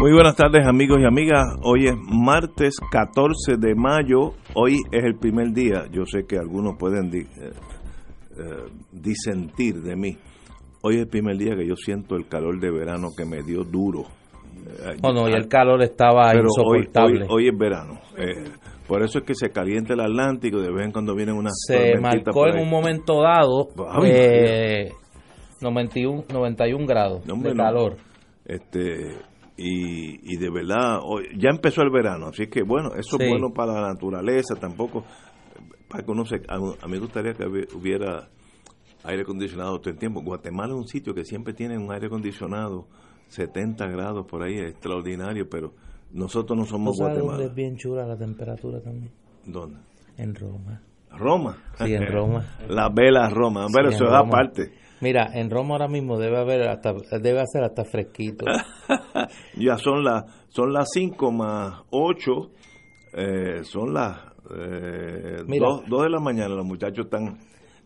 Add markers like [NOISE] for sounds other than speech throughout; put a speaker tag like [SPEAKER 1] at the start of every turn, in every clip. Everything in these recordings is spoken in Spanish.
[SPEAKER 1] Muy buenas tardes amigos y amigas. Hoy es martes 14 de mayo. Hoy es el primer día. Yo sé que algunos pueden di- eh, eh, disentir de mí. Hoy es el primer día que yo siento el calor de verano que me dio duro. Eh,
[SPEAKER 2] Oh, no, y el calor estaba
[SPEAKER 1] pero
[SPEAKER 2] insoportable.
[SPEAKER 1] hoy, hoy es verano. Eh, por eso es que se calienta el Atlántico. De vez en cuando vienen unas
[SPEAKER 2] Se marcó en un momento dado
[SPEAKER 1] Ay,
[SPEAKER 2] eh, 91, 91 grados
[SPEAKER 1] No,
[SPEAKER 2] de
[SPEAKER 1] no.
[SPEAKER 2] calor.
[SPEAKER 1] Este, y, y de verdad, ya empezó el verano, así que bueno, eso
[SPEAKER 2] Sí.
[SPEAKER 1] es bueno para la naturaleza, tampoco, para que uno se, a, a mí me gustaría que hubi- hubiera aire acondicionado todo el tiempo. Guatemala es un sitio que siempre tiene un aire acondicionado, 70 grados por ahí, es extraordinario, pero nosotros no
[SPEAKER 2] ¿Tú
[SPEAKER 1] somos
[SPEAKER 2] sabes dónde
[SPEAKER 1] Guatemala.
[SPEAKER 2] es bien chula la temperatura también?
[SPEAKER 1] ¿Dónde?
[SPEAKER 2] En Roma.
[SPEAKER 1] Roma.
[SPEAKER 2] Sí, en Roma. [LAUGHS]
[SPEAKER 1] la vela Roma, pero
[SPEAKER 2] Sí,
[SPEAKER 1] eso es aparte.
[SPEAKER 2] Mira, en Roma ahora mismo debe haber hasta debe hacer hasta fresquito. [LAUGHS]
[SPEAKER 1] ya son las son las 5 más 8 son las eh,
[SPEAKER 2] Mira.
[SPEAKER 1] 2 de la mañana los muchachos están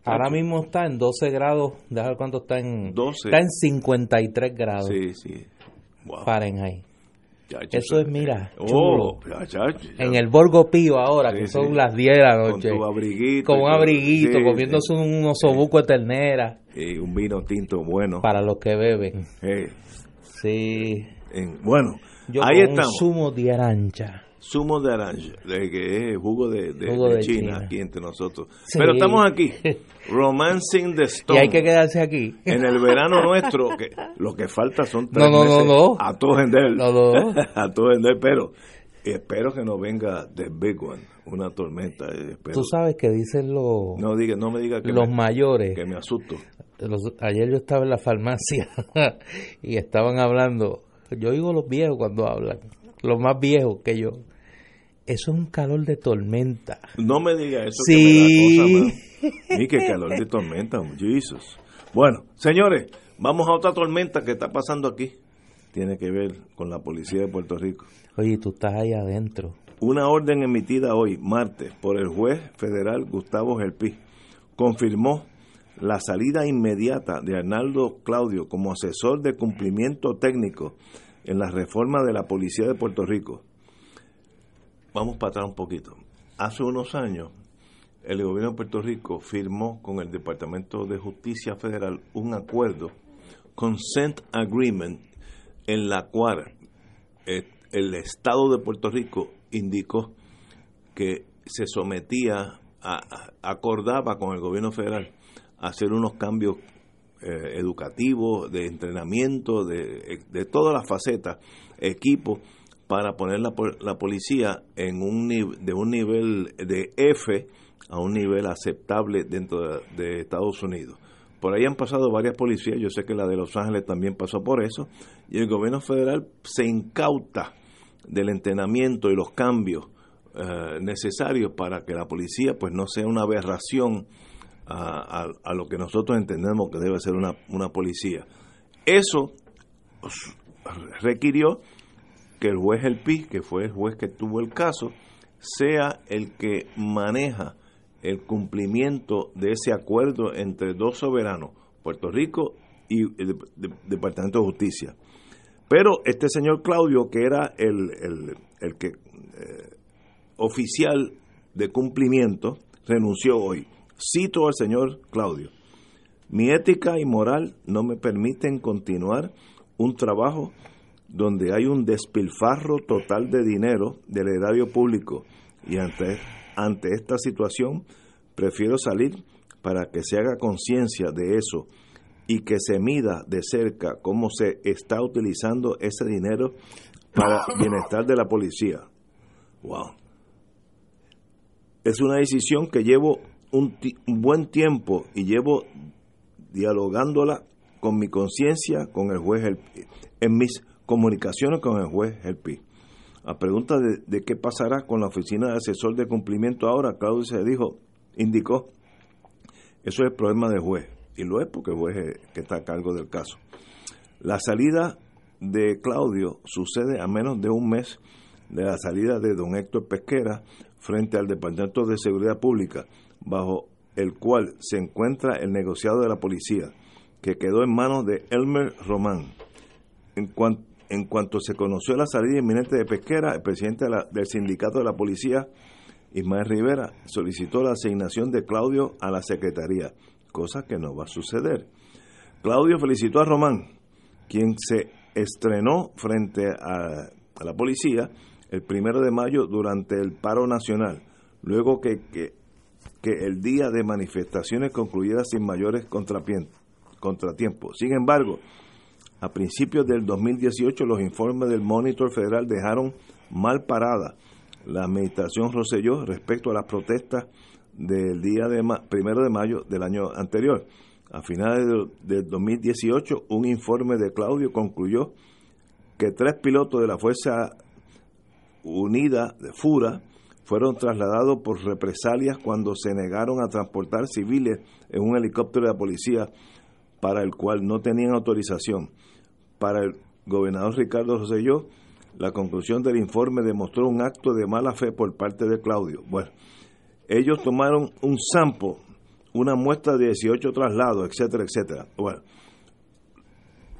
[SPEAKER 2] Ahora mismo está en 12 grados, déjame ver cuánto está en
[SPEAKER 1] 12.
[SPEAKER 2] está en 53 grados
[SPEAKER 1] sí sí wow,
[SPEAKER 2] Fahrenheit.
[SPEAKER 1] muchachos,
[SPEAKER 2] Eso es, mira,
[SPEAKER 1] oh,
[SPEAKER 2] chulo.
[SPEAKER 1] muchachos,
[SPEAKER 2] En el Borgo Pío ahora,
[SPEAKER 1] Sí,
[SPEAKER 2] que
[SPEAKER 1] sí.
[SPEAKER 2] son las 10 de la
[SPEAKER 1] con
[SPEAKER 2] noche.
[SPEAKER 1] tu abriguito
[SPEAKER 2] con un abriguito,
[SPEAKER 1] Sí,
[SPEAKER 2] comiéndose un osobuco de ternera
[SPEAKER 1] sí, y un vino tinto bueno
[SPEAKER 2] para los que beben.
[SPEAKER 1] Eh,
[SPEAKER 2] Sí.
[SPEAKER 1] en- bueno
[SPEAKER 2] Yo
[SPEAKER 1] ahí
[SPEAKER 2] con
[SPEAKER 1] estamos
[SPEAKER 2] zumo de arancha.
[SPEAKER 1] zumo de naranja, de que es jugo de, de-
[SPEAKER 2] Jugo
[SPEAKER 1] de
[SPEAKER 2] de
[SPEAKER 1] China,
[SPEAKER 2] China.
[SPEAKER 1] aquí entre nosotros.
[SPEAKER 2] Sí.
[SPEAKER 1] Pero estamos aquí, [LAUGHS] Romancing the
[SPEAKER 2] Y
[SPEAKER 1] Stone.
[SPEAKER 2] hay que quedarse aquí.
[SPEAKER 1] en el verano nuestro, que lo que falta son [LAUGHS] tres
[SPEAKER 2] No, no, no, no.
[SPEAKER 1] a todo vender,
[SPEAKER 2] No, no. [LAUGHS]
[SPEAKER 1] a todo vender, pero espero que no venga the big one, una tormenta. eh, espero.
[SPEAKER 2] Tú sabes que dicen los,
[SPEAKER 1] no diga, no me diga que,
[SPEAKER 2] los
[SPEAKER 1] me,
[SPEAKER 2] mayores.
[SPEAKER 1] que me asusto.
[SPEAKER 2] los- ayer yo estaba en la farmacia [LAUGHS] y estaban hablando. Yo oigo los viejos cuando hablan, los más viejos que yo. Eso es un calor de tormenta.
[SPEAKER 1] No me diga eso
[SPEAKER 2] Sí.
[SPEAKER 1] que me da cosa. Ni que calor de tormenta, Jesus. Bueno, señores, vamos a otra tormenta que está pasando aquí. Tiene que ver con la policía de Puerto Rico.
[SPEAKER 2] Oye, tú estás ahí adentro.
[SPEAKER 1] Una orden emitida hoy, martes, por el juez federal Gustavo Gelpi, confirmó la salida inmediata de Arnaldo Claudio como asesor de cumplimiento técnico en la reforma de la Policía de Puerto Rico. Vamos para atrás un poquito. Hace unos años, el gobierno de Puerto Rico firmó con el Departamento de Justicia Federal un acuerdo, Consent Agreement, en la cual eh, el Estado de Puerto Rico indicó que se sometía, a, acordaba con el gobierno federal hacer unos cambios eh, educativos, de entrenamiento, de, de todas las facetas, equipos, para poner la, la policía en un de un nivel de F a un nivel aceptable dentro de, de Estados Unidos. Por ahí han pasado varias policías, yo sé que la de Los Ángeles también pasó por eso, y el gobierno federal se incauta del entrenamiento y los cambios eh, necesarios para que la policía pues no sea una aberración a, lo que nosotros entendemos que debe ser una, una policía. Eso requirió que el juez El Pi, que fue el juez que tuvo el caso, sea el que maneja el cumplimiento de ese acuerdo entre dos soberanos, Puerto Rico y el Dep- Dep- Departamento de Justicia. Pero este señor Claudio, que era el, el- el que eh, oficial de cumplimiento, renunció hoy. Cito al señor Claudio. Mi ética y moral no me permiten continuar un trabajo donde hay un despilfarro total de dinero del erario público y ante, ante esta situación prefiero salir para que se haga conciencia de eso y que se mida de cerca cómo se está utilizando ese dinero para bienestar de la policía. Wow. Es una decisión que llevo un, buen tiempo y llevo dialogándola con mi conciencia con el juez en mis comunicaciones con el juez Elpi. A pregunta de, qué pasará con la oficina de asesor de cumplimiento ahora, Claudio se dijo, indicó, eso es problema del juez, y lo es porque el juez es que está a cargo del caso. La salida de Claudio sucede a menos de un mes de la salida de don Héctor Pesquera frente al Departamento de Seguridad Pública, bajo el cual se encuentra el negociado de la policía, que quedó en manos de Elmer Román. En, en cuanto se conoció la salida inminente de Pesquera, el presidente del sindicato de la policía, Ismael Rivera, solicitó la asignación de Claudio a la secretaría, cosa que no va a suceder. Claudio felicitó a Román, quien se estrenó frente a, la policía el primero de mayo durante el paro nacional, luego que, que, el día de manifestaciones concluyera sin mayores contratiempos. Sin embargo, a principios del 2018 los informes del Monitor Federal dejaron mal parada la administración Roselló respecto a las protestas del día de primero de mayo del año anterior. A finales del 2018, un informe de Claudio concluyó que tres pilotos de la Fuerza Unida de FURA fueron trasladados por represalias cuando se negaron a transportar civiles en un helicóptero de la policía para el cual no tenían autorización. Para el gobernador Ricardo Rosselló, la conclusión del informe demostró un acto de mala fe por parte de Claudio. Bueno, ellos tomaron un sampo, una muestra de 18 traslados, etcétera, etcétera. Bueno,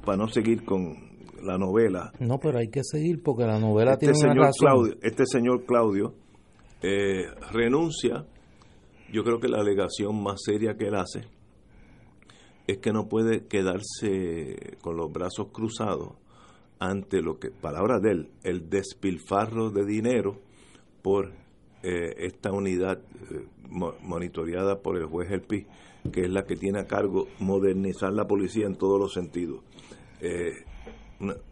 [SPEAKER 1] para no seguir con la novela.
[SPEAKER 2] No, pero hay que seguir porque la novela
[SPEAKER 1] este
[SPEAKER 2] tiene
[SPEAKER 1] señor
[SPEAKER 2] una
[SPEAKER 1] Claudio, este señor Claudio eh, renuncia. Yo creo que la alegación más seria que él hace es que no puede quedarse con los brazos cruzados ante lo que, palabra de él, el despilfarro de dinero por eh, esta unidad eh, monitoreada por el juez El Pi, que es la que tiene a cargo modernizar la policía en todos los sentidos. Eh,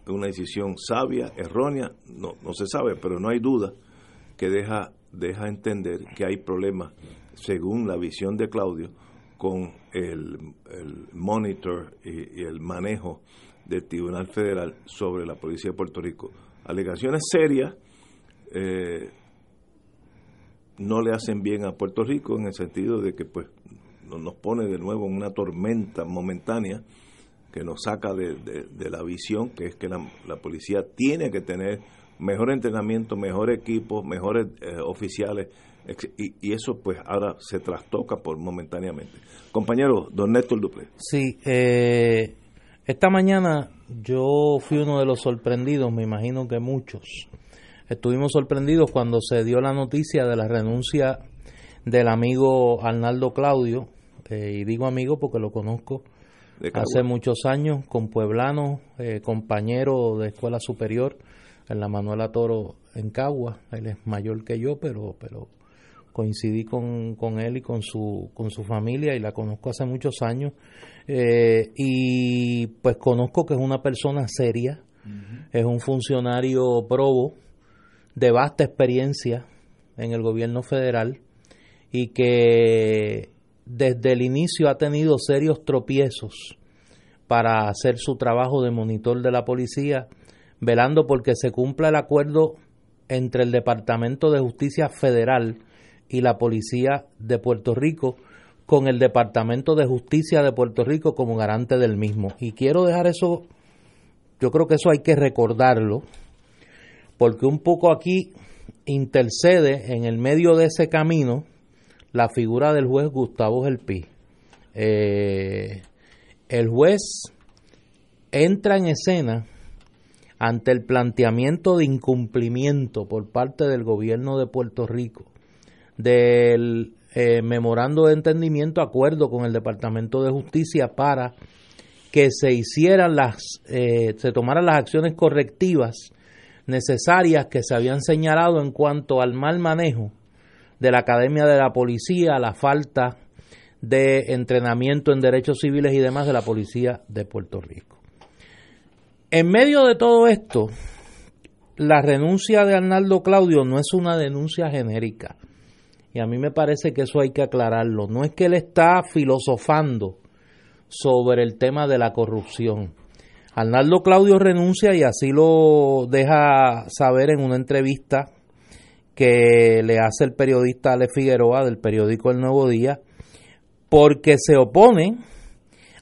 [SPEAKER 1] una, decisión sabia, errónea, no, no se sabe, pero no hay duda que deja, deja entender que hay problemas, según la visión de Claudio, con el, monitor y, el manejo del Tribunal Federal sobre la Policía de Puerto Rico. Alegaciones serias eh, no le hacen bien a Puerto Rico en el sentido de que pues nos pone de nuevo en una tormenta momentánea que nos saca de, la visión que es que la, policía tiene que tener mejor entrenamiento, mejor equipo, mejores eh, oficiales, y, eso pues ahora se trastoca por momentáneamente. Compañero, don Néstor Duple.
[SPEAKER 2] Sí, eh, esta mañana yo fui uno de los sorprendidos, me imagino que muchos. Estuvimos sorprendidos cuando se dio la noticia de la renuncia del amigo Arnaldo Claudio, eh, y digo amigo porque lo conozco hace muchos años, con pueblano, eh, compañero de escuela superior en la Manuela Toro en Cagua. Él es mayor que yo, pero, pero coincidí con, con, él y con su, con su familia y la conozco hace muchos años. Eh, y pues conozco que es una persona seria, es un funcionario probo de vasta experiencia en el gobierno federal y que desde el inicio ha tenido serios tropiezos para hacer su trabajo de monitor de la policía, velando porque se cumpla el acuerdo entre el Departamento de Justicia Federal y la Policía de Puerto Rico con el Departamento de Justicia de Puerto Rico como garante del mismo. Y quiero dejar eso, yo creo que eso hay que recordarlo, porque un poco aquí intercede en el medio de ese camino la figura del juez Gustavo Gelpi. Eh, el juez entra en escena ante el planteamiento de incumplimiento por parte del gobierno de Puerto Rico del eh, memorando de entendimiento, acuerdo con el Departamento de Justicia para que se hicieran las, eh, se tomaran las acciones correctivas necesarias que se habían señalado en cuanto al mal manejo de la Academia de la Policía, la falta de entrenamiento en derechos civiles y demás de la Policía de Puerto Rico. En medio de todo esto, la renuncia de Arnaldo Claudio no es una denuncia genérica Y a mí me parece que eso hay que aclararlo. No es que él está filosofando sobre el tema de la corrupción. Arnaldo Claudio renuncia y así lo deja saber en una entrevista que le hace el periodista Ale Figueroa del periódico El Nuevo Día, porque se opone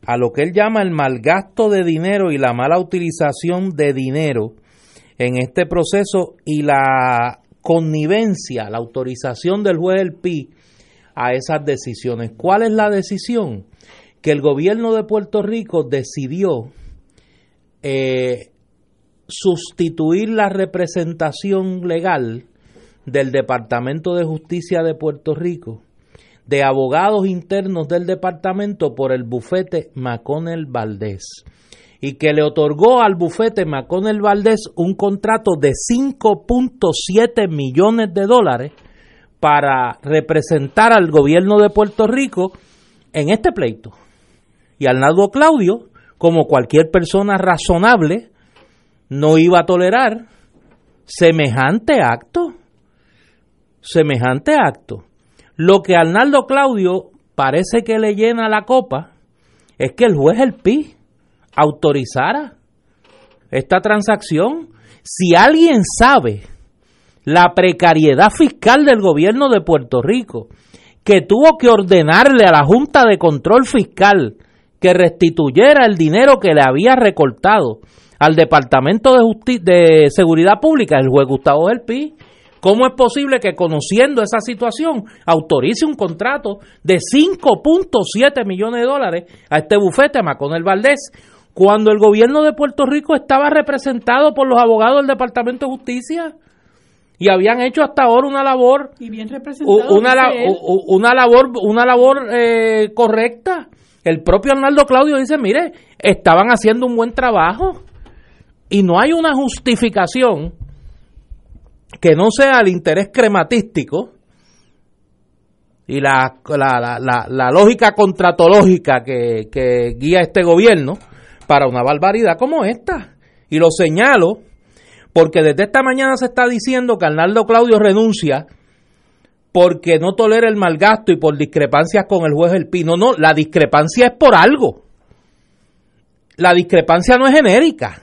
[SPEAKER 2] a lo que él llama el malgasto de dinero y la mala utilización de dinero en este proceso y la connivencia, la autorización del juez del PI a esas decisiones. ¿Cuál es la decisión? Que el gobierno de Puerto Rico decidió eh, sustituir la representación legal del Departamento de Justicia de Puerto Rico de abogados internos del departamento por el bufete Maconel Valdés y que le otorgó al bufete Maconel Valdés un contrato de 5.7 millones de dólares para representar al gobierno de Puerto Rico en este pleito. Y Arnaldo Claudio, como cualquier persona razonable, no iba a tolerar semejante acto. Semejante acto. Lo que Arnaldo Claudio parece que le llena la copa es que el juez El Pi autorizara esta transacción. Si alguien sabe la precariedad fiscal del gobierno de Puerto Rico, que tuvo que ordenarle a la Junta de Control Fiscal que restituyera el dinero que le había recortado al Departamento de, de Seguridad Pública, el juez Gustavo El Pi, ¿Cómo es posible que conociendo esa situación autorice un contrato de 5.7 millones de dólares a este bufete, Maconel Valdés, cuando el gobierno de Puerto Rico estaba representado por los abogados del Departamento de Justicia? y habían hecho hasta ahora una labor una, una, labor una labor eh, correcta el propio Arnaldo Claudio dice mire estaban haciendo un buen trabajo y no hay una justificación que no sea el interés crematístico y la, la, lógica contratológica que, que guía este gobierno para una barbaridad como esta. Y lo señalo porque desde esta mañana se está diciendo que Arnaldo Claudio renuncia porque no tolera el malgasto y por discrepancias con el juez El Pino. No, la discrepancia es por algo. La discrepancia no es genérica.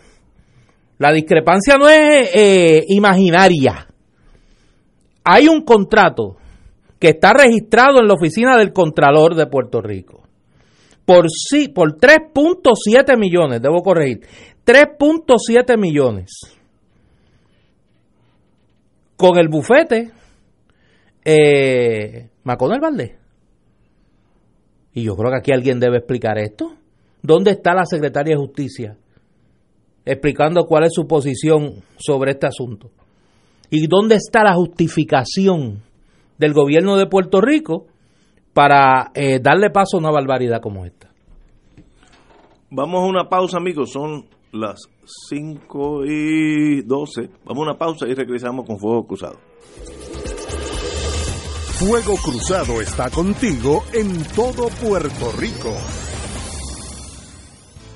[SPEAKER 2] La discrepancia no es eh, imaginaria. Hay un contrato que está registrado en la oficina del Contralor de Puerto Rico por sí, por 3.7 millones, debo corregir, 3.7 millones con el bufete eh, Maconel Valdés. Y yo creo que aquí alguien debe explicar esto. ¿Dónde está la secretaria de Justicia? explicando cuál es su posición sobre este asunto. ¿Y dónde está la justificación del gobierno de Puerto Rico para eh, darle paso a una barbaridad como esta?
[SPEAKER 1] Vamos a una pausa, amigos. Son las 5 y 12. Vamos a una pausa y regresamos con Fuego Cruzado.
[SPEAKER 3] Fuego Cruzado está contigo en todo Puerto Rico.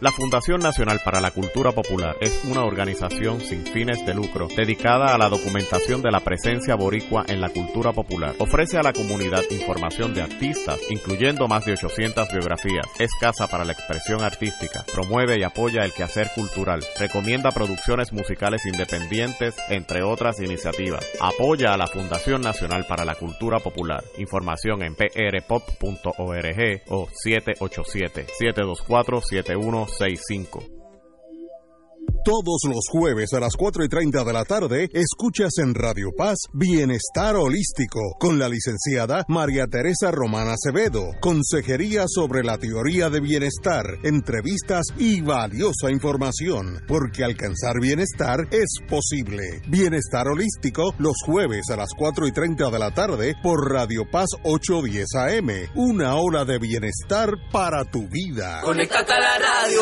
[SPEAKER 4] La Fundación Nacional para la Cultura Popular es una organización sin fines de lucro dedicada a la documentación de la presencia boricua en la cultura popular. Ofrece a la comunidad información de artistas, incluyendo más de 800 biografías. Es casa para la expresión artística. Promueve y apoya el quehacer cultural. Recomienda producciones musicales independientes, entre otras iniciativas. Apoya a la Fundación Nacional para la Cultura Popular. Información en prpop.org o 787 724 71 65
[SPEAKER 3] Todos los jueves a las 4 y 30 de la tarde, escuchas en Radio Paz Bienestar Holístico con la licenciada María Teresa Romana Acevedo. Consejería sobre la teoría de bienestar, entrevistas y valiosa información, porque alcanzar bienestar es posible. Bienestar Holístico los jueves a las 4 y 30 de la tarde por Radio Paz 810 AM. Una hora de bienestar para tu vida.
[SPEAKER 5] Conéctate a la radio.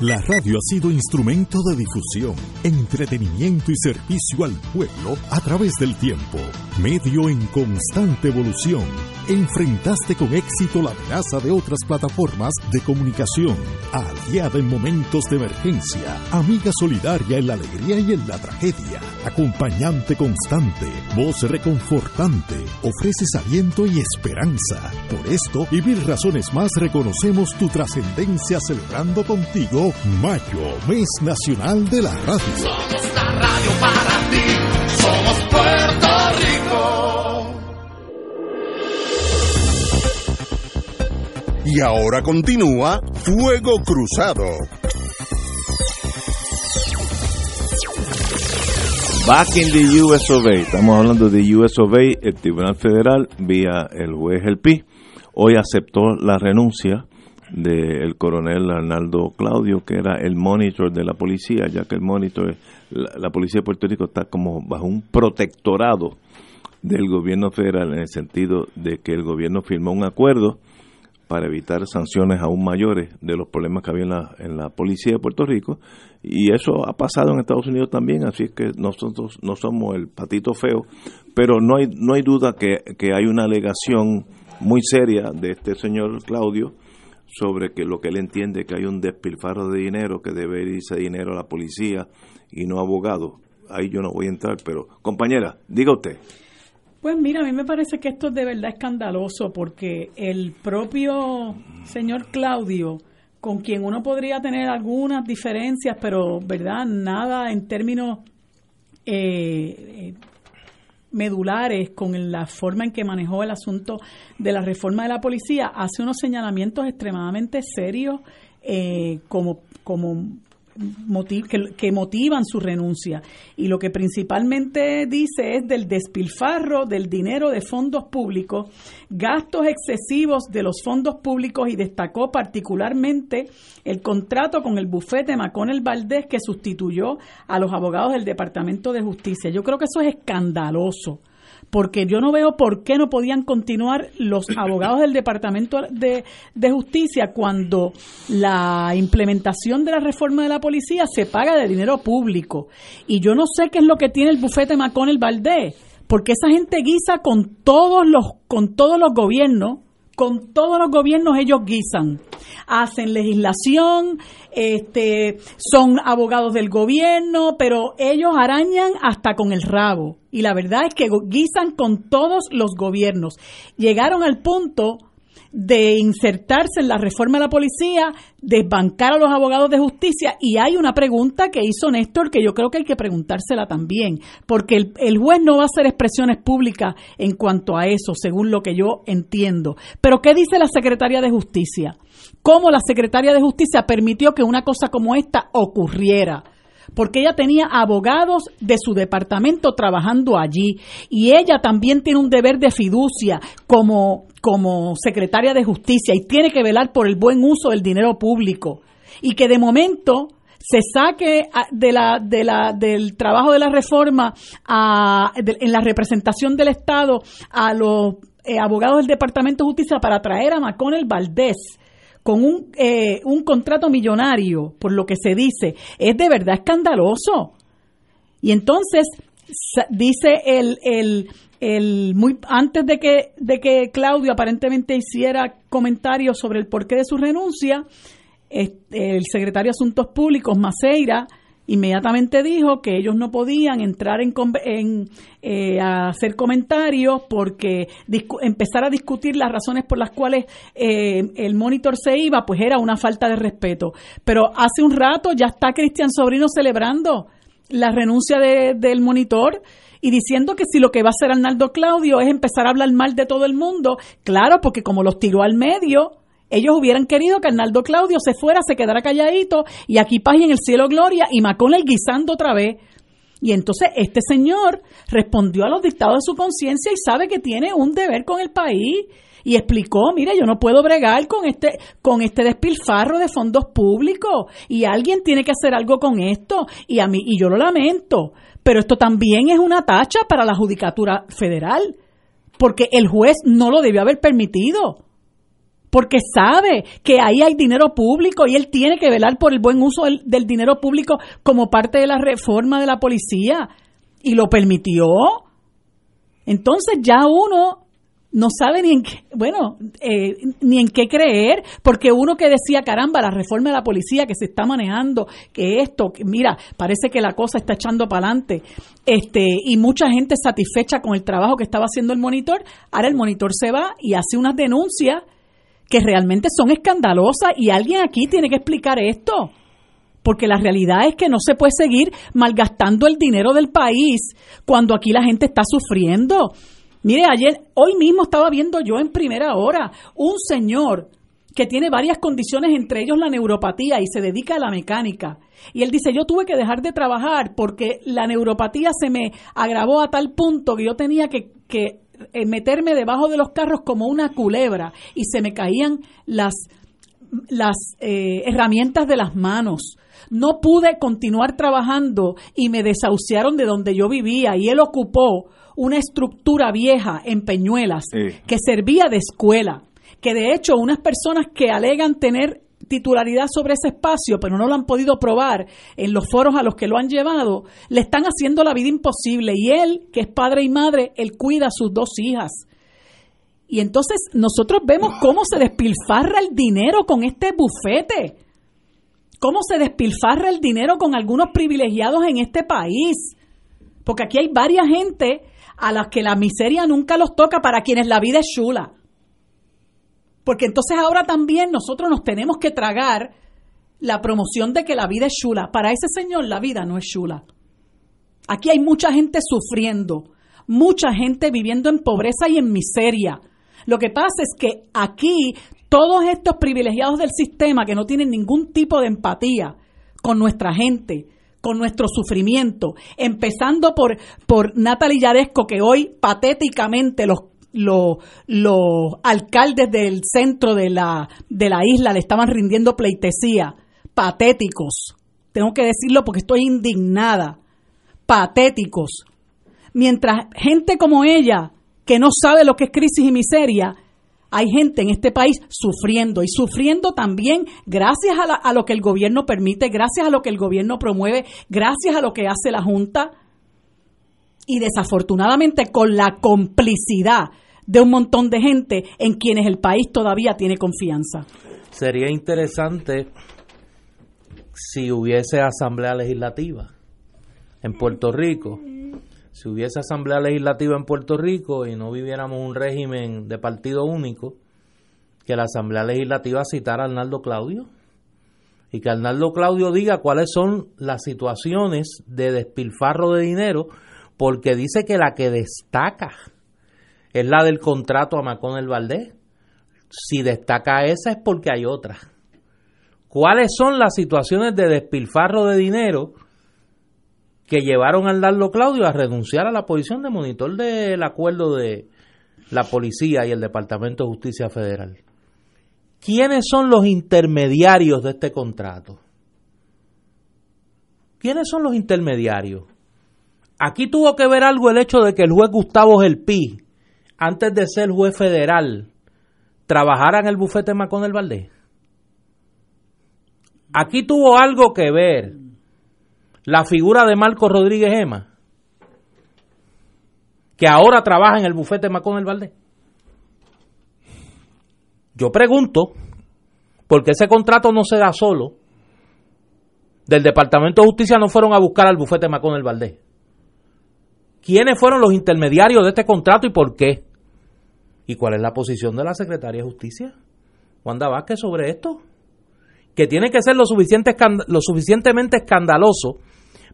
[SPEAKER 6] La radio ha sido instrumento de difusión, entretenimiento y servicio al pueblo a través del tiempo. Medio en constante evolución. Enfrentaste con éxito la amenaza de otras plataformas de comunicación. Aliada en momentos de emergencia. Amiga solidaria en la alegría y en la tragedia. Acompañante constante. Voz reconfortante. Ofreces aliento y esperanza. Por esto y mil razones más reconocemos tu trascendencia celebrando contigo Mayo, mes nacional de la radio.
[SPEAKER 5] Somos la radio para ti. Somos Puerto Rico.
[SPEAKER 3] Y ahora continúa Fuego Cruzado.
[SPEAKER 1] Back in the US of A. Estamos hablando de US of A, el Tribunal Federal, vía el juez El Pi. Hoy aceptó la renuncia del coronel Arnaldo Claudio, que era el monitor de la policía, ya que el monitor, la, la policía de Puerto Rico está como bajo un protectorado del gobierno federal en el sentido de que el gobierno firmó un acuerdo para evitar sanciones aún mayores de los problemas que había en la, en la policía de Puerto Rico. Y eso ha pasado en Estados Unidos también así es que nosotros no somos el patito feo pero no hay no hay duda que, que hay una alegación muy seria de este señor Claudio sobre que lo que él entiende que hay un despilfarro de dinero que debe irse dinero a la policía y no a abogados ahí yo no voy a entrar pero compañera diga usted.
[SPEAKER 7] Pues mira, a mí me parece que esto es de verdad escandaloso porque el propio señor Claudio, con quien uno podría tener algunas diferencias, pero verdad, nada en términos eh, eh, medulares con la forma en que manejó el asunto de la reforma de la policía, hace unos señalamientos extremadamente serios eh, como, como que, que motivan su renuncia. Y lo que principalmente dice es del despilfarro del dinero de fondos públicos, gastos excesivos de los fondos públicos y destacó particularmente el contrato con el bufete Maconel Valdés que sustituyó a los abogados del Departamento de Justicia. Yo creo que eso es escandaloso porque yo no veo por qué no podían continuar los [COUGHS] abogados del Departamento de, de Justicia cuando la implementación de la reforma de la policía se paga de dinero público. Y yo no sé qué es lo que tiene el bufete McConnell Valdés, porque esa gente guisa con todos los, con todos los gobiernos, con todos los gobiernos ellos guisan. Hacen legislación, este, son abogados del gobierno, pero ellos arañan hasta con el rabo. Y la verdad es que guisan con todos los gobiernos. Llegaron al punto de insertarse en la reforma de la policía, desbancar a los abogados de justicia. Y hay una pregunta que hizo Néstor que yo creo que hay que preguntársela también, porque el, el juez no va a hacer expresiones públicas en cuanto a eso, según lo que yo entiendo. Pero ¿qué dice la secretaria de justicia? ¿Cómo la secretaria de justicia permitió que una cosa como esta ocurriera? porque ella tenía abogados de su departamento trabajando allí y ella también tiene un deber de fiducia como, como secretaria de justicia y tiene que velar por el buen uso del dinero público y que de momento se saque de la, de la, del trabajo de la reforma en la representación del Estado a los eh, abogados del Departamento de Justicia para traer a Maconel Valdés con un, eh, un contrato millonario, por lo que se dice, es de verdad escandaloso. Y entonces dice el, el, el muy antes de que de que Claudio aparentemente hiciera comentarios sobre el porqué de su renuncia, es- el secretario de Asuntos Públicos Maceira inmediatamente dijo que ellos no podían entrar en, en, eh, a hacer comentarios porque empezar a discutir las razones por las cuales eh, el monitor se iba, pues era una falta de respeto. Pero hace un rato ya está Cristian Sobrino celebrando la renuncia de- del monitor y diciendo que si lo que va a hacer Arnaldo Claudio es empezar a hablar mal de todo el mundo, claro, porque como los tiró al medio, ellos hubieran querido que Arnaldo Claudio se fuera, se quedara calladito y aquí paz en el cielo gloria y el guisando otra vez. Y entonces este señor respondió a los dictados de su conciencia y sabe que tiene un deber con el país y explicó, mire, yo no puedo bregar con este con este despilfarro de fondos públicos y alguien tiene que hacer algo con esto y a mí y yo lo lamento, pero esto también es una tacha para la judicatura federal, porque el juez no lo debió haber permitido. Porque sabe que ahí hay dinero público y él tiene que velar por el buen uso del, del dinero público como parte de la reforma de la policía. Y lo permitió. Entonces ya uno no sabe ni en qué, bueno, eh, ni en qué creer, porque uno que decía, caramba, la reforma de la policía que se está manejando, que esto, que mira, parece que la cosa está echando para adelante, este, y mucha gente satisfecha con el trabajo que estaba haciendo el monitor, ahora el monitor se va y hace unas denuncias que realmente son escandalosas y alguien aquí tiene que explicar esto porque la realidad es que no se puede seguir malgastando el dinero del país cuando aquí la gente está sufriendo. Mire, ayer, hoy mismo estaba viendo yo en primera hora un señor que tiene varias condiciones, entre ellos la neuropatía, y se dedica a la mecánica. Y él dice, yo tuve que dejar de trabajar porque la neuropatía se me agravó a tal punto que yo tenía que, eh, meterme debajo de los carros como una culebra y se me caían las, las eh, herramientas de las manos. No pude continuar trabajando y me desahuciaron de donde yo vivía y él ocupó una estructura vieja en Peñuelas que servía de escuela, que de hecho unas personas que alegan tener titularidad sobre ese espacio, pero no lo han podido probar en los foros a los que lo han llevado, le están haciendo la vida imposible. Y él, que es padre y madre, él cuida a sus dos hijas. Y entonces nosotros vemos cómo se despilfarra el dinero con este bufete, cómo se despilfarra el dinero con algunos privilegiados en este país. Porque aquí hay varias gente a las que la miseria nunca los toca, para quienes la vida es chula. Porque entonces ahora también nosotros nos tenemos que tragar la promoción de que la vida es chula. Para ese señor la vida no es chula. Aquí hay mucha gente sufriendo, mucha gente viviendo en pobreza y en miseria. Lo que pasa es que aquí todos estos privilegiados del sistema que no tienen ningún tipo de empatía con nuestra gente, con nuestro sufrimiento, empezando por, por Natalie Yaresco, que hoy patéticamente los, los, los alcaldes del centro de la, de la isla le estaban rindiendo pleitesía. Patéticos. Tengo que decirlo porque estoy indignada. Patéticos. Mientras gente como ella, que no sabe lo que es crisis y miseria, hay gente en este país sufriendo y sufriendo también gracias a, lo que el gobierno permite, gracias a lo que el gobierno promueve, gracias a lo que hace la Junta y desafortunadamente con la complicidad de un montón de gente en quienes el país todavía tiene confianza.
[SPEAKER 2] Sería interesante si hubiese asamblea legislativa en Puerto Rico si hubiese asamblea legislativa en Puerto Rico y no viviéramos un régimen de partido único, que la asamblea legislativa citara a Arnaldo Claudio y que Arnaldo Claudio diga cuáles son las situaciones de despilfarro de dinero, porque dice que la que destaca es la del contrato a Macón el Valdés. Si destaca esa es porque hay otra. ¿Cuáles son las situaciones de despilfarro de dinero que llevaron a Arnaldo Claudio a renunciar a la posición de monitor del acuerdo de la policía y el Departamento de Justicia Federal. ¿Quiénes son los intermediarios de este contrato? ¿Quiénes son los intermediarios? Aquí tuvo que ver algo el hecho de que el juez Gustavo Gelpi, antes de ser juez federal, trabajara en el bufete Macón del Valdés. Aquí tuvo algo que ver la figura de Marco Rodríguez Ema, que ahora trabaja en el bufete Macón el Valdés. Yo pregunto, ¿por qué ese contrato no se da solo? Del Departamento de Justicia no fueron a buscar al bufete Macón el Valdés. ¿Quiénes fueron los intermediarios de este contrato y por qué? ¿Y cuál es la posición de la Secretaría de Justicia? Wanda Vázquez sobre esto. Que tiene que ser lo, lo suficientemente escandaloso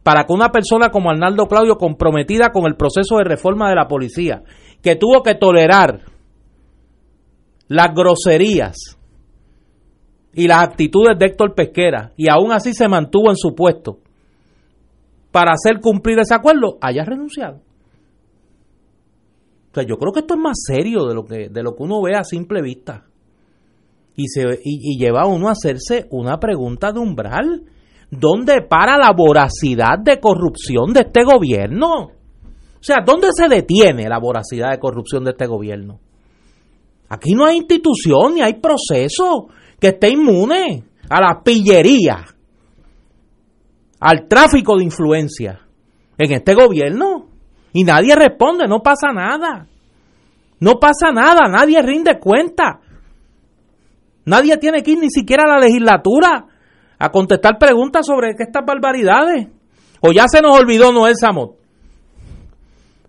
[SPEAKER 2] para que una persona como Arnaldo Claudio, comprometida con el proceso de reforma de la policía, que tuvo que tolerar las groserías y las actitudes de Héctor Pesquera y aún así se mantuvo en su puesto para hacer cumplir ese acuerdo, haya renunciado. O sea, yo creo que esto es más serio de lo que, de lo que uno ve a simple vista. Y, se, y, y lleva a uno a hacerse una pregunta de umbral. ¿Dónde para la voracidad de corrupción de este gobierno? O sea, ¿dónde se detiene la voracidad de corrupción de este gobierno? Aquí no hay institución ni hay proceso que esté inmune a la pillería, al tráfico de influencia en este gobierno. Y nadie responde, no pasa nada. No pasa nada, nadie rinde cuenta. Nadie tiene que ir ni siquiera a la legislatura a contestar preguntas sobre estas barbaridades. O ya se nos olvidó Noel Samot.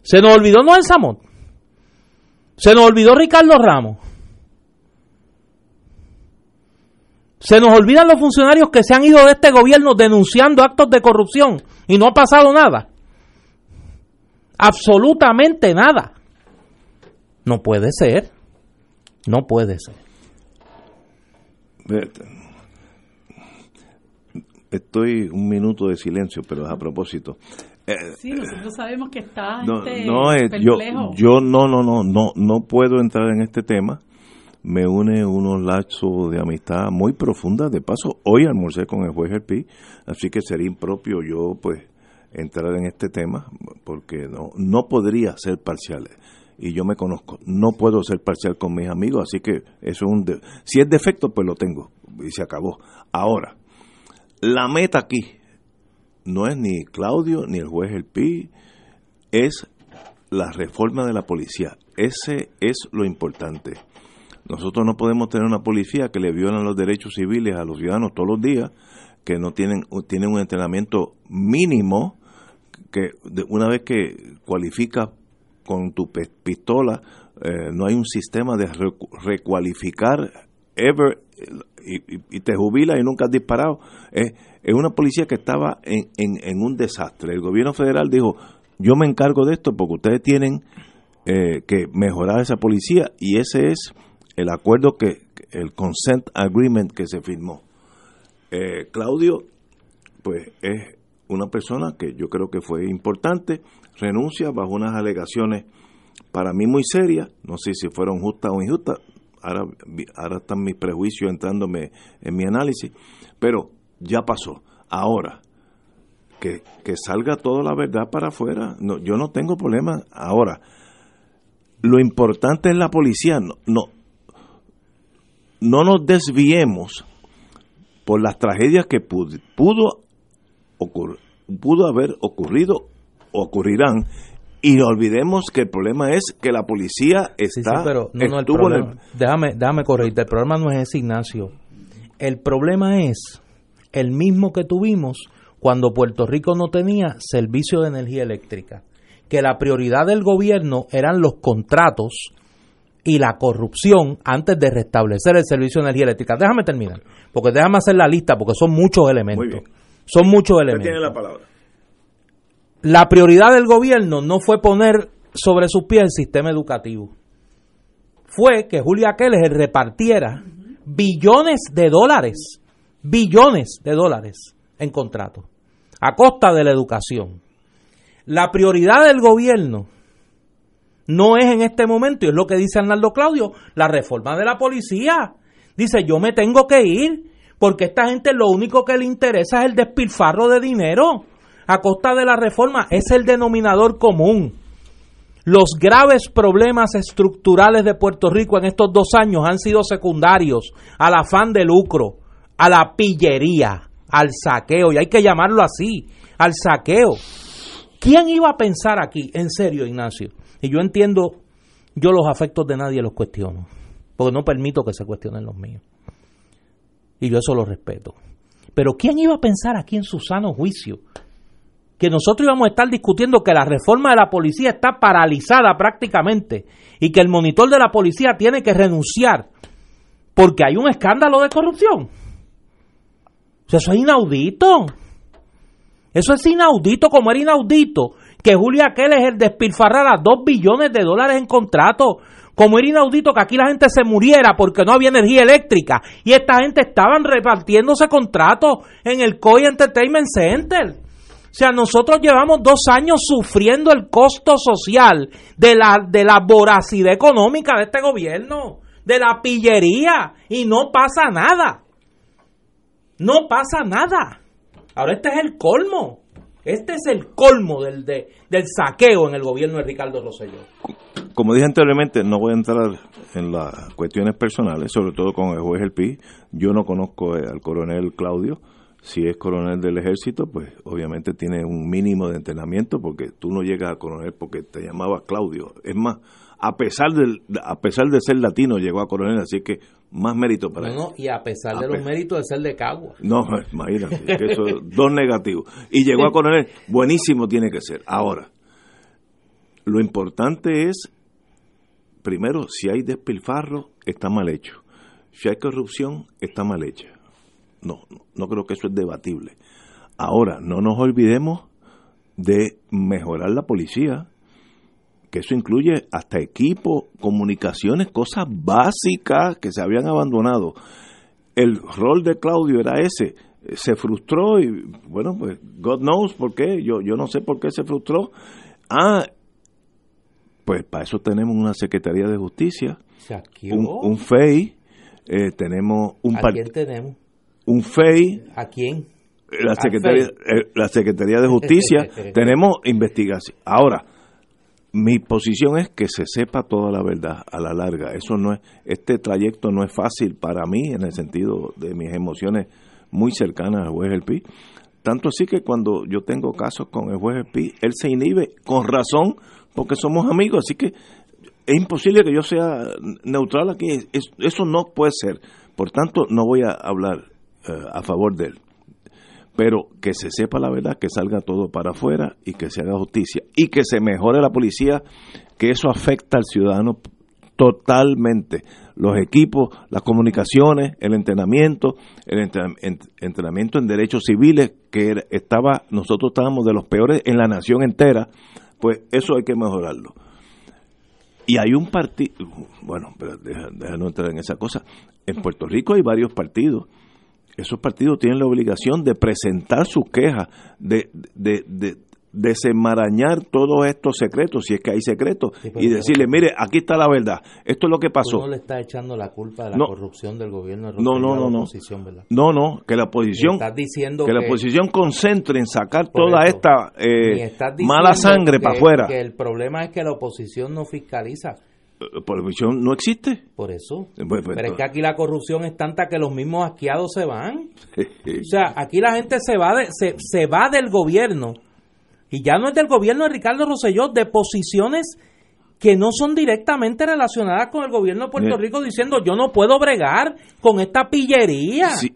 [SPEAKER 2] Se nos olvidó Noel Samot. Se nos olvidó Ricardo Ramos. Se nos olvidan los funcionarios que se han ido de este gobierno denunciando actos de corrupción y no ha pasado nada. Absolutamente nada. No puede ser. No puede ser.
[SPEAKER 1] Estoy un minuto de silencio, pero a propósito.
[SPEAKER 7] Eh, sí, nosotros sabemos que está
[SPEAKER 1] no,
[SPEAKER 7] este
[SPEAKER 1] no, eh, yo, yo no, no, no, no, no puedo entrar en este tema. Me une unos lazos de amistad muy profundas. De paso, hoy almorcé con el juez Pi, así que sería impropio yo, pues, entrar en este tema, porque no, no podría ser parcial. Y yo me conozco, no puedo ser parcial con mis amigos, así que eso es un... si es defecto, pues lo tengo, y se acabó. Ahora, la meta aquí no es ni Claudio ni el juez El Pi, es la reforma de la policía. Ese es lo importante. Nosotros no podemos tener una policía que le violan los derechos civiles a los ciudadanos todos los días, que no tienen, tienen un entrenamiento mínimo, que una vez que cualifica con tu pistola, eh, no hay un sistema de recualificar ever y, te jubila y nunca has disparado. Es, una policía que estaba en, en, un desastre. El gobierno federal dijo, yo me encargo de esto porque ustedes tienen eh, que mejorar esa policía y ese es el acuerdo que, el consent agreement que se firmó. Eh, Claudio, pues es una persona que yo creo que fue importante, renuncia bajo unas alegaciones para mí muy serias, no sé si fueron justas o injustas, ahora, ahora están mis prejuicios entrándome en mi análisis, pero ya pasó. Ahora, que, que salga toda la verdad para afuera, no, yo no tengo problema. Ahora, lo importante es la policía, no, no, no nos desviemos por las tragedias que pudo, pudo, pudo haber ocurrido o ocurrirán y no olvidemos que el problema es que la policía está.
[SPEAKER 2] Sí, pero no, el déjame, déjame corregirte. El problema no es ese, Ignacio. El problema es el mismo que tuvimos cuando Puerto Rico no tenía servicio de energía eléctrica. Que la prioridad del gobierno eran los contratos y la corrupción antes de restablecer el servicio de energía eléctrica. Déjame terminar, porque déjame hacer la lista, porque son muchos elementos. Son muchos elementos.
[SPEAKER 1] tiene la palabra
[SPEAKER 2] la prioridad del gobierno no fue poner sobre sus pies el sistema educativo. Fue que Julia Keller repartiera billones de dólares, billones de dólares en contratos, a costa de la educación. La prioridad del gobierno no es en este momento, y es lo que dice Arnaldo Claudio, la reforma de la policía. Dice, yo me tengo que ir, porque esta gente lo único que le interesa es el despilfarro de dinero a costa de la reforma es el denominador común. Los graves problemas estructurales de Puerto Rico en estos dos años han sido secundarios al afán de lucro, a la pillería, al saqueo, y hay que llamarlo así, al saqueo. ¿Quién iba a pensar aquí, en serio, Ignacio? Y yo entiendo, yo los afectos de nadie los cuestiono, porque no permito que se cuestionen los míos. Y yo eso lo respeto. Pero ¿quién iba a pensar aquí en su sano juicio que nosotros íbamos a estar discutiendo que la reforma de la policía está paralizada prácticamente y que el monitor de la policía tiene que renunciar porque hay un escándalo de corrupción. eso es inaudito. Eso es inaudito como era inaudito que Julia Keller despilfarrara dos billones de dólares en contratos como era inaudito que aquí la gente se muriera porque no había energía eléctrica y esta gente estaban repartiéndose contratos en el COI Entertainment Center. O sea, nosotros llevamos dos años sufriendo el costo social de la, de la voracidad económica de este gobierno, de la pillería, y no pasa nada. No pasa nada. Ahora este es el colmo. Este es el colmo del, de, del saqueo en el gobierno de Ricardo Rosselló.
[SPEAKER 1] Como dije anteriormente, no voy a entrar en las cuestiones personales, sobre todo con el juez El Pi. Yo no conozco al coronel Claudio. Si es coronel del ejército, pues obviamente tiene un mínimo de entrenamiento porque tú no llegas a coronel porque te llamabas Claudio. Es más, a pesar, del, a pesar de ser latino, llegó a coronel, así que más mérito para él.
[SPEAKER 2] No, y a pesar de los méritos de ser de Cagua.
[SPEAKER 1] No, [LAUGHS] imagínate, que eso dos negativos. Y llegó a coronel, buenísimo tiene que ser. Ahora, lo importante es, primero, si hay despilfarro, está mal hecho. Si hay corrupción, está mal hecha. No, no creo que eso es debatible. Ahora, no nos olvidemos de mejorar la policía que eso incluye hasta equipo, comunicaciones, cosas básicas que se habían abandonado. El rol de Claudio era ese, se frustró y bueno, pues God knows por qué, yo, yo no sé por qué se frustró. Ah, pues para eso tenemos una Secretaría de Justicia, un, un, FEI, eh, tenemos un
[SPEAKER 2] ¿A quién tenemos?
[SPEAKER 1] Un FEI.
[SPEAKER 2] ¿A quién?
[SPEAKER 1] La Secretaría, eh, la Secretaría de Justicia, [LAUGHS] tenemos investigación. Ahora, mi posición es que se sepa toda la verdad a la larga. Eso no es, este trayecto no es fácil para mí en el sentido de mis emociones muy cercanas al juez El Pi. Tanto así que cuando yo tengo casos con el juez El Pi, él se inhibe con razón porque somos amigos. Así que es imposible que yo sea neutral aquí. eso no puede ser. Por tanto, no voy a hablar eh, a favor de él pero que se sepa la verdad, que salga todo para afuera y que se haga justicia y que se mejore la policía, que eso afecta al ciudadano totalmente. Los equipos, las comunicaciones, el entrenamiento, el entrenamiento en derechos civiles, que estaba, nosotros estábamos de los peores en la nación entera, pues eso hay que mejorarlo. Y hay un partido, bueno, no entrar en esa cosa, en Puerto Rico hay varios partidos esos partidos tienen la obligación de presentar sus quejas, de, de, de desenmarañar todos estos secretos, si es que hay secretos, y decirle, mire, aquí está la verdad, esto es lo que pasó.
[SPEAKER 2] no le está echando la culpa de la corrupción del gobierno
[SPEAKER 1] de no, no, no, no. No, no, que la oposición,
[SPEAKER 2] diciendo
[SPEAKER 1] que, la oposición concentre en sacar toda esta eh, mala sangre para afuera.
[SPEAKER 2] Que el problema es que la oposición no fiscaliza
[SPEAKER 1] corrupción no existe.
[SPEAKER 2] Por eso. Pues, pues, Pero es que aquí la corrupción es tanta que los mismos asqueados se van. o sea, aquí la gente se va, de, se, se va del gobierno. Y ya no es del gobierno de Ricardo Rosselló, de posiciones que no son directamente relacionadas con el gobierno de Puerto Rico diciendo yo no puedo bregar con esta pillería. Sí,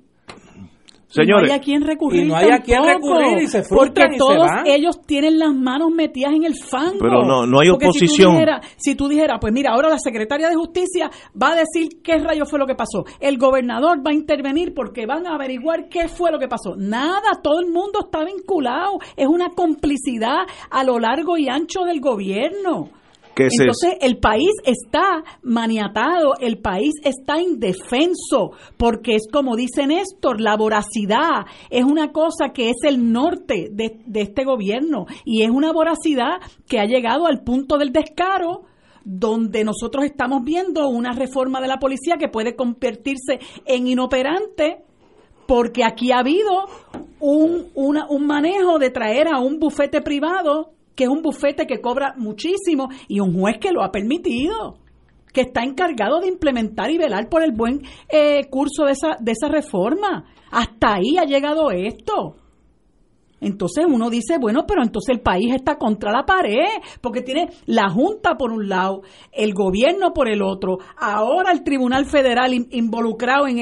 [SPEAKER 7] Señores, no hay a quien recurrir.
[SPEAKER 2] Y no hay a quien recurrir y se
[SPEAKER 7] Porque todos ellos tienen las manos metidas en el fango.
[SPEAKER 1] Pero no, no hay oposición.
[SPEAKER 7] Si tú, dijeras, pues mira, ahora la secretaria de Justicia va a decir qué rayo fue lo que pasó. El gobernador va a intervenir porque van a averiguar qué fue lo que pasó. Nada, todo el mundo está vinculado. Es una complicidad a lo largo y ancho del gobierno. Entonces el país está maniatado, el país está indefenso, porque es como dice Néstor, la voracidad es una cosa que es el norte de, de este gobierno y es una voracidad que ha llegado al punto del descaro donde nosotros estamos viendo una reforma de la policía que puede convertirse en inoperante porque aquí ha habido un, un manejo de traer a un bufete privado que es un bufete que cobra muchísimo y un juez que lo ha permitido, que está encargado de implementar y velar por el buen eh, curso de esa, de esa reforma. Hasta ahí ha llegado esto. Entonces uno dice, bueno, pero entonces el país está contra la pared, porque tiene la Junta por un lado, el gobierno por el otro, ahora el Tribunal Federal involucrado en,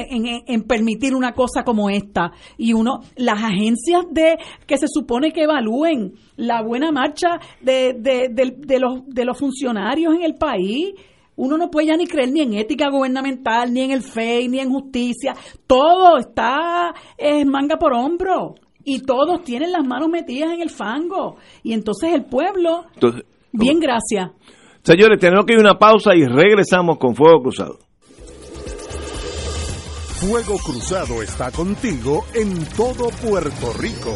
[SPEAKER 7] en, permitir una cosa como esta, y uno, las agencias de que se supone que evalúen la buena marcha de, de, de, los, de los funcionarios en el país, uno no puede ya ni creer ni en ética gubernamental, ni en el FEI, ni en justicia. Todo está en manga por hombro y todos tienen las manos metidas en el fango. Y entonces el pueblo, bien gracias.
[SPEAKER 1] Señores, tenemos que ir a una pausa y regresamos con Fuego Cruzado.
[SPEAKER 3] Fuego Cruzado está contigo en todo Puerto Rico.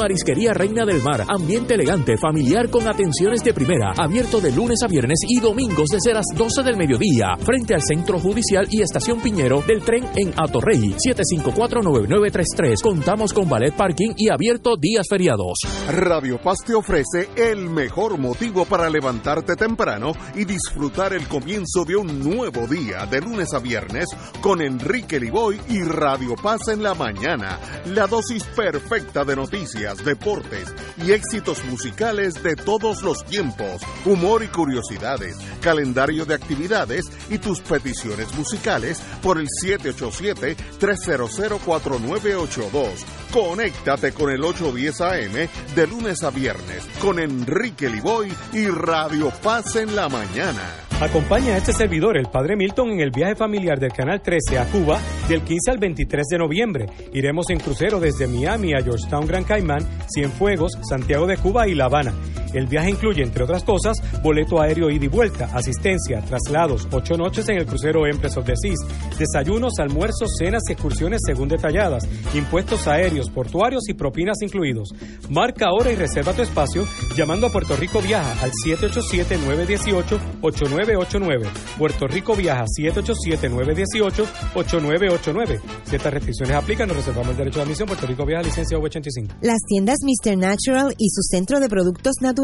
[SPEAKER 8] Marisquería Reina del Mar. Ambiente elegante, familiar con atenciones de primera. Abierto de lunes a viernes y domingos desde las 12 del mediodía. Frente al Centro Judicial y Estación Piñero del tren en Atorrey. 754-9933. Contamos con ballet parking y abierto días feriados.
[SPEAKER 3] Radio Paz te ofrece el mejor motivo para levantarte temprano y disfrutar el comienzo de un nuevo día de lunes a viernes con Enrique Liboy y Radio Paz en la mañana. La dosis perfecta de noticias, deportes y éxitos musicales de todos los tiempos, humor y curiosidades, calendario de actividades y tus peticiones musicales por el 787-300-4982. Conéctate con el 810 AM de lunes a viernes con Enrique Liboy y Radio Paz en la mañana.
[SPEAKER 9] Acompaña a este servidor, el Padre Milton, en el viaje familiar del Canal 13 a Cuba del 15 al 23 de noviembre. Iremos en crucero desde Miami a Georgetown, Gran Caimán, Cienfuegos, Santiago de Cuba y La Habana. El viaje incluye, entre otras cosas, boleto aéreo ida y vuelta, asistencia, traslados, ocho noches en el crucero Empress of the Seas, desayunos, almuerzos, cenas y excursiones según detalladas, impuestos aéreos, portuarios y propinas incluidos. Marca ahora y reserva tu espacio llamando a Puerto Rico Viaja al 787-918-8989. Puerto Rico Viaja 787-918-8989. Si estas restricciones aplican, nos reservamos el derecho de admisión. Puerto Rico Viaja, licencia V85.
[SPEAKER 10] Las tiendas Mr. Natural y su centro de productos naturales,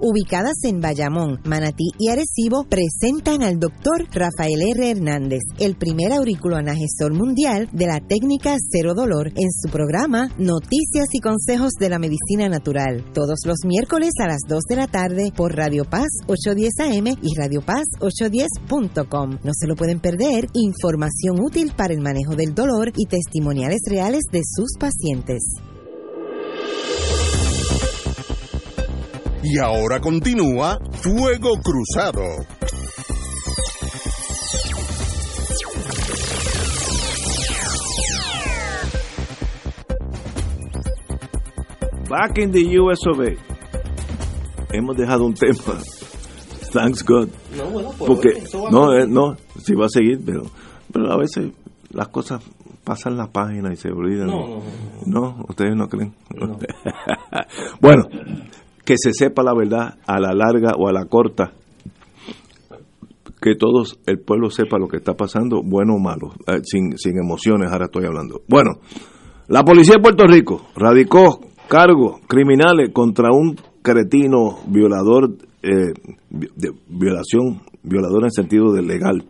[SPEAKER 10] ubicadas en Bayamón, Manatí y Arecibo, presentan al doctor Rafael R. Hernández, el primer auriculoanagesor mundial de la técnica cero dolor, en su programa Noticias y Consejos de la Medicina Natural, todos los miércoles a las 2 de la tarde por Radio Paz 810 AM y Radio Paz 810.com. No se lo pueden perder, información útil para el manejo del dolor y testimoniales reales de sus pacientes.
[SPEAKER 3] Y ahora continúa Fuego Cruzado.
[SPEAKER 1] Back in the US of A. Hemos dejado un tema. Thanks God.
[SPEAKER 2] No, bueno, pues,
[SPEAKER 1] Porque, no,
[SPEAKER 2] a-
[SPEAKER 1] eh, no, sí va a seguir, pero, pero a veces las cosas pasan la página y se olvidan.
[SPEAKER 2] No, no,
[SPEAKER 1] No, ustedes no creen. [LAUGHS] bueno, que se sepa la verdad a la larga o a la corta. Que todos, el pueblo sepa lo que está pasando, bueno o malo, eh, sin, sin emociones, ahora estoy hablando. Bueno, la policía de Puerto Rico radicó cargos criminales contra un cretino violador eh, de violación, violador en sentido de legal,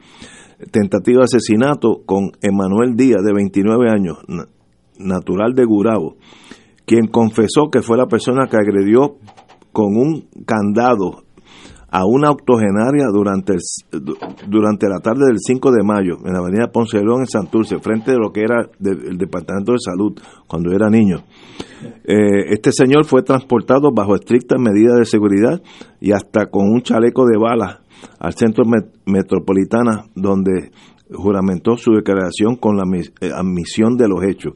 [SPEAKER 1] tentativa de asesinato con Emanuel Díaz, de 29 años, na- natural de Gurabo, quien confesó que fue la persona que agredió con un candado a una octogenaria durante, el, du- durante la tarde del 5 de mayo en la avenida Ponce de León en Santurce, frente de lo que era de- el Departamento de Salud cuando era niño. Eh, este señor fue transportado bajo estrictas medidas de seguridad y hasta con un chaleco de balas al centro met- metropolitana donde juramentó su declaración con la eh, admisión de los hechos.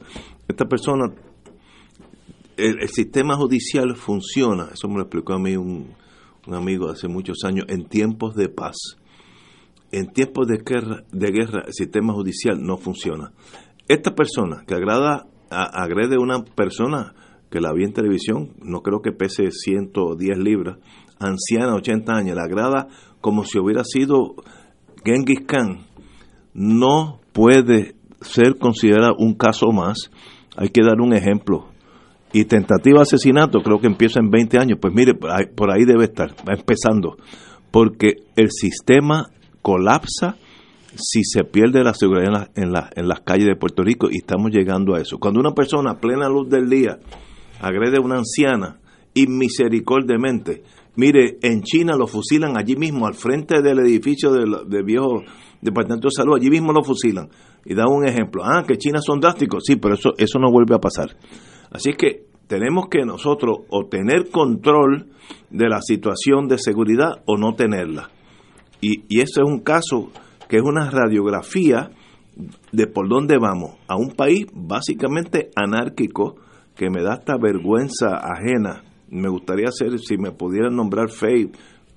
[SPEAKER 1] Esta persona, el, sistema judicial funciona, eso me lo explicó a mí un, amigo hace muchos años, en tiempos de paz. En tiempos de guerra, de guerra el sistema judicial no funciona. Esta persona que agrada, a- agrede a una persona que la vi en televisión, no creo que pese 110 libras, anciana, 80 años, la agrada como si hubiera sido Genghis Khan, no puede ser considerada un caso más. Hay que dar un ejemplo. Y tentativa de asesinato creo que empieza en 20 años. Pues mire, por ahí- debe estar, va empezando. Porque el sistema colapsa si se pierde la seguridad en, la- en, la- en las calles de Puerto Rico y estamos llegando a eso. Cuando una persona a plena luz del día agrede a una anciana inmisericordiamente, Mire, en China lo fusilan allí mismo, al frente del edificio del, viejo Departamento de Salud, allí mismo lo fusilan. Y da un ejemplo. Ah, que China son drásticos. Sí, pero eso, eso no vuelve a pasar. Así que tenemos que nosotros o tener control de la situación de seguridad o no tenerla. Y, y ese es un caso que es una radiografía de por dónde vamos. A un país básicamente anárquico que me da esta vergüenza ajena. Me gustaría hacer, si me pudieran nombrar FEI,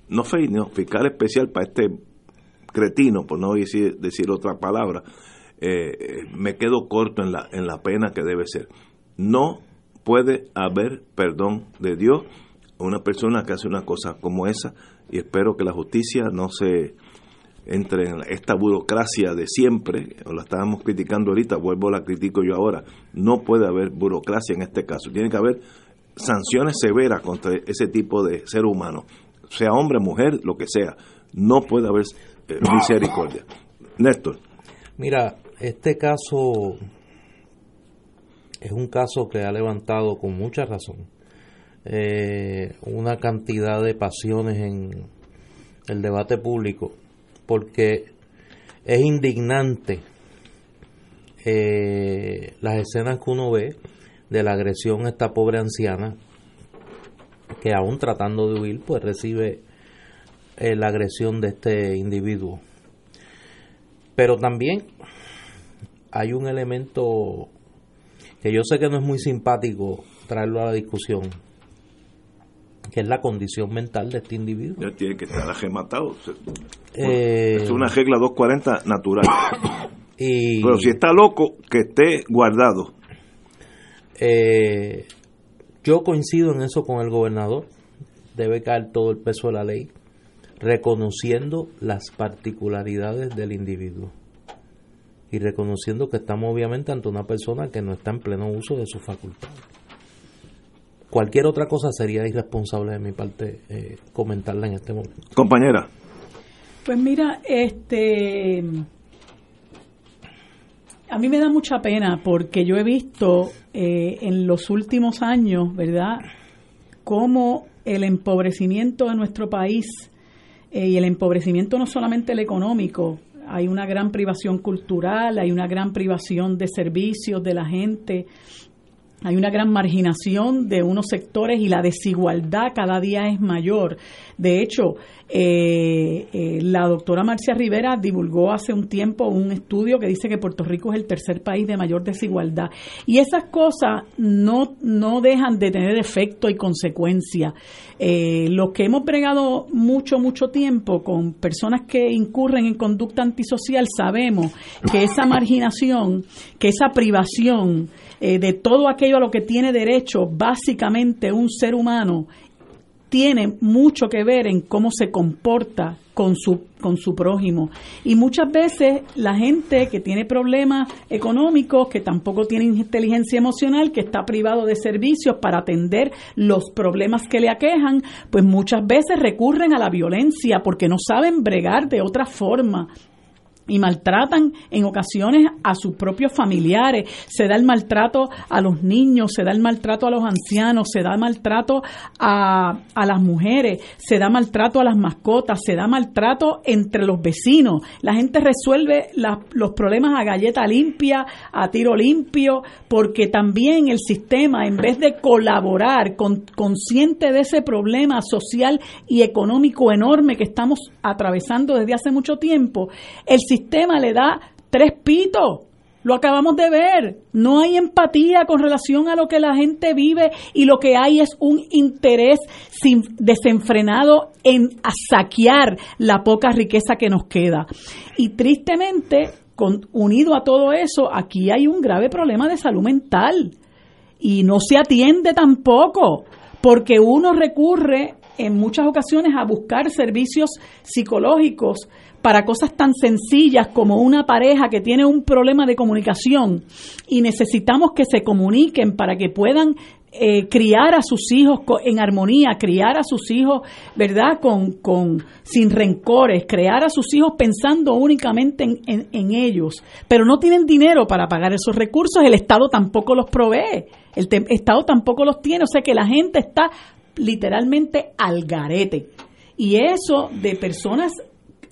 [SPEAKER 1] no FEI, no, fiscal especial para este cretino, por no decir, otra palabra, eh, me quedo corto en la, en la pena que debe ser. No puede haber perdón de Dios a una persona que hace una cosa como esa y espero que la justicia no se entre en esta burocracia de siempre, o la estábamos criticando ahorita, vuelvo la critico yo ahora, no puede haber burocracia en este caso, tiene que haber sanciones severas contra ese tipo de ser humano, sea hombre, mujer, lo que sea, no puede haber eh, misericordia. Néstor.
[SPEAKER 2] Mira, este caso es un caso que ha levantado con mucha razón eh, una cantidad de pasiones en el debate público porque es indignante eh, las escenas que uno ve de la agresión a esta pobre anciana que aún tratando de huir pues recibe eh, la agresión de este individuo. Pero también hay un elemento que yo sé que no es muy simpático traerlo a la discusión que es la condición mental de este individuo.
[SPEAKER 1] Ya tiene que estar agematado. Eh, es una regla 240 natural. [COUGHS] Y, Pero si está loco, que esté guardado.
[SPEAKER 2] Eh, yo coincido en eso con el gobernador. Debe caer todo el peso de la ley, reconociendo las particularidades del individuo y reconociendo que estamos obviamente ante una persona que no está en pleno uso de su facultad. Cualquier otra cosa sería irresponsable de mi parte eh, comentarla en este momento.
[SPEAKER 1] Compañera.
[SPEAKER 7] Pues mira, este a mí me da mucha pena porque yo he visto eh, en los últimos años, ¿verdad?, cómo el empobrecimiento de nuestro país eh, y el empobrecimiento no solamente el económico, hay una gran privación cultural, hay una gran privación de servicios de la gente, hay una gran marginación de unos sectores y la desigualdad cada día es mayor. De hecho, eh, eh, la doctora Marcia Rivera divulgó hace un tiempo un estudio que dice que Puerto Rico es el tercer país de mayor desigualdad. Y esas cosas no, no dejan de tener efecto y consecuencia. Eh, los que hemos bregado mucho, mucho tiempo con personas que incurren en conducta antisocial sabemos que esa marginación, que esa privación, eh, de todo aquello a lo que tiene derecho básicamente un ser humano tiene mucho que ver en cómo se comporta con su, con su prójimo. Y muchas veces la gente que tiene problemas económicos, que tampoco tiene inteligencia emocional, que está privado de servicios para atender los problemas que le aquejan, pues muchas veces recurren a la violencia porque no saben bregar de otra forma y maltratan en ocasiones a sus propios familiares, se da el maltrato a los niños, se da el maltrato a los ancianos, se da maltrato a, a las mujeres, se da maltrato a las mascotas, se da maltrato entre los vecinos. La gente resuelve los problemas a galleta limpia, a tiro limpio, porque también el sistema, en vez de colaborar con, consciente de ese problema social y económico enorme que estamos atravesando desde hace mucho tiempo, el sistema sistema le da tres pitos. Lo acabamos de ver. No hay empatía con relación a lo que la gente vive y lo que hay es un interés sin, desenfrenado en saquear la poca riqueza que nos queda. Y tristemente, con, unido a todo eso, aquí hay un grave problema de salud mental y no se atiende tampoco porque uno recurre en muchas ocasiones a buscar servicios psicológicos para cosas tan sencillas como una pareja que tiene un problema de comunicación y necesitamos que se comuniquen para que puedan eh, criar a sus hijos en armonía, criar a sus hijos, ¿verdad? Con, con, sin rencores, crear a sus hijos pensando únicamente en, en ellos. Pero no tienen dinero para pagar esos recursos, el Estado tampoco los provee, el Estado tampoco los tiene, o sea que la gente está literalmente al garete. Y eso de personas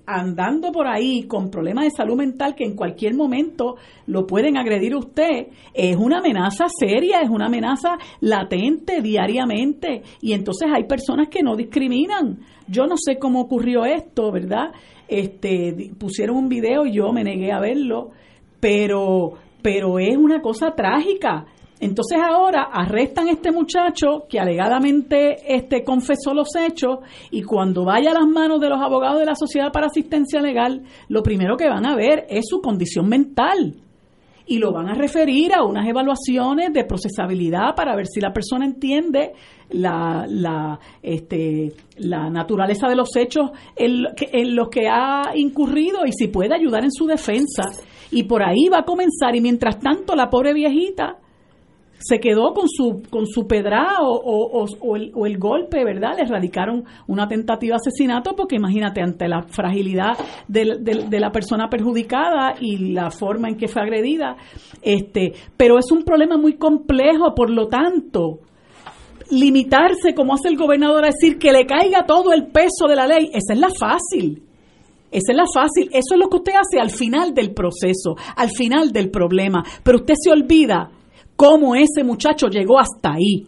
[SPEAKER 7] andando por ahí con problemas de salud mental que en cualquier momento lo pueden agredir a usted, es una amenaza seria, es una amenaza latente diariamente. Y entonces hay personas que no discriminan. Yo no sé cómo ocurrió esto, ¿verdad? Este, pusieron un video yo me negué a verlo, pero, pero es una cosa trágica entonces ahora arrestan a este muchacho que alegadamente este confesó los hechos y cuando vaya a las manos de los abogados de la Sociedad para Asistencia Legal, lo primero que van a ver es su condición mental y lo van a referir a unas evaluaciones de procesabilidad para ver si la persona entiende la, la, este, la naturaleza de los hechos en, en los que ha incurrido y si puede ayudar en su defensa. Y por ahí va a comenzar y mientras tanto la pobre viejita se quedó con su con su pedra o, o, el, golpe, ¿verdad? Le radicaron una tentativa de asesinato porque imagínate, ante la fragilidad de, de, la persona perjudicada y la forma en que fue agredida, este, pero es un problema muy complejo, por lo tanto, limitarse como hace el gobernador a decir que le caiga todo el peso de la ley, esa es la fácil. Esa es la fácil, eso es lo que usted hace al final del proceso, al final del problema, pero usted se olvida cómo ese muchacho llegó hasta ahí.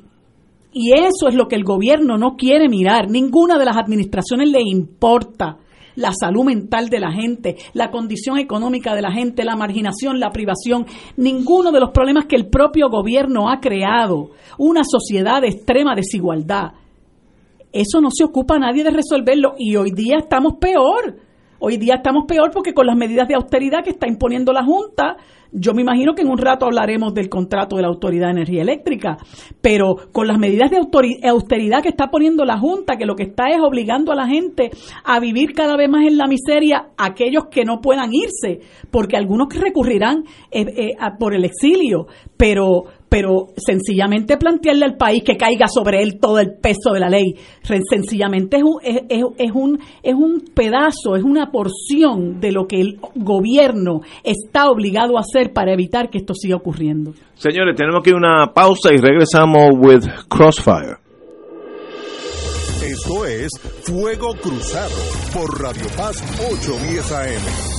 [SPEAKER 7] Y eso es lo que el gobierno no quiere mirar. Ninguna de las administraciones le importa la salud mental de la gente, la condición económica de la gente, la marginación, la privación, ninguno de los problemas que el propio gobierno ha creado, una sociedad de extrema desigualdad. Eso no se ocupa nadie de resolverlo y hoy día estamos peor. Hoy día estamos peor porque con las medidas de austeridad que está imponiendo la Junta, yo me imagino que en un rato hablaremos del contrato de la Autoridad de Energía Eléctrica, pero con las medidas de austeridad que está poniendo la Junta, que lo que está es obligando a la gente a vivir cada vez más en la miseria, aquellos que no puedan irse, porque algunos recurrirán eh, eh, por el exilio, pero pero sencillamente plantearle al país que caiga sobre él todo el peso de la ley, sencillamente es un, es, es, un, es un pedazo, es una porción de lo que el gobierno está obligado a hacer para evitar que esto siga ocurriendo.
[SPEAKER 1] Señores, tenemos que ir a una pausa y regresamos with Crossfire.
[SPEAKER 3] Esto es Fuego Cruzado por Radio Paz 810 AM.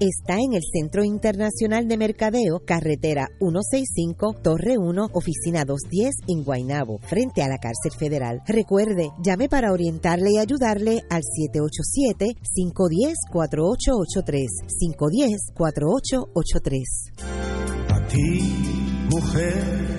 [SPEAKER 10] está en el Centro Internacional de Mercadeo, carretera 165, Torre 1, oficina 210 en Guaynabo, frente a la cárcel federal. Recuerde, llame para orientarle y ayudarle al 787-510-4883, 510-4883.
[SPEAKER 11] A ti, mujer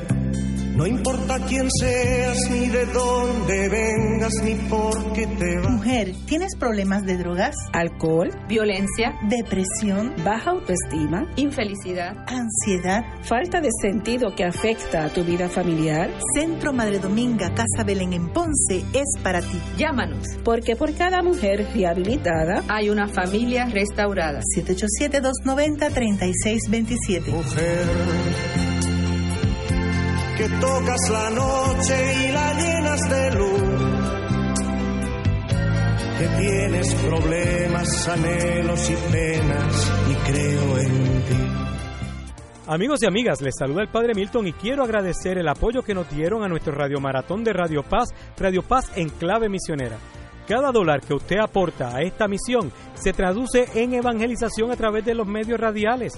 [SPEAKER 11] no importa quién seas, ni de dónde vengas, ni por qué te vas.
[SPEAKER 12] Mujer, ¿tienes problemas de drogas?
[SPEAKER 13] Alcohol, violencia,
[SPEAKER 12] depresión,
[SPEAKER 13] baja autoestima, infelicidad,
[SPEAKER 12] ansiedad,
[SPEAKER 13] falta de sentido que afecta a tu vida familiar.
[SPEAKER 12] Centro Madre Dominga Casa Belén en Ponce es para ti.
[SPEAKER 13] Llámanos, porque por cada mujer rehabilitada hay una familia restaurada.
[SPEAKER 12] 787-290-3627.
[SPEAKER 11] Mujer que tocas la noche y la llenas de luz, que tienes problemas, anhelos y penas y creo en ti.
[SPEAKER 9] Amigos y amigas, les saluda el Padre Milton y quiero agradecer el apoyo que nos dieron a nuestro Radio Maratón de Radio Paz, Radio Paz en clave misionera. cada dólar que usted aporta a esta misión se traduce en evangelización a través de los medios radiales.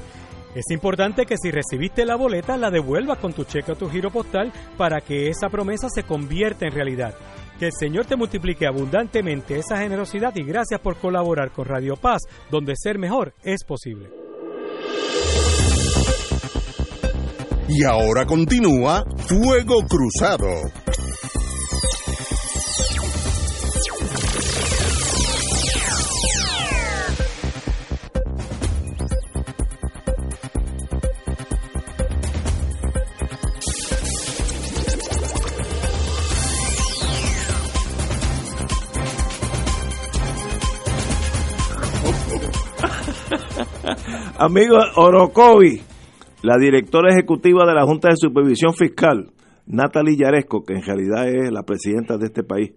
[SPEAKER 9] Es importante que si recibiste la boleta la devuelvas con tu cheque o tu giro postal para que esa promesa se convierta en realidad. Que el Señor te multiplique abundantemente esa generosidad y gracias por colaborar con Radio Paz, donde ser mejor es posible.
[SPEAKER 3] Y ahora continúa Fuego Cruzado.
[SPEAKER 1] Amigo Orocovi, la directora ejecutiva de la Junta de Supervisión Fiscal, Natalie Yaresco, que en realidad es la presidenta de este país,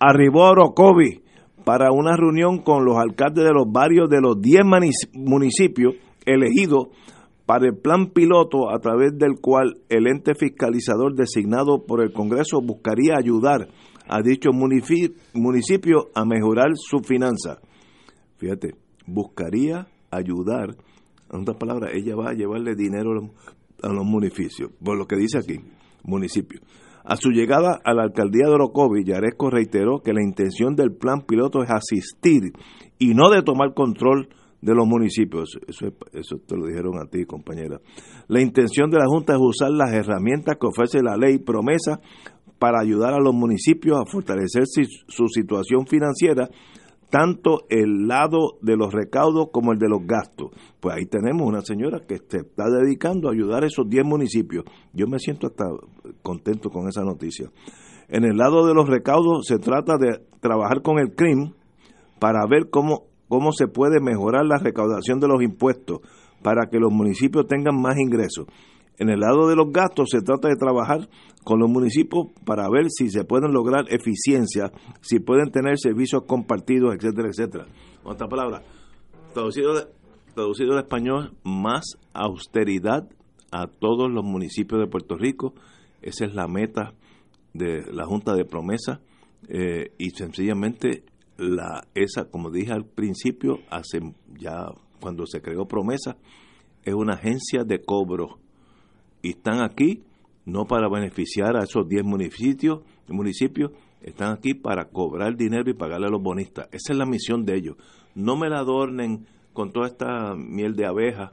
[SPEAKER 1] arribó a Orocovi para una reunión con los alcaldes de los barrios de los 10 municipios elegidos para el plan piloto a través del cual el ente fiscalizador designado por el Congreso buscaría ayudar a dichos municipios a mejorar su finanza. Fíjate, buscaría ayudar en otras palabras, ella va a llevarle dinero a los, municipios, por lo que dice aquí, municipio. A su llegada a la alcaldía de Orocovi, Yaresco reiteró que la intención del plan piloto es asistir y no de tomar control de los municipios. Eso, eso te lo dijeron a ti, compañera. La intención de la Junta es usar las herramientas que ofrece la ley promesa para ayudar a los municipios a fortalecer su situación financiera tanto el lado de los recaudos como el de los gastos. Pues ahí tenemos una señora que se está dedicando a ayudar a esos 10 municipios. Yo me siento hasta contento con esa noticia. En el lado de los recaudos se trata de trabajar con el CRIM para ver cómo, cómo se puede mejorar la recaudación de los impuestos para que los municipios tengan más ingresos. En el lado de los gastos se trata de trabajar con los municipios para ver si se pueden lograr eficiencia, si pueden tener servicios compartidos, etcétera, etcétera. Otra palabra, traducido de, traducido de español, más austeridad a todos los municipios de Puerto Rico. Esa es la meta de la Junta de Promesa eh, y sencillamente la esa, como dije al principio, hace ya cuando se creó Promesa, es una agencia de cobro y están aquí no para beneficiar a esos 10 municipios, municipios, están aquí para cobrar dinero y pagarle a los bonistas. Esa es la misión de ellos. No me la adornen con toda esta miel de abeja.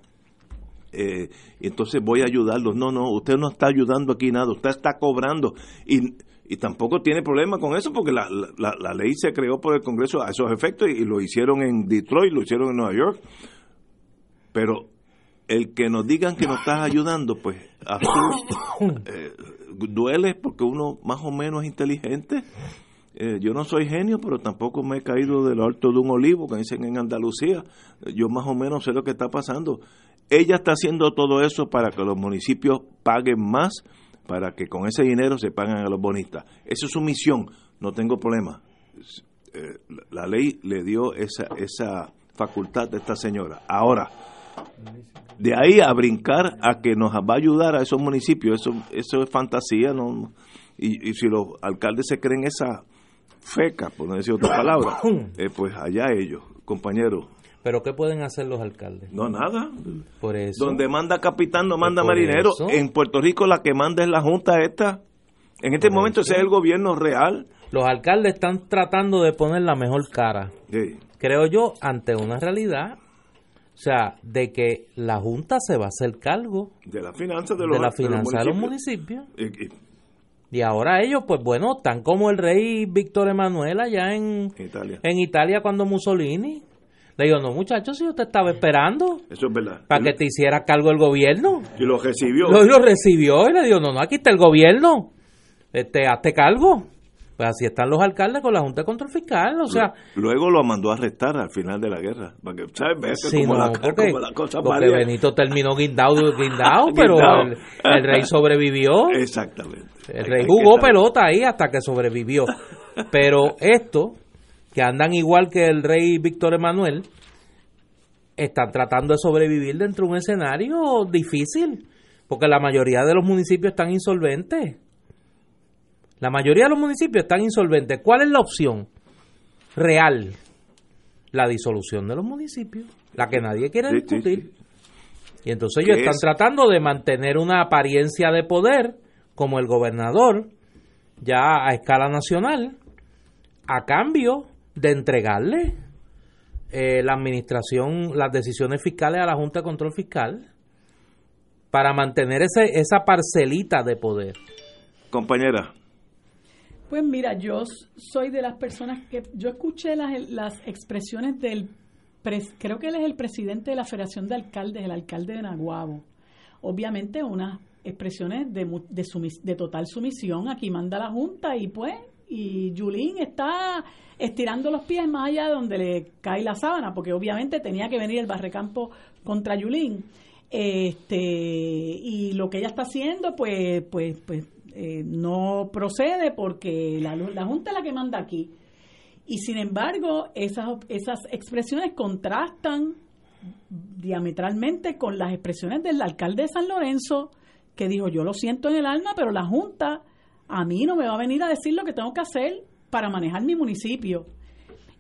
[SPEAKER 1] Eh, entonces voy a ayudarlos. No, no, usted no está ayudando aquí nada, usted está cobrando. Y, y tampoco tiene problema con eso porque la, la, ley se creó por el Congreso a esos efectos y lo hicieron en Detroit, lo hicieron en Nueva York. Pero el que nos digan que nos estás ayudando, pues eh, duele porque uno más o menos es inteligente. Eh, yo no soy genio, pero tampoco me he caído del alto de un olivo, que dicen en Andalucía. Yo más o menos sé lo que está pasando. Ella está haciendo todo eso para que los municipios paguen más, para que con ese dinero se paguen a los bonistas. Esa es su misión, no tengo problema. Eh, la ley le dio esa, esa facultad de esta señora. Ahora, de ahí a brincar a que nos va a ayudar a esos municipios, eso, eso es fantasía, ¿no? Y, si los alcaldes se creen esa feca, por no decir otra palabra, [COUGHS] eh, pues allá ellos, compañeros.
[SPEAKER 2] ¿Pero qué pueden hacer los alcaldes?
[SPEAKER 1] No, nada.
[SPEAKER 2] Por eso.
[SPEAKER 1] Donde manda capitán no manda marinero. En Puerto Rico la que manda es la Junta esta. En este momento ese es el gobierno real.
[SPEAKER 2] Los alcaldes están tratando de poner la mejor cara. Creo yo, ante una realidad o sea, de que la Junta se va a hacer cargo
[SPEAKER 1] de la finanza de los,
[SPEAKER 2] la finanza de los municipios. Y, ahora ellos, pues bueno, están como el rey Víctor Emanuel allá en
[SPEAKER 1] Italia.
[SPEAKER 2] en Italia cuando Mussolini. Le digo, no muchachos, si usted estaba esperando.
[SPEAKER 1] Eso es verdad.
[SPEAKER 2] Para que te hiciera cargo el gobierno.
[SPEAKER 1] Y lo recibió.
[SPEAKER 2] Lo, lo recibió y le digo, no, no, aquí está el gobierno. Este, hazte cargo. Pues así están los alcaldes con la Junta de Control Fiscal, o sea...
[SPEAKER 1] Luego lo mandó a arrestar al final de la guerra, porque, ¿sabes?
[SPEAKER 2] Sí, como, la, [LAUGHS] porque, porque Benito terminó guindado, [LAUGHS] guindado pero el, el, rey sobrevivió.
[SPEAKER 1] Exactamente.
[SPEAKER 2] El rey jugó pelota ahí hasta que sobrevivió. [LAUGHS] Pero esto, que andan igual que el rey Víctor Emanuel, están tratando de sobrevivir dentro de un escenario difícil, porque la mayoría de los municipios están insolventes. La mayoría de los municipios están insolventes. ¿Cuál es la opción? real la disolución de los municipios, la que nadie quiere discutir. Y entonces ellos están
[SPEAKER 1] es-
[SPEAKER 2] tratando de mantener una apariencia de poder, como el gobernador, ya a escala nacional, a cambio de entregarle eh, la administración, las decisiones fiscales a la Junta de Control Fiscal, para mantener ese, esa parcelita de poder.
[SPEAKER 1] Compañera,
[SPEAKER 7] Pues mira, yo soy de las personas que yo escuché las, las expresiones del, pres- creo que él es el presidente de la Federación de Alcaldes, el alcalde de Naguabo. Obviamente unas expresiones de, de, sumis- de total sumisión, aquí manda la Junta y pues, y Yulín está estirando los pies más allá de donde le cae la sábana, porque obviamente tenía que venir el barrecampo contra Yulín. Este, y lo que ella está haciendo, pues, pues, pues eh, no procede porque la, la Junta es la que manda aquí. Y sin embargo, esas, esas expresiones contrastan diametralmente con las expresiones del alcalde de San Lorenzo, que dijo, yo lo siento en el alma, pero la Junta a mí no me va a venir a decir lo que tengo que hacer para manejar mi municipio.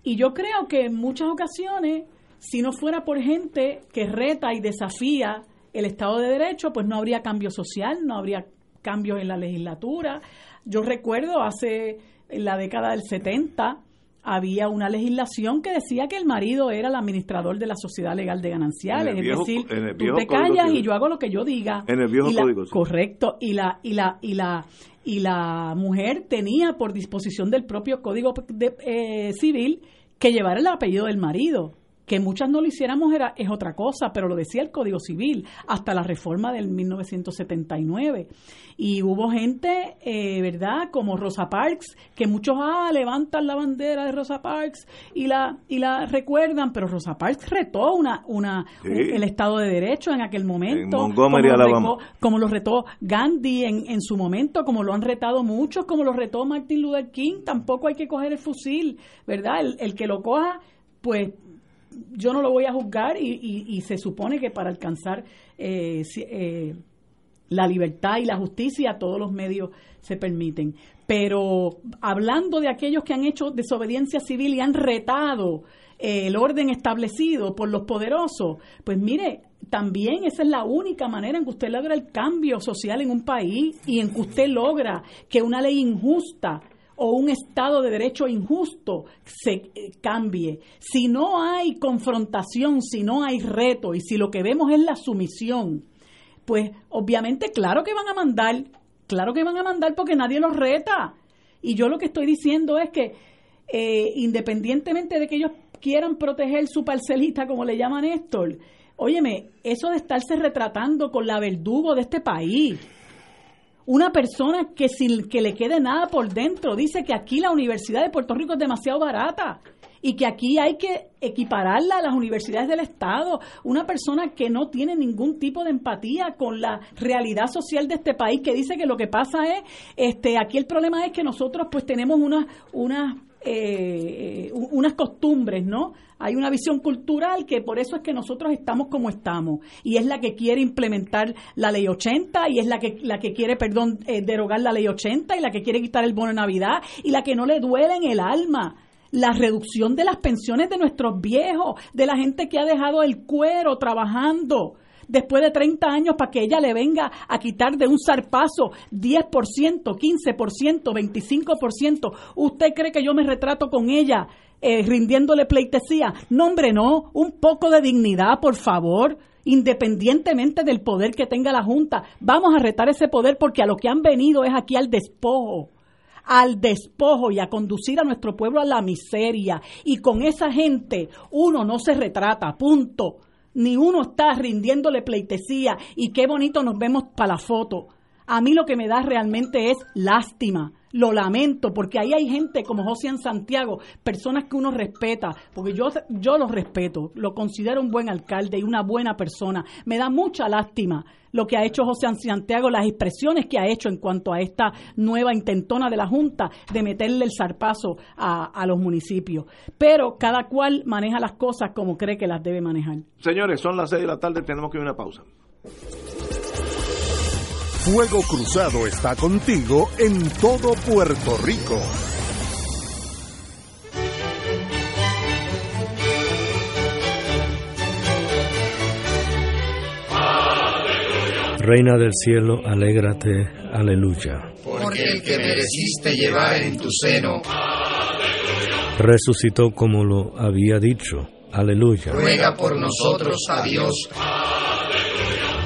[SPEAKER 7] Y yo creo que en muchas ocasiones, si no fuera por gente que reta y desafía el Estado de Derecho, pues no habría cambio social, no habría cambios en la legislatura. Yo recuerdo hace en la década del 70 había una legislación que decía que el marido era el administrador de la sociedad legal de gananciales, es decir, tú te callas y yo hago lo que yo diga.
[SPEAKER 1] En el viejo
[SPEAKER 7] Y la-
[SPEAKER 1] Código.
[SPEAKER 7] Correcto, y la y la y la y la mujer tenía por disposición del propio Código de- eh, Civil que llevar el apellido del marido. Que muchas no lo hiciéramos era, es otra cosa, pero lo decía el Código Civil hasta la reforma del 1979. Y hubo gente, eh, ¿verdad? Como Rosa Parks, que muchos ah, levantan la bandera de Rosa Parks y la y la recuerdan, pero Rosa Parks retó una una
[SPEAKER 1] Sí.
[SPEAKER 7] un- el Estado de Derecho en aquel momento.
[SPEAKER 1] Montgomery,
[SPEAKER 7] como lo
[SPEAKER 1] Alabama.
[SPEAKER 7] retó- como lo retó Gandhi en, en su momento, como lo han retado muchos, como lo retó Martin Luther King, tampoco hay que coger el fusil, ¿verdad? El, el que lo coja, pues yo no lo voy a juzgar y, y- se supone que para alcanzar eh, eh, la libertad y la justicia todos los medios se permiten. Pero hablando de aquellos que han hecho desobediencia civil y han retado eh, el orden establecido por los poderosos, pues mire, también esa es la única manera en que usted logra el cambio social en un país y en que usted logra que una ley injusta o un Estado de Derecho injusto se eh, cambie. Si no hay confrontación, si no hay reto y si lo que vemos es la sumisión, pues obviamente claro que van a mandar, claro que van a mandar porque nadie los reta. Y yo lo que estoy diciendo es que eh, independientemente de que ellos quieran proteger su parcelita, como le llama Néstor, óyeme, eso de estarse retratando con la verdugo de este país, una persona que sin que le quede nada por dentro dice que aquí la Universidad de Puerto Rico es demasiado barata y que aquí hay que equipararla a las universidades del Estado. Una persona que no tiene ningún tipo de empatía con la realidad social de este país, que dice que lo que pasa es, este, aquí el problema es que nosotros pues tenemos unas, unas eh, unas costumbres, ¿no? Hay una visión cultural que por eso es que nosotros estamos como estamos y es la que quiere implementar la ley 80 y es la que la que quiere, perdón, eh, derogar la ley 80 y la que quiere quitar el bono de Navidad y la que no le duele en el alma la reducción de las pensiones de nuestros viejos, de la gente que ha dejado el cuero trabajando después de 30 años para que ella le venga a quitar de un zarpazo 10%, 15%, 25%. ¿Usted cree que yo me retrato con ella eh, rindiéndole pleitesía? No, hombre, no. Un poco de dignidad, por favor. Independientemente del poder que tenga la Junta, vamos a retar ese poder porque a lo que han venido es aquí al despojo al despojo y a conducir a nuestro pueblo a la miseria. Y con esa gente uno no se retrata, punto. Ni uno está rindiéndole pleitesía y qué bonito nos vemos para la foto. A mí lo que me da realmente es lástima. Lo lamento porque ahí hay gente como José en Santiago, personas que uno respeta, porque yo, yo los respeto, lo considero un buen alcalde y una buena persona. Me da mucha lástima lo que ha hecho José Santiago, las expresiones que ha hecho en cuanto a esta nueva intentona de la Junta de meterle el zarpazo a, a los municipios. Pero cada cual maneja las cosas como cree que las debe manejar.
[SPEAKER 1] Señores, son las 6 de la tarde, tenemos que ir a una pausa.
[SPEAKER 3] Fuego Cruzado está contigo en todo Puerto Rico.
[SPEAKER 14] Reina del cielo, alégrate, aleluya.
[SPEAKER 5] Porque el que mereciste llevar en tu seno,
[SPEAKER 14] resucitó como lo había dicho, aleluya.
[SPEAKER 5] Ruega por nosotros a Dios. ¡Aleluya!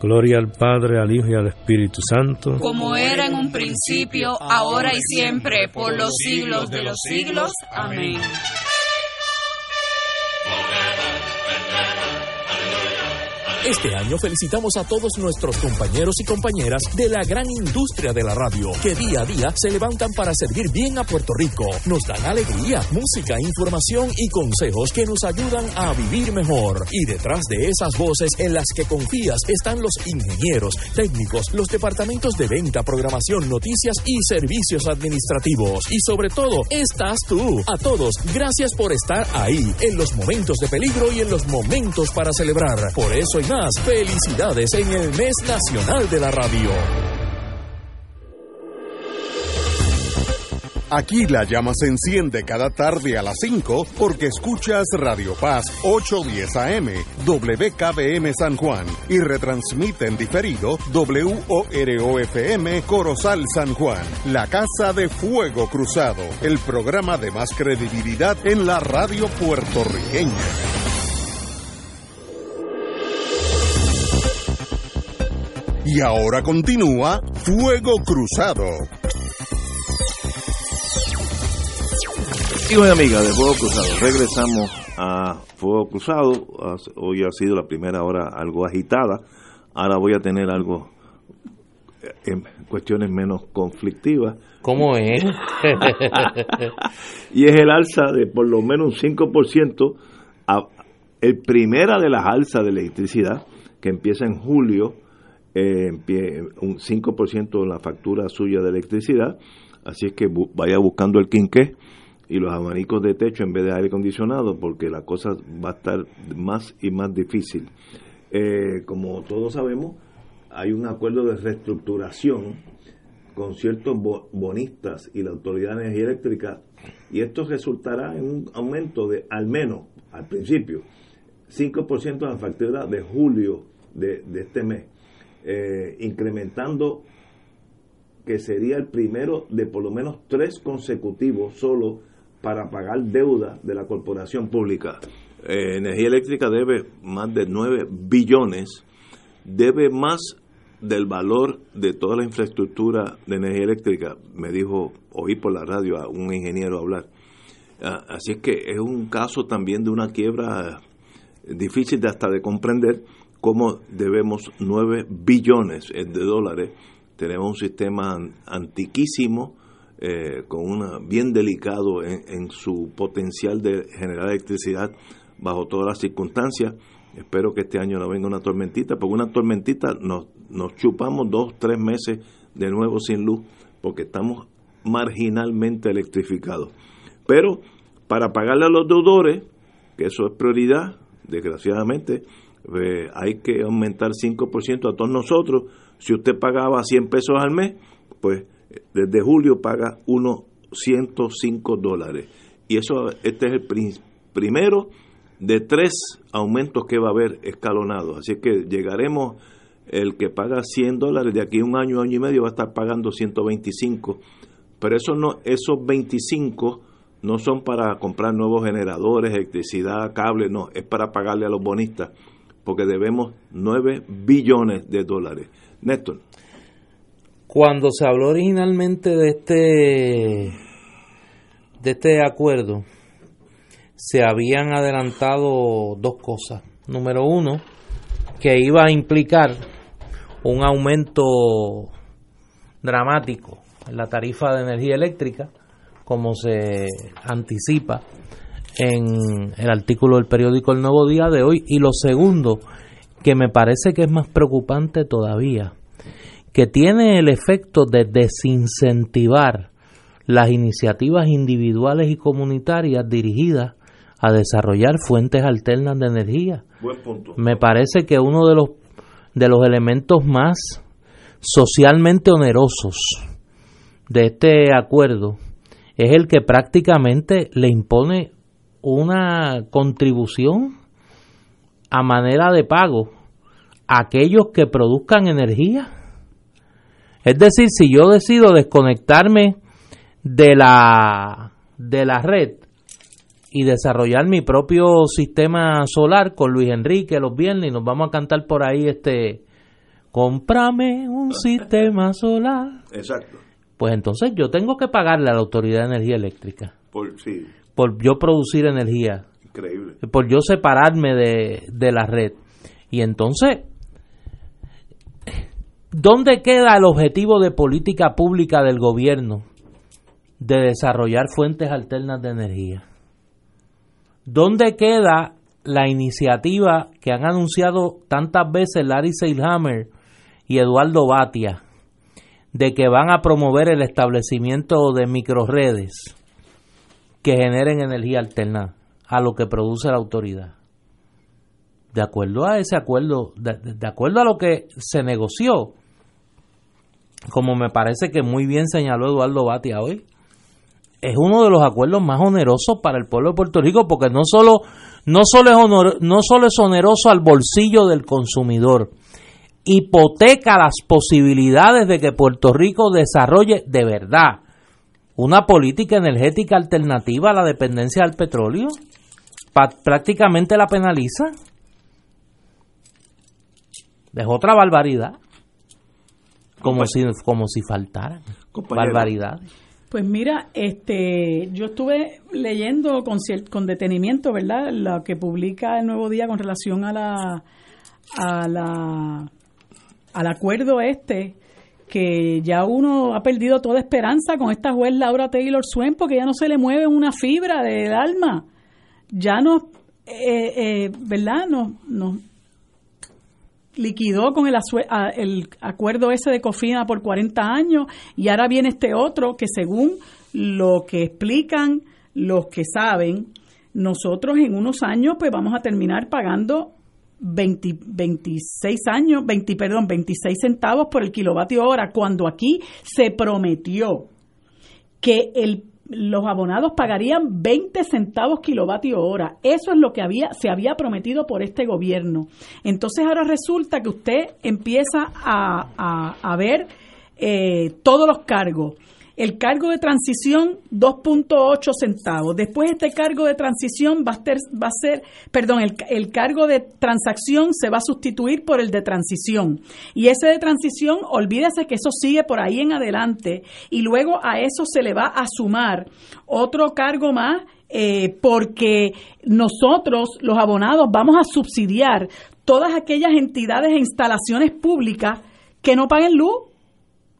[SPEAKER 14] Gloria al Padre, al Hijo y al Espíritu Santo.
[SPEAKER 15] como era en un principio, ahora y siempre, por los siglos de los siglos. Amén.
[SPEAKER 8] Este año felicitamos a todos nuestros compañeros y compañeras de la gran industria de la radio, que día a día se levantan para servir bien a Puerto Rico. Nos dan alegría, música, información y consejos que nos ayudan a vivir mejor. Y detrás de esas voces en las que confías están los ingenieros, técnicos, los departamentos de venta, programación, noticias y servicios administrativos. Y sobre todo, estás tú. A todos, gracias por estar ahí, en los momentos de peligro y en los momentos para celebrar. Por eso más, felicidades en el mes nacional de la radio.
[SPEAKER 3] Aquí la llama se enciende cada tarde a las 5 porque escuchas Radio Paz 810 AM, WKBM San Juan y retransmite en diferido WOROFM Corozal San Juan, la Casa de Fuego Cruzado, el programa de más credibilidad en la radio puertorriqueña. Y ahora continúa Fuego Cruzado.
[SPEAKER 1] Amigos y amigas de Fuego Cruzado, regresamos a Fuego Cruzado. Hoy ha sido la primera hora algo agitada. Ahora voy a tener algo eh, en cuestiones menos conflictivas.
[SPEAKER 2] ¿Cómo es? [LAUGHS]
[SPEAKER 1] y es el alza de por lo menos un 5%, a, el primera de las alzas de electricidad, que empieza en julio, eh, un 5% en la factura suya de electricidad, así es que vaya buscando el quinqué y los abanicos de techo en vez de aire acondicionado, porque la cosa va a estar más y más difícil. Eh, como todos sabemos, hay un acuerdo de reestructuración con ciertos bo- bonistas y la Autoridad de Energía Eléctrica, y esto resultará en un aumento de al menos, al principio, 5% de la factura de julio de, de este mes, eh, incrementando que sería el primero de por lo menos tres consecutivos solo para pagar deuda de la corporación pública. Eh, Energía Eléctrica debe más de 9 billones, debe más del valor de toda la infraestructura de energía eléctrica, me dijo, oí por la radio a un ingeniero hablar. Ah, Así es que es un caso también de una quiebra difícil de hasta de comprender cómo debemos 9 billones de dólares. Tenemos un sistema an- antiquísimo, eh, con una bien delicado en, en su potencial de generar electricidad bajo todas las circunstancias. Espero que este año no venga una tormentita, porque una tormentita nos, nos chupamos dos, tres meses de nuevo sin luz, porque estamos marginalmente electrificados. Pero para pagarle a los deudores, que eso es prioridad, desgraciadamente, hay que aumentar 5% a todos nosotros. Si usted pagaba 100 pesos al mes, pues desde julio paga unos 105 dólares. Y eso, este es el primero de tres aumentos que va a haber escalonados. Así que llegaremos, el que paga 100 dólares de aquí a un año, año y medio va a estar pagando 125. Pero eso no, esos 25 no son para comprar nuevos generadores, electricidad, cable, no, es para pagarle a los bonistas, porque debemos 9 billones de dólares. Néstor.
[SPEAKER 2] Cuando se habló originalmente de este de este acuerdo, se habían adelantado dos cosas. Número uno, que iba a implicar un aumento dramático en la tarifa de energía eléctrica, como se anticipa en el artículo del periódico El Nuevo Día de hoy. Y lo segundo, que me parece que es más preocupante todavía, que tiene el efecto de desincentivar las iniciativas individuales y comunitarias dirigidas a desarrollar fuentes alternas de energía.
[SPEAKER 1] Buen punto.
[SPEAKER 2] Me parece que uno de los de los elementos más socialmente onerosos de este acuerdo es el que prácticamente le impone una contribución a manera de pago a aquellos que produzcan energía. Es decir, si yo decido desconectarme de la de la red y desarrollar mi propio sistema solar con Luis Enrique los viernes y nos vamos a cantar por ahí este cómprame un sistema solar.
[SPEAKER 1] Exacto.
[SPEAKER 2] Pues entonces yo tengo que pagarle a la Autoridad de Energía Eléctrica
[SPEAKER 1] Por, sí,
[SPEAKER 2] por yo producir energía,
[SPEAKER 1] increíble.
[SPEAKER 2] por yo separarme de, de la red. Y entonces, ¿dónde queda el objetivo de política pública del gobierno de desarrollar fuentes alternas de energía? ¿Dónde queda la iniciativa que han anunciado tantas veces Larry Seilhammer y Eduardo Batia de que van a promover el establecimiento de microredes que generen energía alterna a lo que produce la autoridad? De acuerdo a ese acuerdo, de, acuerdo a lo que se negoció, como me parece que muy bien señaló Eduardo Batia hoy, es uno de los acuerdos más onerosos para el pueblo de Puerto Rico porque no solo no solo es no solo es oneroso al bolsillo del consumidor, hipoteca las posibilidades de que Puerto Rico desarrolle de verdad una política energética alternativa a la dependencia del petróleo. Pa- prácticamente la penaliza. Es otra barbaridad. Como si, como si faltaran barbaridades.
[SPEAKER 7] Pues mira, este, yo estuve leyendo con, con detenimiento, ¿verdad? Lo que publica el Nuevo Día con relación a la, a la, al acuerdo este, que ya uno ha perdido toda esperanza con esta juez Laura Taylor Swain, porque ya no se le mueve una fibra del alma. Ya nos, eh, eh, ¿verdad? Nos, nos liquidó con el, el acuerdo ese de Cofina por 40 años y ahora viene este otro que según lo que explican los que saben, nosotros en unos años pues vamos a terminar pagando 20 26 años, 20, perdón, 26 centavos por el kilovatio hora, cuando aquí se prometió que el, los abonados pagarían 20 centavos kilovatio hora. Eso es lo que había, se había prometido por este gobierno. Entonces ahora resulta que usted empieza a, a- a ver eh, todos los cargos. El cargo de transición, 2.8 centavos. Después este cargo de transición va a ser, va a ser perdón, el, el cargo de transacción se va a sustituir por el de transición. Y ese de transición, olvídese que eso sigue por ahí en adelante. Y luego a eso se le va a sumar otro cargo más eh, porque nosotros, los abonados, vamos a subsidiar todas aquellas entidades e instalaciones públicas que no paguen luz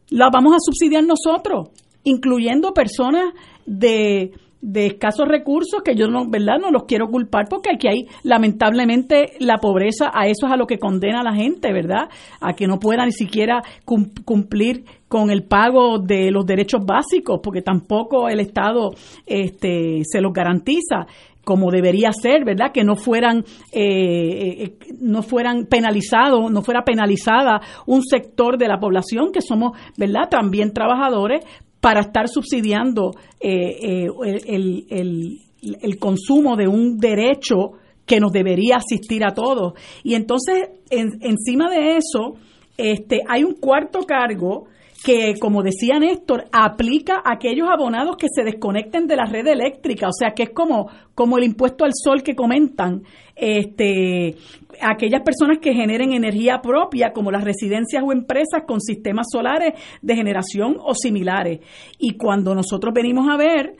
[SPEAKER 7] las vamos a subsidiar nosotros, incluyendo personas de, de escasos recursos que yo no, ¿verdad? No los quiero culpar porque aquí hay lamentablemente la pobreza, a eso es a lo que condena a la gente, ¿verdad? A que no pueda ni siquiera cum- cumplir con el pago de los derechos básicos, porque tampoco el Estado este, se los garantiza como debería ser, ¿verdad? Que no fueran, eh, eh, no fueran penalizados, no fuera penalizada un sector de la población que somos, ¿verdad? También trabajadores para estar subsidiando eh, eh, el, el- el consumo de un derecho que nos debería asistir a todos. Y entonces, en- encima de eso, este, hay un cuarto cargo que, como decía Néstor, aplica a aquellos abonados que se desconecten de la red eléctrica, o sea que es como, como el impuesto al sol que comentan, este, aquellas personas que generen energía propia, como las residencias o empresas con sistemas solares de generación o similares. Y cuando nosotros venimos a ver,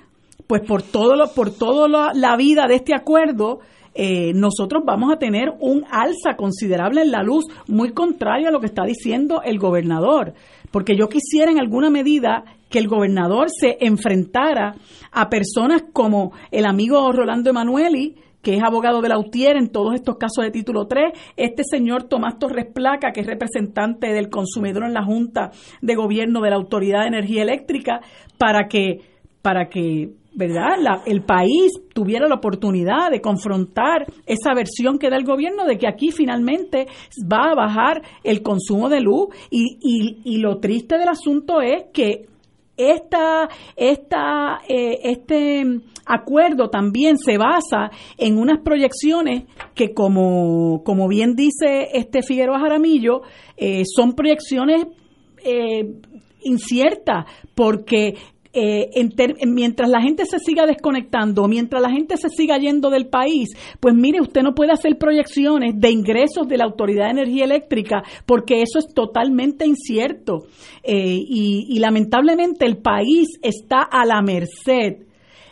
[SPEAKER 7] pues por todo lo, por toda la, la vida de este acuerdo, eh, nosotros vamos a tener un alza considerable en la luz, muy contrario a lo que está diciendo el gobernador. Porque yo quisiera en alguna medida que el gobernador se enfrentara a personas como el amigo Rolando Emanueli, que es abogado de la UTIER en todos estos casos de título 3, este señor Tomás Torres Placa, que es representante del consumidor en la Junta de Gobierno de la Autoridad de Energía Eléctrica, para que, para que ¿verdad? el país tuviera la oportunidad de confrontar esa versión que da el gobierno de que aquí finalmente va a bajar el consumo de luz y, y, y lo triste del asunto es que esta, esta, eh, este acuerdo también se basa en unas proyecciones que, como, como bien dice este Figueroa Jaramillo, eh, son proyecciones eh, inciertas, porque eh, mientras la gente se siga desconectando, mientras la gente se siga yendo del país, pues mire, usted no puede hacer proyecciones de ingresos de la Autoridad de Energía Eléctrica porque eso es totalmente incierto. Eh, y, y lamentablemente el país está a la merced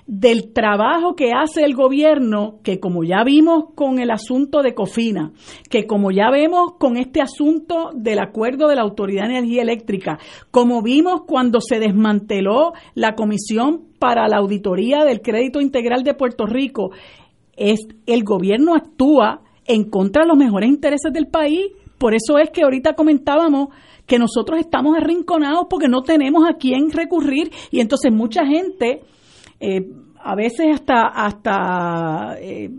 [SPEAKER 7] del trabajo que hace el gobierno, que como ya vimos con el asunto de Cofina, que como ya vemos con este asunto del acuerdo de la Autoridad de Energía Eléctrica, como vimos cuando se desmanteló la Comisión para la Auditoría del Crédito Integral de Puerto Rico, es el gobierno actúa en contra de los mejores intereses del país. Por eso es que ahorita comentábamos que nosotros estamos arrinconados porque no tenemos a quién recurrir y entonces mucha gente eh, a veces hasta, hasta eh,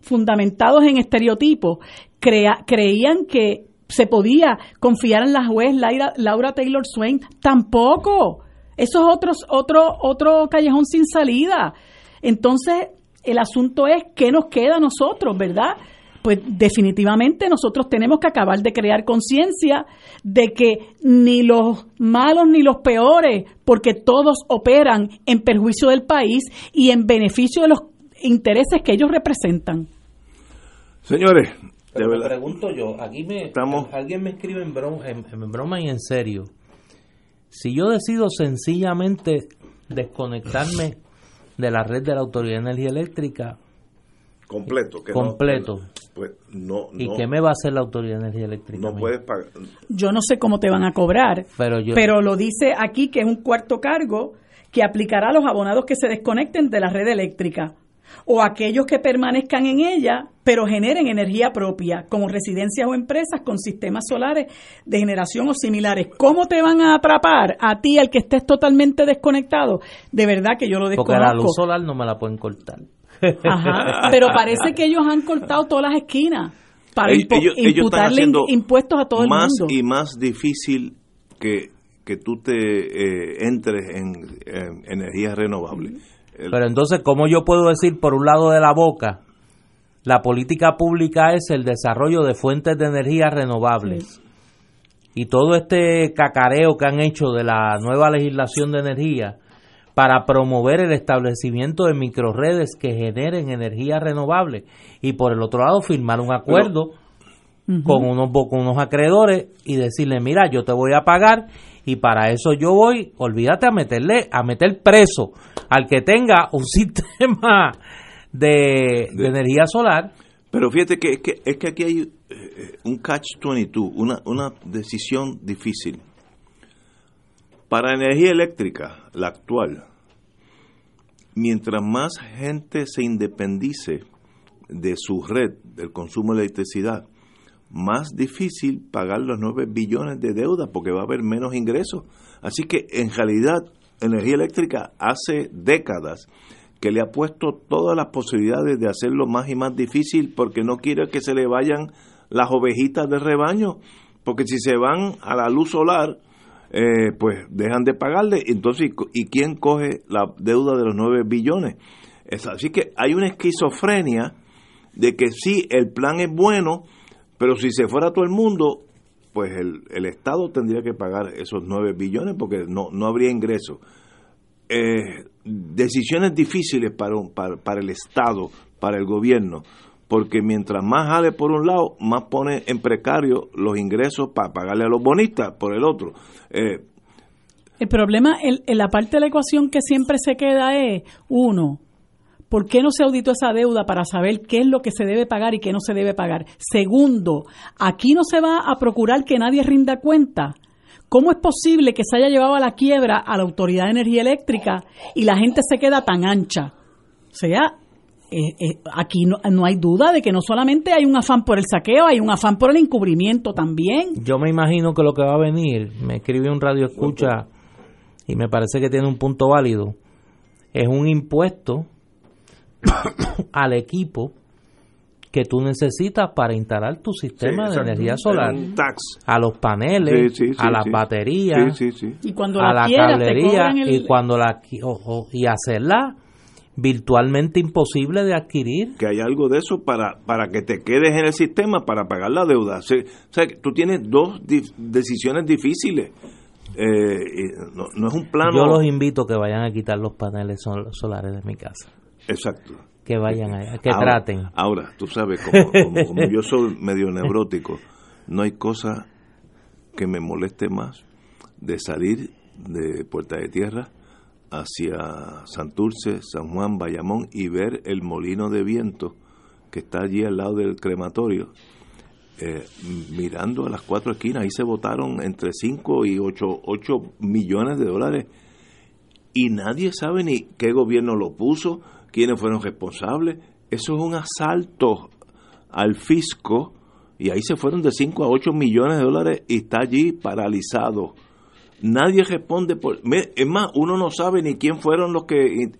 [SPEAKER 7] fundamentados en estereotipos, creían que se podía confiar en la juez Laura, Taylor Swain. Tampoco. Eso es otro, otro, otro callejón sin salida. Entonces, el asunto es qué nos queda a nosotros, ¿verdad? Pues definitivamente nosotros tenemos que acabar de crear conciencia de que ni los malos ni los peores, porque todos operan en perjuicio del país y en beneficio de los intereses que ellos representan.
[SPEAKER 1] Señores,
[SPEAKER 2] Pero me pregunto yo, aquí me alguien me escribe en broma, en broma y en serio. Si yo decido sencillamente desconectarme de la red de la Autoridad de Energía Eléctrica,
[SPEAKER 1] completo. Que
[SPEAKER 2] completo.
[SPEAKER 1] pues no,
[SPEAKER 2] ¿Y qué me va a hacer la Autoridad de Energía Eléctrica?
[SPEAKER 1] No puedes pagar.
[SPEAKER 7] Yo no sé cómo te van a cobrar,
[SPEAKER 2] pero,
[SPEAKER 7] pero lo dice aquí que es un cuarto cargo que aplicará a los abonados que se desconecten de la red eléctrica o aquellos que permanezcan en ella pero generen energía propia, como residencias o empresas con sistemas solares de generación o similares. ¿Cómo te van a atrapar a ti, al que estés totalmente desconectado? De verdad que yo lo desconozco.
[SPEAKER 2] Porque la luz solar no me la pueden cortar.
[SPEAKER 7] Ajá, pero parece que ellos han cortado todas las esquinas para imputarle impuestos a todo el
[SPEAKER 1] más
[SPEAKER 7] mundo.
[SPEAKER 1] y más difícil que, que tú te eh, entres en, energías renovables.
[SPEAKER 2] Pero entonces, ¿cómo yo puedo decir por un lado de la boca, la política pública es el desarrollo de fuentes de energía renovables? Y todo este cacareo que han hecho de la nueva legislación de energía, para promover el establecimiento de microredes que generen energía renovable y por el otro lado firmar un acuerdo con unos con unos acreedores y decirle mira yo te voy a pagar y para eso yo voy olvídate a meterle a meter preso al que tenga un [LAUGHS] sistema de, energía solar
[SPEAKER 1] pero fíjate que es que, es que aquí hay eh, un catch 22 una, una decisión difícil. Para energía eléctrica, la actual, mientras más gente se independice de su red, del consumo de electricidad, más difícil pagar los 9 billones de deuda porque va a haber menos ingresos. Así que en realidad energía eléctrica hace décadas que le ha puesto todas las posibilidades de hacerlo más y más difícil porque no quiere que se le vayan las ovejitas del rebaño, porque si se van a la luz solar, eh, pues dejan de pagarle. Entonces, ¿y quién coge la deuda de los 9 billones? Es, así que hay una esquizofrenia de que sí, el plan es bueno, pero si se fuera todo el mundo, pues el, el Estado tendría que pagar esos 9 billones porque no, no habría ingresos. Eh, decisiones difíciles para, para, para el Estado, para el gobierno, porque mientras más jale por un lado, más pone en precario los ingresos para pagarle a los bonistas por el otro. Eh,
[SPEAKER 7] el problema, en la parte de la ecuación que siempre se queda es, uno, ¿por qué no se auditó esa deuda para saber qué es lo que se debe pagar y qué no se debe pagar? Segundo, aquí no se va a procurar que nadie rinda cuenta. ¿Cómo es posible que se haya llevado a la quiebra a la Autoridad de Energía Eléctrica y la gente se queda tan ancha? O sea, eh, eh, aquí no, no hay duda de que no solamente hay un afán por el saqueo, hay un afán por el encubrimiento también.
[SPEAKER 2] Yo me imagino que lo que va a venir, me escribe un radio escucha y me parece que tiene un punto válido, es un impuesto [COUGHS] al equipo que tú necesitas para instalar tu sistema
[SPEAKER 1] Sí,
[SPEAKER 2] de energía solar. A los paneles,
[SPEAKER 1] Sí, sí, sí,
[SPEAKER 2] a las
[SPEAKER 1] sí.
[SPEAKER 2] baterías,
[SPEAKER 1] Sí, sí, sí.
[SPEAKER 7] Y cuando
[SPEAKER 2] a
[SPEAKER 7] la
[SPEAKER 2] la cablería
[SPEAKER 7] el-
[SPEAKER 2] y cuando la y hacerla virtualmente imposible de adquirir.
[SPEAKER 1] que hay algo de eso para, para que te quedes en el sistema para pagar la deuda. O sea, o sea, que tú tienes dos decisiones difíciles. Eh, no, no es un plano.
[SPEAKER 2] Yo los invito a que vayan a quitar los paneles sol- solares de mi casa.
[SPEAKER 1] Exacto.
[SPEAKER 2] Que vayan allá, que
[SPEAKER 1] Ahora-
[SPEAKER 2] traten.
[SPEAKER 1] Ahora, tú sabes, como, [LAUGHS] como- como yo soy medio neurótico, no hay cosa que me moleste más de salir de Puerta de Tierra hacia Santurce, San Juan, Bayamón y ver el molino de viento que está allí al lado del crematorio, eh, mirando a las cuatro esquinas. Ahí se votaron entre 5 y 8, millones de dólares y nadie sabe ni qué gobierno lo puso, quiénes fueron responsables. Eso es un asalto al fisco y ahí se fueron de 5 a 8 millones de dólares y está allí paralizado. Nadie responde por... Es más, uno no sabe ni quién fueron los que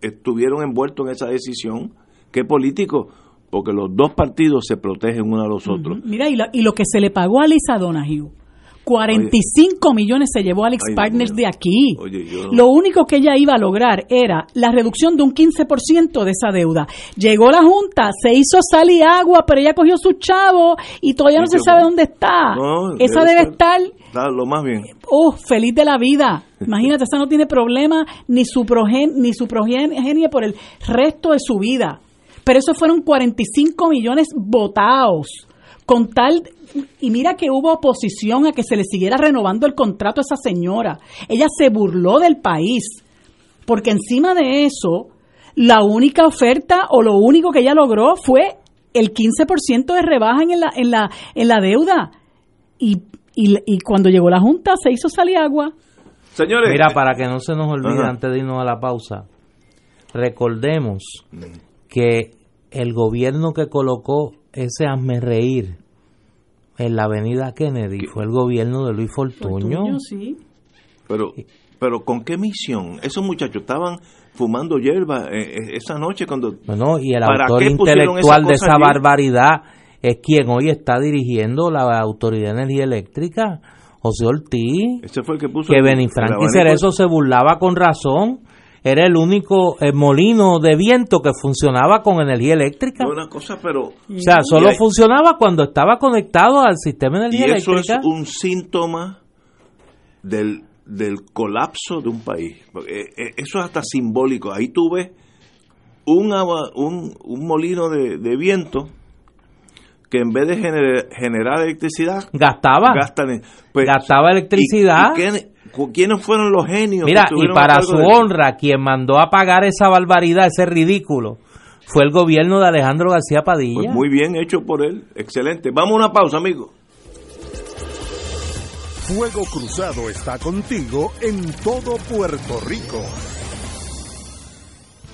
[SPEAKER 1] estuvieron envueltos en esa decisión, qué políticos, porque los dos partidos se protegen uno a los otros.
[SPEAKER 7] Mira, y, la- y lo que se le pagó a Lisa Donahue, 45 millones se llevó Alex
[SPEAKER 1] Ay,
[SPEAKER 7] Partners de aquí.
[SPEAKER 1] Oye, yo no-
[SPEAKER 7] Lo único que ella iba a lograr era la reducción de un 15% de esa deuda. Llegó la Junta, se hizo sal y agua, pero ella cogió su chavo y todavía no
[SPEAKER 1] Y
[SPEAKER 7] se sabe dónde está.
[SPEAKER 1] No,
[SPEAKER 7] esa
[SPEAKER 1] debe
[SPEAKER 7] debe estar,
[SPEAKER 1] lo más bien.
[SPEAKER 7] oh, feliz de la vida. [LAUGHS] Imagínate, esa no tiene problema ni su, progen, ni su progenie por el resto de su vida. Pero esos fueron 45 millones votados. Con tal, y mira que hubo oposición a que se le siguiera renovando el contrato a esa señora. Ella se burló del país. Porque encima de eso, la única oferta o lo único que ella logró fue el 15% de rebaja en la, en la, en la deuda. Y, y, y cuando llegó la Junta se hizo salir agua.
[SPEAKER 1] Señores,
[SPEAKER 2] Mira, para que no se nos olvide
[SPEAKER 1] Ajá.
[SPEAKER 2] antes de irnos a la pausa, recordemos que el gobierno que colocó ese hazme reír en la avenida Kennedy fue el gobierno de Luis Fortuño.
[SPEAKER 7] Fortuño, sí.
[SPEAKER 1] Pero, pero ¿con qué misión? Esos muchachos estaban fumando hierba eh, eh, esa noche cuando...
[SPEAKER 2] Bueno, y el
[SPEAKER 1] ¿Para
[SPEAKER 2] autor intelectual
[SPEAKER 1] esa
[SPEAKER 2] de esa
[SPEAKER 1] allí?
[SPEAKER 2] barbaridad es quien hoy está dirigiendo la Autoridad de Energía Eléctrica, José Ortiz.
[SPEAKER 1] Ese fue el que puso...
[SPEAKER 2] que Benifranqui. Cerezo se burlaba con razón. Era el único eh, molino de viento que funcionaba con energía eléctrica.
[SPEAKER 1] Una cosa, pero...
[SPEAKER 2] O sea, solo
[SPEAKER 1] hay-
[SPEAKER 2] funcionaba cuando estaba conectado al sistema de
[SPEAKER 1] Y
[SPEAKER 2] energía
[SPEAKER 1] eso es
[SPEAKER 2] eléctrica.
[SPEAKER 1] un síntoma del, del colapso de un país. Eh, eh, Eso es hasta simbólico. Ahí tú ves un, un, un molino de, de viento que en vez de gener- generar electricidad,
[SPEAKER 2] Gastaba.
[SPEAKER 1] gastan, pues,
[SPEAKER 2] Gastaba electricidad.
[SPEAKER 1] ¿y- cu- ¿Quiénes fueron los genios? que
[SPEAKER 2] Mira, y para su
[SPEAKER 1] de
[SPEAKER 2] honra, quien mandó a pagar esa barbaridad, ese ridículo, fue el gobierno de Alejandro García Padilla.
[SPEAKER 1] Pues muy bien hecho por él. Excelente. Vamos a una pausa, amigos.
[SPEAKER 3] Fuego Cruzado está contigo en todo Puerto Rico.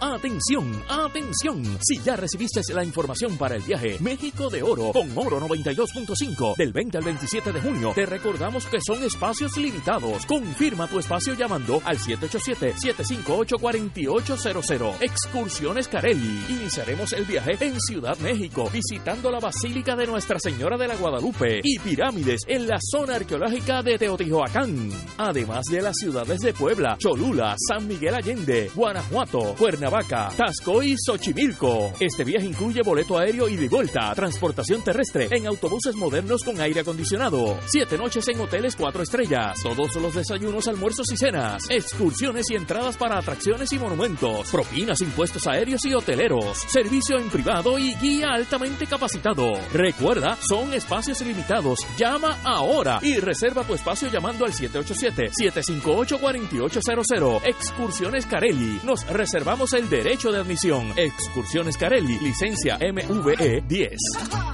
[SPEAKER 8] Atención, atención. Si ya recibiste la información para el viaje México de Oro con Oro 92.5 del 20 al 27 de junio, te recordamos que son espacios limitados. Confirma tu espacio llamando al 787-758-4800. Excursiones Carelli. Iniciaremos el viaje en Ciudad México, visitando la Basílica de Nuestra Señora de la Guadalupe y pirámides en la zona arqueológica de Teotihuacán. Además de las ciudades de Puebla, Cholula, San Miguel Allende, Guanajuato, Cuernavaca Cuernavaca, Tasco y Xochimilco. Este viaje incluye boleto aéreo y de vuelta, transportación terrestre en autobuses modernos con aire acondicionado, siete noches en hoteles cuatro estrellas, todos los desayunos, almuerzos y cenas, excursiones y entradas para atracciones y monumentos, propinas, impuestos aéreos y hoteleros, servicio en privado y guía altamente capacitado. Recuerda, son espacios limitados. Llama ahora y reserva tu espacio llamando al 787-758-4800. Excursiones Carelli. Nos reservamos el derecho de admisión. Excursiones Carelli, licencia MVE 10.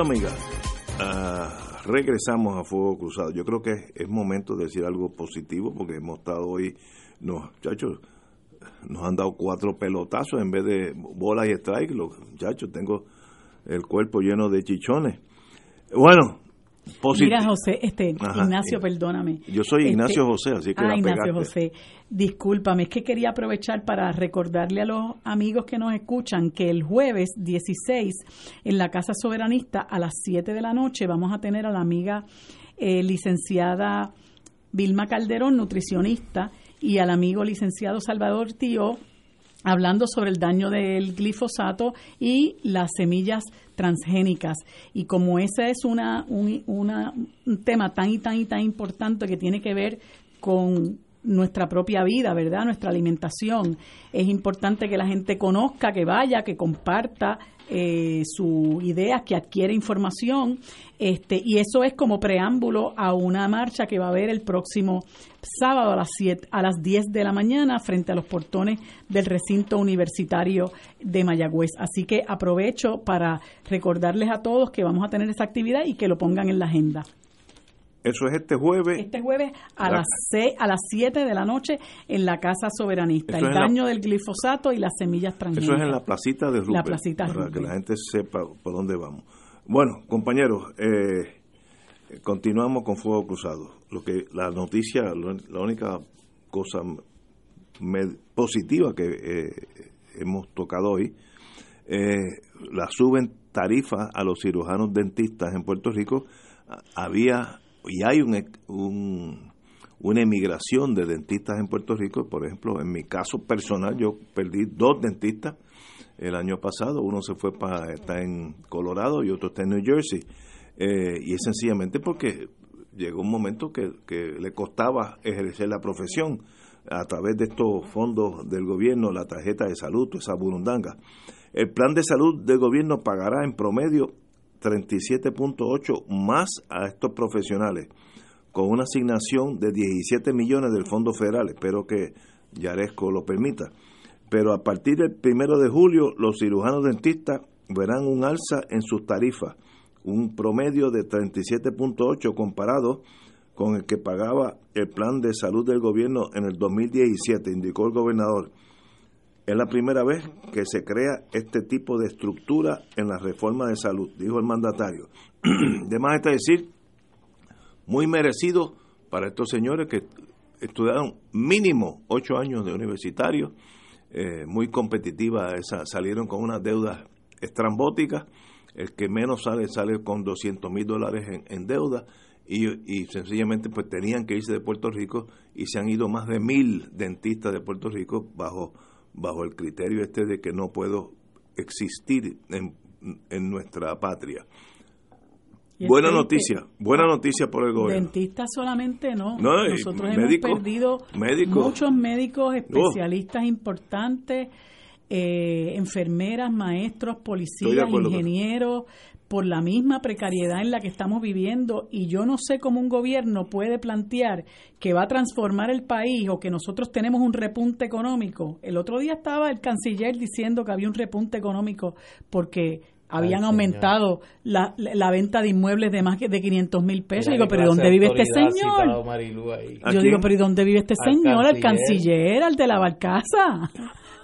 [SPEAKER 1] Amigas, ah, regresamos a Fuego Cruzado. Yo creo que es, momento de decir algo positivo porque hemos estado hoy, nos, muchachos, nos han dado cuatro pelotazos en vez de bolas y strike. Los muchachos, tengo el cuerpo lleno de chichones. Bueno, posit-
[SPEAKER 7] Mira, José, este,
[SPEAKER 1] Ajá,
[SPEAKER 7] Ignacio,
[SPEAKER 1] eh,
[SPEAKER 7] perdóname.
[SPEAKER 1] Yo soy
[SPEAKER 7] Este,
[SPEAKER 1] Ignacio José, así que
[SPEAKER 7] Ah, Ignacio. José, discúlpame, es que quería aprovechar para recordarle a los amigos que nos escuchan que el jueves 16 en la Casa Soberanista a las 7 de la noche vamos a tener a la amiga eh, licenciada Vilma Calderón, nutricionista, y al amigo licenciado Salvador Tío, hablando sobre el daño del glifosato y las semillas transgénicas. Y como ese es una, un, un tema tan y tan y tan importante que tiene que ver con nuestra propia vida, ¿verdad? Nuestra alimentación. Es importante que la gente conozca, que vaya, que comparta eh, sus ideas, que adquiere información. Este, y eso es como preámbulo a una marcha que va a haber el próximo sábado a las, siete- a las 10 de la mañana frente a los portones del recinto universitario de Mayagüez. Así que aprovecho para recordarles a todos que vamos a tener esa actividad y que lo pongan en la agenda.
[SPEAKER 1] Eso es este jueves.
[SPEAKER 7] Este jueves a
[SPEAKER 1] La-
[SPEAKER 7] las seis, a las 7 de la noche en la Casa Soberanista. El
[SPEAKER 1] la-
[SPEAKER 7] daño del glifosato y las semillas transgénicas.
[SPEAKER 1] Eso es en la placita de Rupert,
[SPEAKER 7] La placita
[SPEAKER 1] para
[SPEAKER 7] Rupert.
[SPEAKER 1] que la gente sepa por dónde vamos. Bueno, compañeros, eh, continuamos con Fuego Cruzado. Lo que la noticia, la única cosa positiva que eh, hemos tocado hoy, eh, la suben tarifas a los cirujanos dentistas en Puerto Rico. Ah, Había y hay un, un- una emigración de dentistas en Puerto Rico. Por ejemplo, en mi caso personal, yo perdí dos dentistas el año pasado. Uno se fue para está en Colorado y otro está en New Jersey. Eh, y es sencillamente porque llegó un momento que, le costaba ejercer la profesión a través de estos fondos del gobierno, la tarjeta de salud, esa burundanga. El plan de salud del gobierno pagará en promedio 37.8 más a estos profesionales, con una asignación de 17 millones del Fondo Federal. Espero que Yaresco lo permita. Pero a partir del primero de julio, los cirujanos dentistas verán un alza en sus tarifas, un promedio de 37.8 comparado con el que pagaba el plan de salud del gobierno en el 2017, indicó el gobernador. Es la primera vez que se crea este tipo de estructura en la reforma de salud, dijo el mandatario. [CLEARS THROAT] de más está decir, muy merecido para estos señores que estudiaron mínimo ocho años de universitario, eh, muy competitiva, esa, salieron con unas deudas estrambóticas, el que menos sale sale con 200 mil dólares en, en deuda y, y sencillamente pues tenían que irse de Puerto Rico y se han ido más de mil dentistas de Puerto Rico bajo, bajo el criterio este de que no puedo existir en, en nuestra patria. buena noticia, buena noticia por el gobierno.
[SPEAKER 7] Dentistas solamente no.
[SPEAKER 1] No,
[SPEAKER 7] Nosotros hemos perdido muchos médicos especialistas importantes, eh, enfermeras, maestros, policías, ingenieros, por la misma precariedad en la que estamos viviendo. Y yo no sé cómo un gobierno puede plantear que va a transformar el país o que nosotros tenemos un repunte económico. El otro día estaba el canciller diciendo que había un repunte económico porque habían aumentado la, la- la venta de inmuebles de más que de 500 mil pesos.
[SPEAKER 2] Mira
[SPEAKER 7] Digo, pero ¿y
[SPEAKER 2] clase
[SPEAKER 7] dónde
[SPEAKER 2] de
[SPEAKER 7] vive este señor? Yo digo, pero ¿y dónde vive este
[SPEAKER 2] Al
[SPEAKER 7] señor? Al
[SPEAKER 2] canciller.
[SPEAKER 7] canciller, al de la barcaza,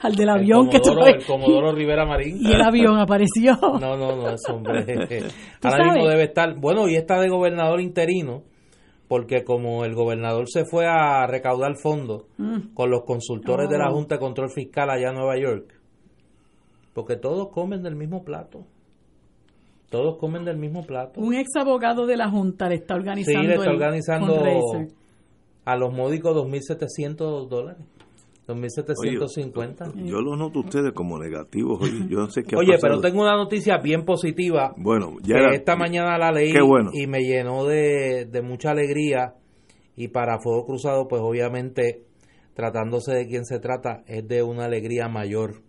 [SPEAKER 7] al del
[SPEAKER 2] El
[SPEAKER 7] avión que
[SPEAKER 2] Comodoro,
[SPEAKER 7] trae.
[SPEAKER 2] el Comodoro Rivera Marín.
[SPEAKER 7] Y el avión apareció. [LAUGHS]
[SPEAKER 2] No, no, no, ese hombre. [LAUGHS] [LAUGHS]
[SPEAKER 7] ¿Tú
[SPEAKER 2] Ahora mismo debe estar. Bueno, y está de gobernador interino, porque como el gobernador se fue a recaudar fondos
[SPEAKER 7] Mm.
[SPEAKER 2] con los consultores de la
[SPEAKER 7] Oh.
[SPEAKER 2] Junta de Control Fiscal allá en Nueva York, porque todos comen del mismo plato. Todos comen del mismo plato.
[SPEAKER 7] Un ex abogado de la Junta le está
[SPEAKER 2] Sí,
[SPEAKER 7] organizando
[SPEAKER 2] le está
[SPEAKER 7] el
[SPEAKER 2] organizando a los módicos 2.700 dólares. 2.750.
[SPEAKER 1] Yo lo noto ustedes como negativos. Oye, yo no sé qué
[SPEAKER 2] Oye, pero tengo una noticia bien positiva.
[SPEAKER 1] Bueno, ya
[SPEAKER 2] que
[SPEAKER 1] era-
[SPEAKER 2] esta mañana la leí
[SPEAKER 1] Qué bueno.
[SPEAKER 2] y me llenó de, de mucha alegría. Y para Fuego Cruzado, pues obviamente, tratándose de quién se trata, es de una alegría mayor.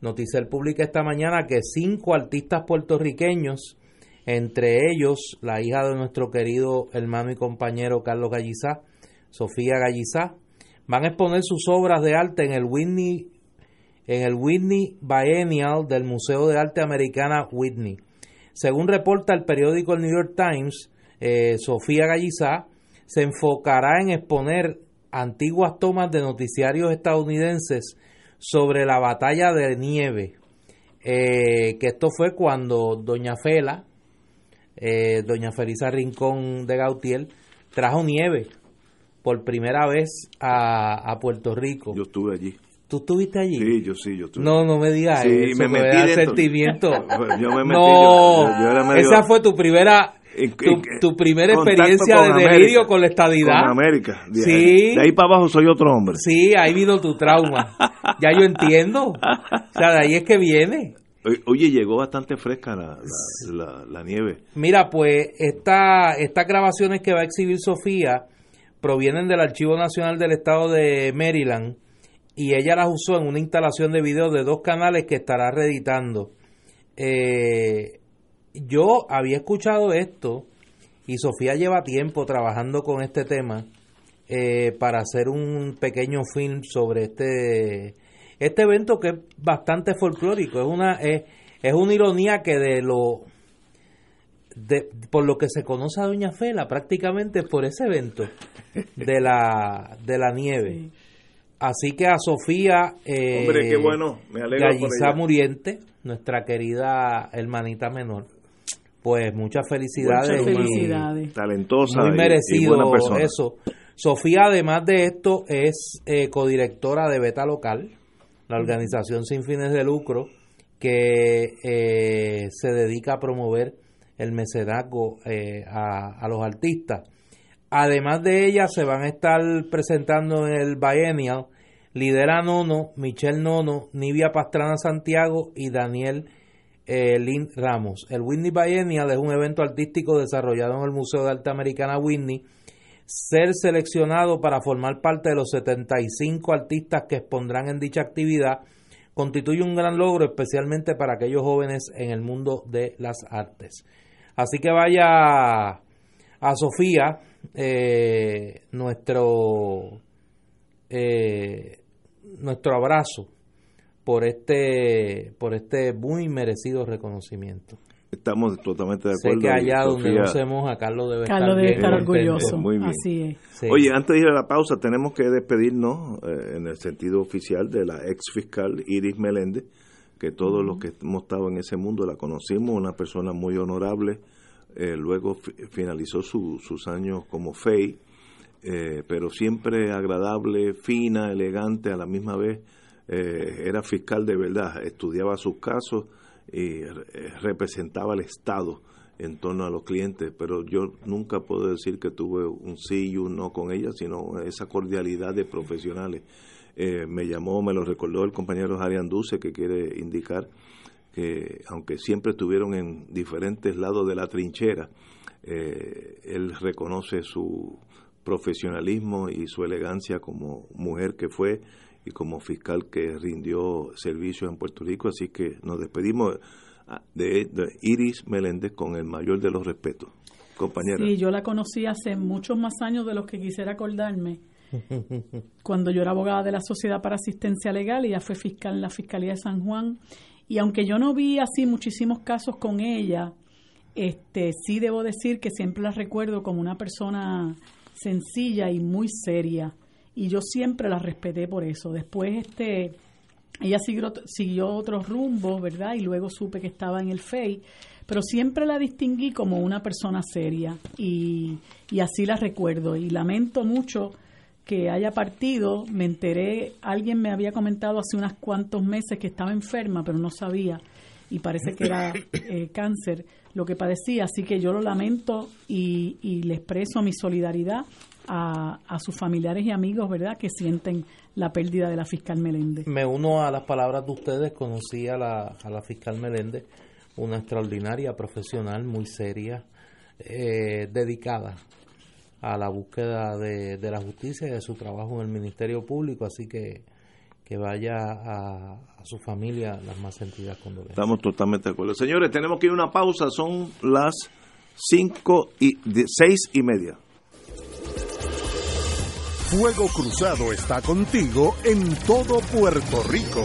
[SPEAKER 2] Noticel publica esta mañana que cinco artistas puertorriqueños, entre ellos la hija de nuestro querido hermano y compañero Carlos Gallizá, Sofía Gallizá, van a exponer sus obras de arte en el Whitney en el Whitney Biennial del Museo de Arte Americana Whitney. Según reporta el periódico el New York Times, eh, Sofía Gallizá se enfocará en exponer antiguas tomas de noticiarios estadounidenses sobre la batalla de nieve, eh, que esto fue cuando Doña Fela, eh, Doña Felisa Rincón de Gautier, trajo nieve por primera vez a, a Puerto Rico.
[SPEAKER 1] Yo estuve allí.
[SPEAKER 2] ¿Tú estuviste allí?
[SPEAKER 1] Sí, yo sí, yo estuve.
[SPEAKER 2] No, no me digas
[SPEAKER 1] Sí,
[SPEAKER 2] eso,
[SPEAKER 1] me metí
[SPEAKER 2] da
[SPEAKER 1] dentro.
[SPEAKER 2] sentimiento. [LAUGHS]
[SPEAKER 1] Yo me metí,
[SPEAKER 2] no,
[SPEAKER 1] yo- yo era medio-
[SPEAKER 2] esa fue tu primera, tu, tu primera experiencia de
[SPEAKER 1] América,
[SPEAKER 2] delirio con la estadidad.
[SPEAKER 1] Con América. De,
[SPEAKER 2] Sí.
[SPEAKER 1] de ahí para abajo soy otro hombre.
[SPEAKER 2] Sí, ahí vino tu trauma. ya yo entiendo. O sea, de ahí es que viene.
[SPEAKER 1] Oye, Oye, llegó bastante fresca la, la, la- la nieve.
[SPEAKER 2] Mira, pues esta, estas grabaciones que va a exhibir Sofía provienen del Archivo Nacional del Estado de Maryland y ella las usó en una instalación de video de dos canales que estará reeditando. Eh, yo había escuchado esto y Sofía lleva tiempo trabajando con este tema eh, para hacer un pequeño film sobre este este evento que es bastante folclórico es una es, es una ironía que de lo de, por lo que se conoce a Doña Fela prácticamente por ese evento de la de la nieve así que a Sofía eh,
[SPEAKER 1] Hombre, qué bueno, me alegro por
[SPEAKER 2] Gallizá
[SPEAKER 1] ella.
[SPEAKER 2] Muriente nuestra querida hermanita menor pues muchas felicidades,
[SPEAKER 1] Muchas
[SPEAKER 2] y-.
[SPEAKER 1] Talentosa
[SPEAKER 2] muy
[SPEAKER 1] y- y
[SPEAKER 2] merecido
[SPEAKER 1] buena persona.
[SPEAKER 2] eso Sofía además de esto es eh, codirectora de Beta Local la organización sin fines de lucro que eh, se dedica a promover el mecenazgo eh, a, a los artistas. Además de ella, se van a estar presentando en el Biennial Lidera Nono, Michelle Nono, Nivia Pastrana Santiago y Daniel eh, Lynn Ramos. El Whitney Biennial es un evento artístico desarrollado en el Museo de Arte Americana Whitney. Ser seleccionado para formar parte de los 75 artistas que expondrán en dicha actividad constituye un gran logro, especialmente para aquellos jóvenes en el mundo de las artes. Así que vaya a Sofía, eh, nuestro eh, nuestro abrazo por este por este muy merecido reconocimiento.
[SPEAKER 1] Estamos totalmente de
[SPEAKER 2] Sé
[SPEAKER 1] acuerdo.
[SPEAKER 2] que allá donde
[SPEAKER 1] Sofía-
[SPEAKER 2] no se moja, Carlos debe
[SPEAKER 7] Carlos
[SPEAKER 2] estar,
[SPEAKER 7] debe estar orgulloso.
[SPEAKER 1] Muy bien.
[SPEAKER 7] Así es.
[SPEAKER 2] Sí.
[SPEAKER 1] Oye, antes de ir a la pausa, tenemos que despedirnos eh, en el sentido oficial de la ex fiscal Iris Meléndez, que todos los que hemos estado en ese mundo la conocimos, una persona muy honorable. eh, luego fi- finalizó su- sus años como FEI, eh, pero siempre agradable, fina, elegante a la misma vez. eh, era fiscal de verdad, estudiaba sus casos y representaba al Estado en torno a los clientes, pero yo nunca puedo decir que tuve un sí y un no con ella, sino esa cordialidad de profesionales. Eh, me llamó, me lo recordó el compañero Arián Duce, que quiere indicar que aunque siempre estuvieron en diferentes lados de la trinchera, eh, él reconoce su profesionalismo y su elegancia como mujer que fue y como fiscal que rindió servicios en Puerto Rico, así que nos despedimos ah, de, Iris Meléndez con el mayor de los respetos. Compañera.
[SPEAKER 7] Sí, yo la conocí hace muchos más años de los que quisiera acordarme. Cuando yo era abogada de la Sociedad para Asistencia Legal, ella fue fiscal en la Fiscalía de San Juan. Y aunque yo no vi así muchísimos casos con ella, este sí debo decir que siempre la recuerdo como una persona sencilla y muy seria y yo siempre la respeté por eso. Después este ella siguió, siguió otros rumbos, ¿verdad? Y luego supe que estaba en el FEI, pero siempre la distinguí como una persona seria y, y así la recuerdo y lamento mucho que haya partido, me enteré, alguien me había comentado hace unos cuantos meses que estaba enferma, pero no sabía y parece que era [LAUGHS] eh, cáncer lo que padecía, así que yo lo lamento y, y le expreso mi solidaridad a, sus familiares y amigos, ¿verdad?, que sienten la pérdida de la fiscal Meléndez.
[SPEAKER 2] Me uno a las palabras de ustedes, conocí a la, a la fiscal Meléndez, una extraordinaria profesional, muy seria, eh, dedicada a la búsqueda de, de, la justicia y de su trabajo en el Ministerio Público, así que que vaya a, a su familia las más sentidas condolencias.
[SPEAKER 1] Estamos totalmente de acuerdo. Señores, tenemos que ir a una pausa, son las cinco y seis y media.
[SPEAKER 6] Fuego Cruzado está contigo en todo Puerto Rico.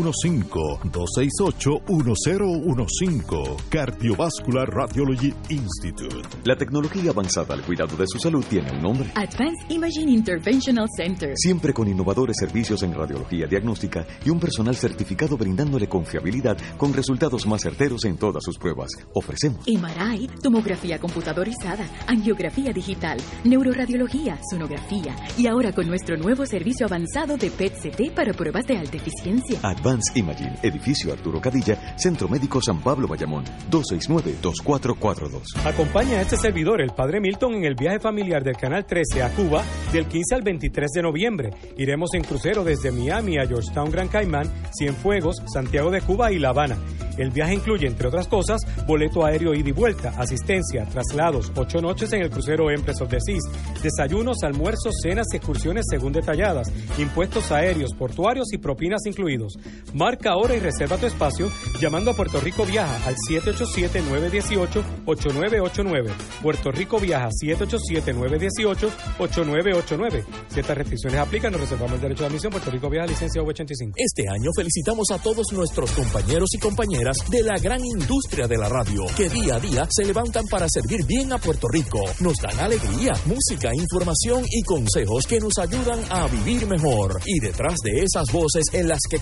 [SPEAKER 6] 268-1015. Cardiovascular Radiology Institute.
[SPEAKER 16] La tecnología avanzada al cuidado de su salud tiene un nombre.
[SPEAKER 17] Advanced Imaging Interventional Center.
[SPEAKER 16] Siempre con innovadores servicios en radiología diagnóstica y un personal certificado brindándole confiabilidad con resultados más certeros en todas sus pruebas. Ofrecemos
[SPEAKER 17] MRI, tomografía computadorizada, angiografía digital, neuroradiología, sonografía y ahora con nuestro nuevo servicio avanzado de PET-CT para pruebas de alta eficiencia.
[SPEAKER 16] Advance Imaging, edificio Arturo Cadilla, Centro Médico San Pablo Bayamón, 269-2442.
[SPEAKER 9] Acompaña a este servidor, el Padre Milton, en el viaje familiar del Canal 13 a Cuba del 15 al 23 de noviembre. Iremos en crucero desde Miami a Georgetown, Gran Caimán, Cienfuegos, Santiago de Cuba y La Habana. El viaje incluye, entre otras cosas, boleto aéreo ida y vuelta, asistencia, traslados, ocho noches en el crucero Empress of the Seas, desayunos, almuerzos, cenas y excursiones según detalladas, impuestos aéreos, portuarios y propinas incluidos. Marca ahora y reserva tu espacio llamando a Puerto Rico Viaja al 787-918-8989. Puerto Rico Viaja 787-918-8989. Si estas restricciones aplican, nos reservamos el derecho de admisión. Puerto Rico Viaja, licencia V85.
[SPEAKER 8] Este año felicitamos a todos nuestros compañeros y compañeras de la gran industria de la radio, que día a día se levantan para servir bien a Puerto Rico. Nos dan alegría, música, información y consejos que nos ayudan a vivir mejor. Y detrás de esas voces en las que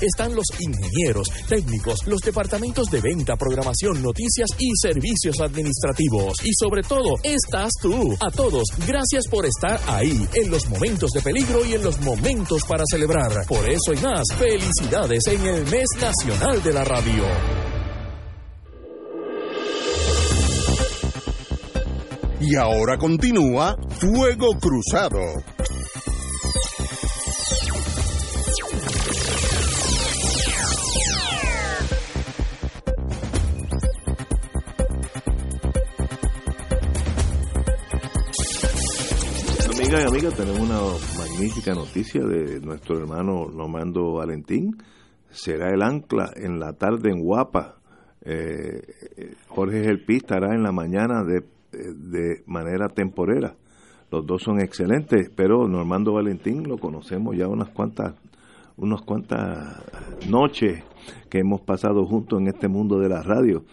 [SPEAKER 8] están los ingenieros, técnicos, los departamentos de venta, programación, noticias y servicios administrativos. Y sobre todo, estás tú. A todos, gracias por estar ahí, en los momentos de peligro y en los momentos para celebrar. Por eso y más, felicidades en el mes nacional de la radio.
[SPEAKER 6] Y ahora continúa Fuego Cruzado.
[SPEAKER 1] Amigas y amigas, tenemos una magnífica noticia de nuestro hermano Normando Valentín. Será el ancla en la tarde en Guapa. Eh, Jorge Gelpi estará en la mañana de, de manera temporera. Los dos son excelentes, pero Normando Valentín lo conocemos ya unas cuantas unas cuantas noches que hemos pasado juntos en este mundo de la radio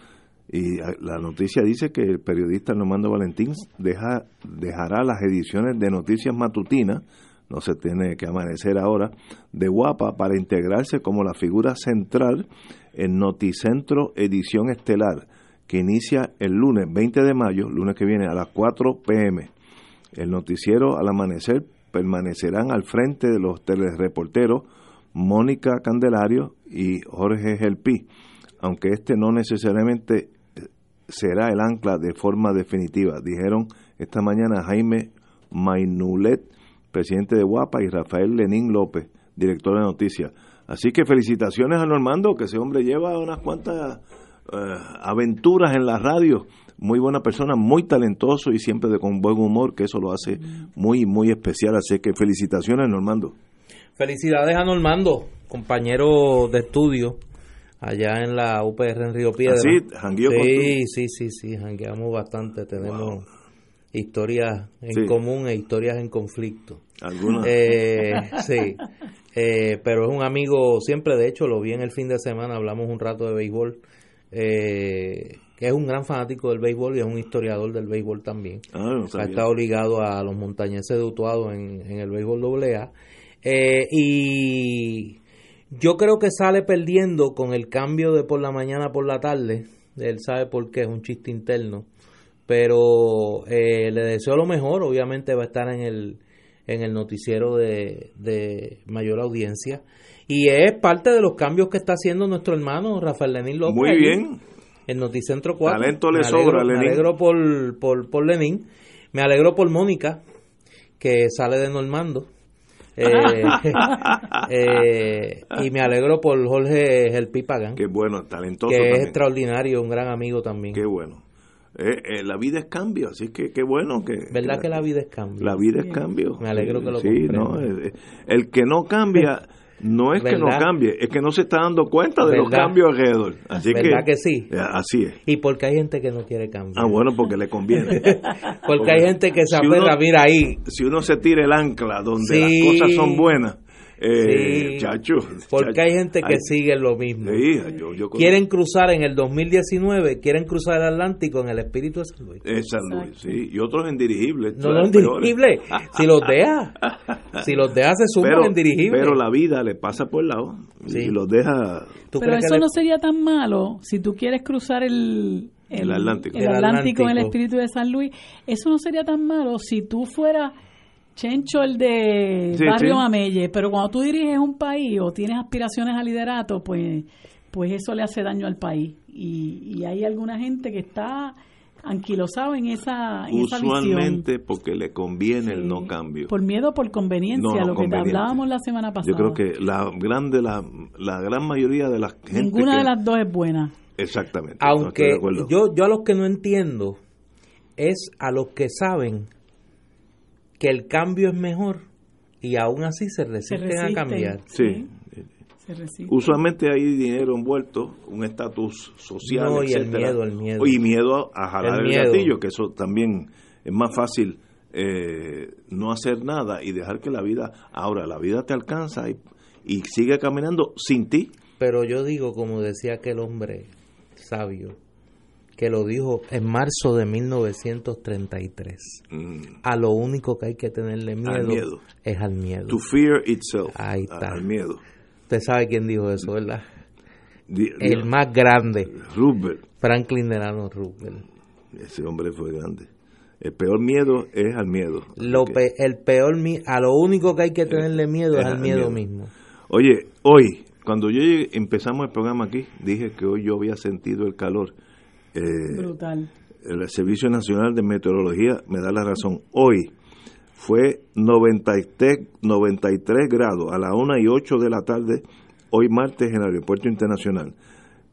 [SPEAKER 1] y la noticia dice que el periodista Normando Valentín deja, dejará las ediciones de Noticias Matutinas, no se tiene que amanecer ahora, de Guapa para integrarse como la figura central en Noticentro Edición Estelar, que inicia el lunes 20 de mayo, lunes que viene a las 4 pm. El noticiero al amanecer permanecerán al frente de los telereporteros Mónica Candelario y Jorge Gelpi, aunque este no necesariamente será el ancla de forma definitiva, dijeron esta mañana Jaime Mainulet, presidente de Guapa, y Rafael Lenín López, director de noticias. Así que felicitaciones a Normando, que ese hombre lleva unas cuantas eh, aventuras en la radio. Muy buena persona, muy talentoso y siempre de con buen humor, que eso lo hace muy, muy especial. Así que felicitaciones, Normando.
[SPEAKER 2] Felicidades a Normando, compañero de estudio allá en la UPR en Río Piedra.
[SPEAKER 1] ¿Ah, sí? ¿Jangueó con
[SPEAKER 2] sí, sí, sí, sí, jangueamos bastante. Tenemos historias en
[SPEAKER 1] Sí.
[SPEAKER 2] común e historias en conflicto.
[SPEAKER 1] Algunas.
[SPEAKER 2] Eh, sí, Eh, pero es un amigo siempre, de hecho lo vi en el fin de semana, hablamos un rato de béisbol, eh, que es un gran fanático del béisbol y es un historiador del béisbol también.
[SPEAKER 1] Ah, no
[SPEAKER 2] ha estado ligado a los montañeses de Utuado en, en el béisbol AA. Eh, y yo creo que sale perdiendo con el cambio de por la mañana por la tarde. Él sabe por qué, es un chiste interno. Pero eh, le deseo lo mejor. Obviamente va a estar en el, en el noticiero de, de mayor audiencia. Y es parte de los cambios que está haciendo nuestro hermano Rafael Lenín López.
[SPEAKER 1] Muy bien.
[SPEAKER 2] En Noticentro 4.
[SPEAKER 1] Talento le sobra Lenín.
[SPEAKER 2] Me alegro por, por, por Lenín. Me alegro por Mónica, que sale de Normando. Eh, [LAUGHS] eh, y me alegro por Jorge Gelpi Pagán,
[SPEAKER 1] Qué bueno, talentoso
[SPEAKER 2] que es
[SPEAKER 1] también.
[SPEAKER 2] extraordinario, un gran amigo también.
[SPEAKER 1] Qué bueno. Eh, eh, la vida es cambio, así que qué bueno que...
[SPEAKER 2] ¿Verdad que la vida es cambio?
[SPEAKER 1] La vida es cambio.
[SPEAKER 2] Me alegro que lo
[SPEAKER 1] Sí, no, eh, eh, el que no cambia no es que no
[SPEAKER 2] ¿Verdad?
[SPEAKER 1] cambie, es que no se está dando cuenta de los
[SPEAKER 2] ¿Verdad?
[SPEAKER 1] cambios alrededor. Así
[SPEAKER 2] ¿Verdad que sí?
[SPEAKER 1] Eh, Así es.
[SPEAKER 2] Y porque hay gente que no quiere cambiar.
[SPEAKER 1] Ah, bueno, porque le conviene. [LAUGHS]
[SPEAKER 2] Porque hay gente que se
[SPEAKER 1] si uno-
[SPEAKER 2] aferra, mira ahí.
[SPEAKER 1] Si uno se tira el ancla donde
[SPEAKER 2] Sí.
[SPEAKER 1] las cosas son buenas, eh,
[SPEAKER 2] Sí.
[SPEAKER 1] chacho.
[SPEAKER 2] Porque
[SPEAKER 1] chacho,
[SPEAKER 2] hay gente que
[SPEAKER 1] ay,
[SPEAKER 2] sigue lo mismo.
[SPEAKER 1] Sí, yo, yo con-
[SPEAKER 2] Quieren cruzar en el 2019, quieren cruzar el Atlántico en el espíritu de San Luis.
[SPEAKER 1] eh, San Luis, sí. Y otros en dirigibles.
[SPEAKER 2] No, no en dirigible. Si los deja, [LAUGHS] si los deja se suman
[SPEAKER 1] pero,
[SPEAKER 2] en dirigible.
[SPEAKER 1] pero la vida le pasa por el lado
[SPEAKER 2] Sí.
[SPEAKER 1] y los deja
[SPEAKER 7] Pero eso no sería tan malo si tú quieres cruzar el,
[SPEAKER 1] El Atlántico.
[SPEAKER 7] el
[SPEAKER 2] El
[SPEAKER 7] Atlántico en el
[SPEAKER 2] Atlántico.
[SPEAKER 7] espíritu de San Luis. Eso no sería tan malo si tú fueras Chencho el de
[SPEAKER 1] Sí,
[SPEAKER 7] Barrio
[SPEAKER 1] sí.
[SPEAKER 7] Mamelle, pero cuando tú diriges un país o tienes aspiraciones al liderato, pues, pues eso le hace daño al país. Y, y hay alguna gente que está anquilosado en esa, en esa
[SPEAKER 1] usualmente porque le conviene el no cambio.
[SPEAKER 7] Por miedo, por conveniencia,
[SPEAKER 1] No, no,
[SPEAKER 7] lo que hablábamos la semana pasada.
[SPEAKER 1] Yo creo que la grande la, la gran mayoría de la gente
[SPEAKER 7] Ninguna
[SPEAKER 1] que-
[SPEAKER 7] de las dos es buena.
[SPEAKER 1] exactamente
[SPEAKER 2] Aunque yo, yo a los que no entiendo es a los que saben que el cambio es mejor y aún así se resisten, a
[SPEAKER 7] resisten.
[SPEAKER 2] cambiar.
[SPEAKER 1] sí
[SPEAKER 7] Se resiste.
[SPEAKER 1] usualmente hay dinero envuelto un estatus social
[SPEAKER 2] No, y el miedo, el miedo.
[SPEAKER 1] y miedo a jalar
[SPEAKER 2] El
[SPEAKER 1] gatillo que eso también es más fácil eh, no hacer nada y dejar que la vida ahora la vida te alcanza y, y sigue caminando sin ti
[SPEAKER 2] Pero yo digo, como decía aquel hombre sabio, que lo dijo en marzo de 1933, a lo único que hay que tenerle miedo,
[SPEAKER 1] Mm. Al miedo.
[SPEAKER 2] es al miedo.
[SPEAKER 1] to fear itself
[SPEAKER 2] Ahí está.
[SPEAKER 1] al miedo
[SPEAKER 2] Usted sabe quién dijo eso, ¿verdad? El más grande,
[SPEAKER 1] Roosevelt
[SPEAKER 2] Franklin Delano Roosevelt.
[SPEAKER 1] ese hombre fue grande el peor miedo es al miedo
[SPEAKER 2] Lo pe- el peor a lo único que hay que tenerle miedo es al miedo
[SPEAKER 1] miedo.
[SPEAKER 2] mismo.
[SPEAKER 1] Oye, hoy, cuando yo llegué- empezamos el programa aquí, dije que hoy yo había sentido el calor. Eh,
[SPEAKER 7] Brutal.
[SPEAKER 1] el Servicio Nacional de Meteorología me da la razón. Hoy fue 93, 93 grados a las 1 y 8 de la tarde, hoy martes en el Aeropuerto Internacional.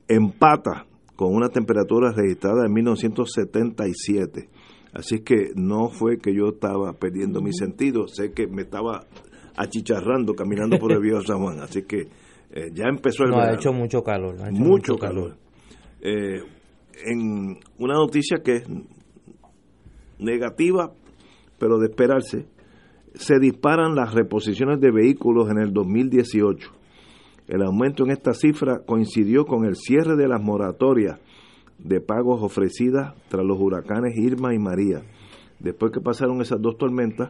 [SPEAKER 1] Empata con una temperatura registrada en 1977. Así que no fue que yo estaba perdiendo mis sentidos, sé que me estaba achicharrando caminando por el viejo San Juan. Así que eh, ya empezó el
[SPEAKER 2] No, ha hecho mucho calor. ha hecho
[SPEAKER 1] mucho, calor. Eh, en una noticia que es negativa, pero de esperarse, se disparan las reposiciones de vehículos en el 2018. El aumento en esta cifra coincidió con el cierre de las moratorias de pagos ofrecidas tras los huracanes Irma y María. Después que pasaron esas dos tormentas,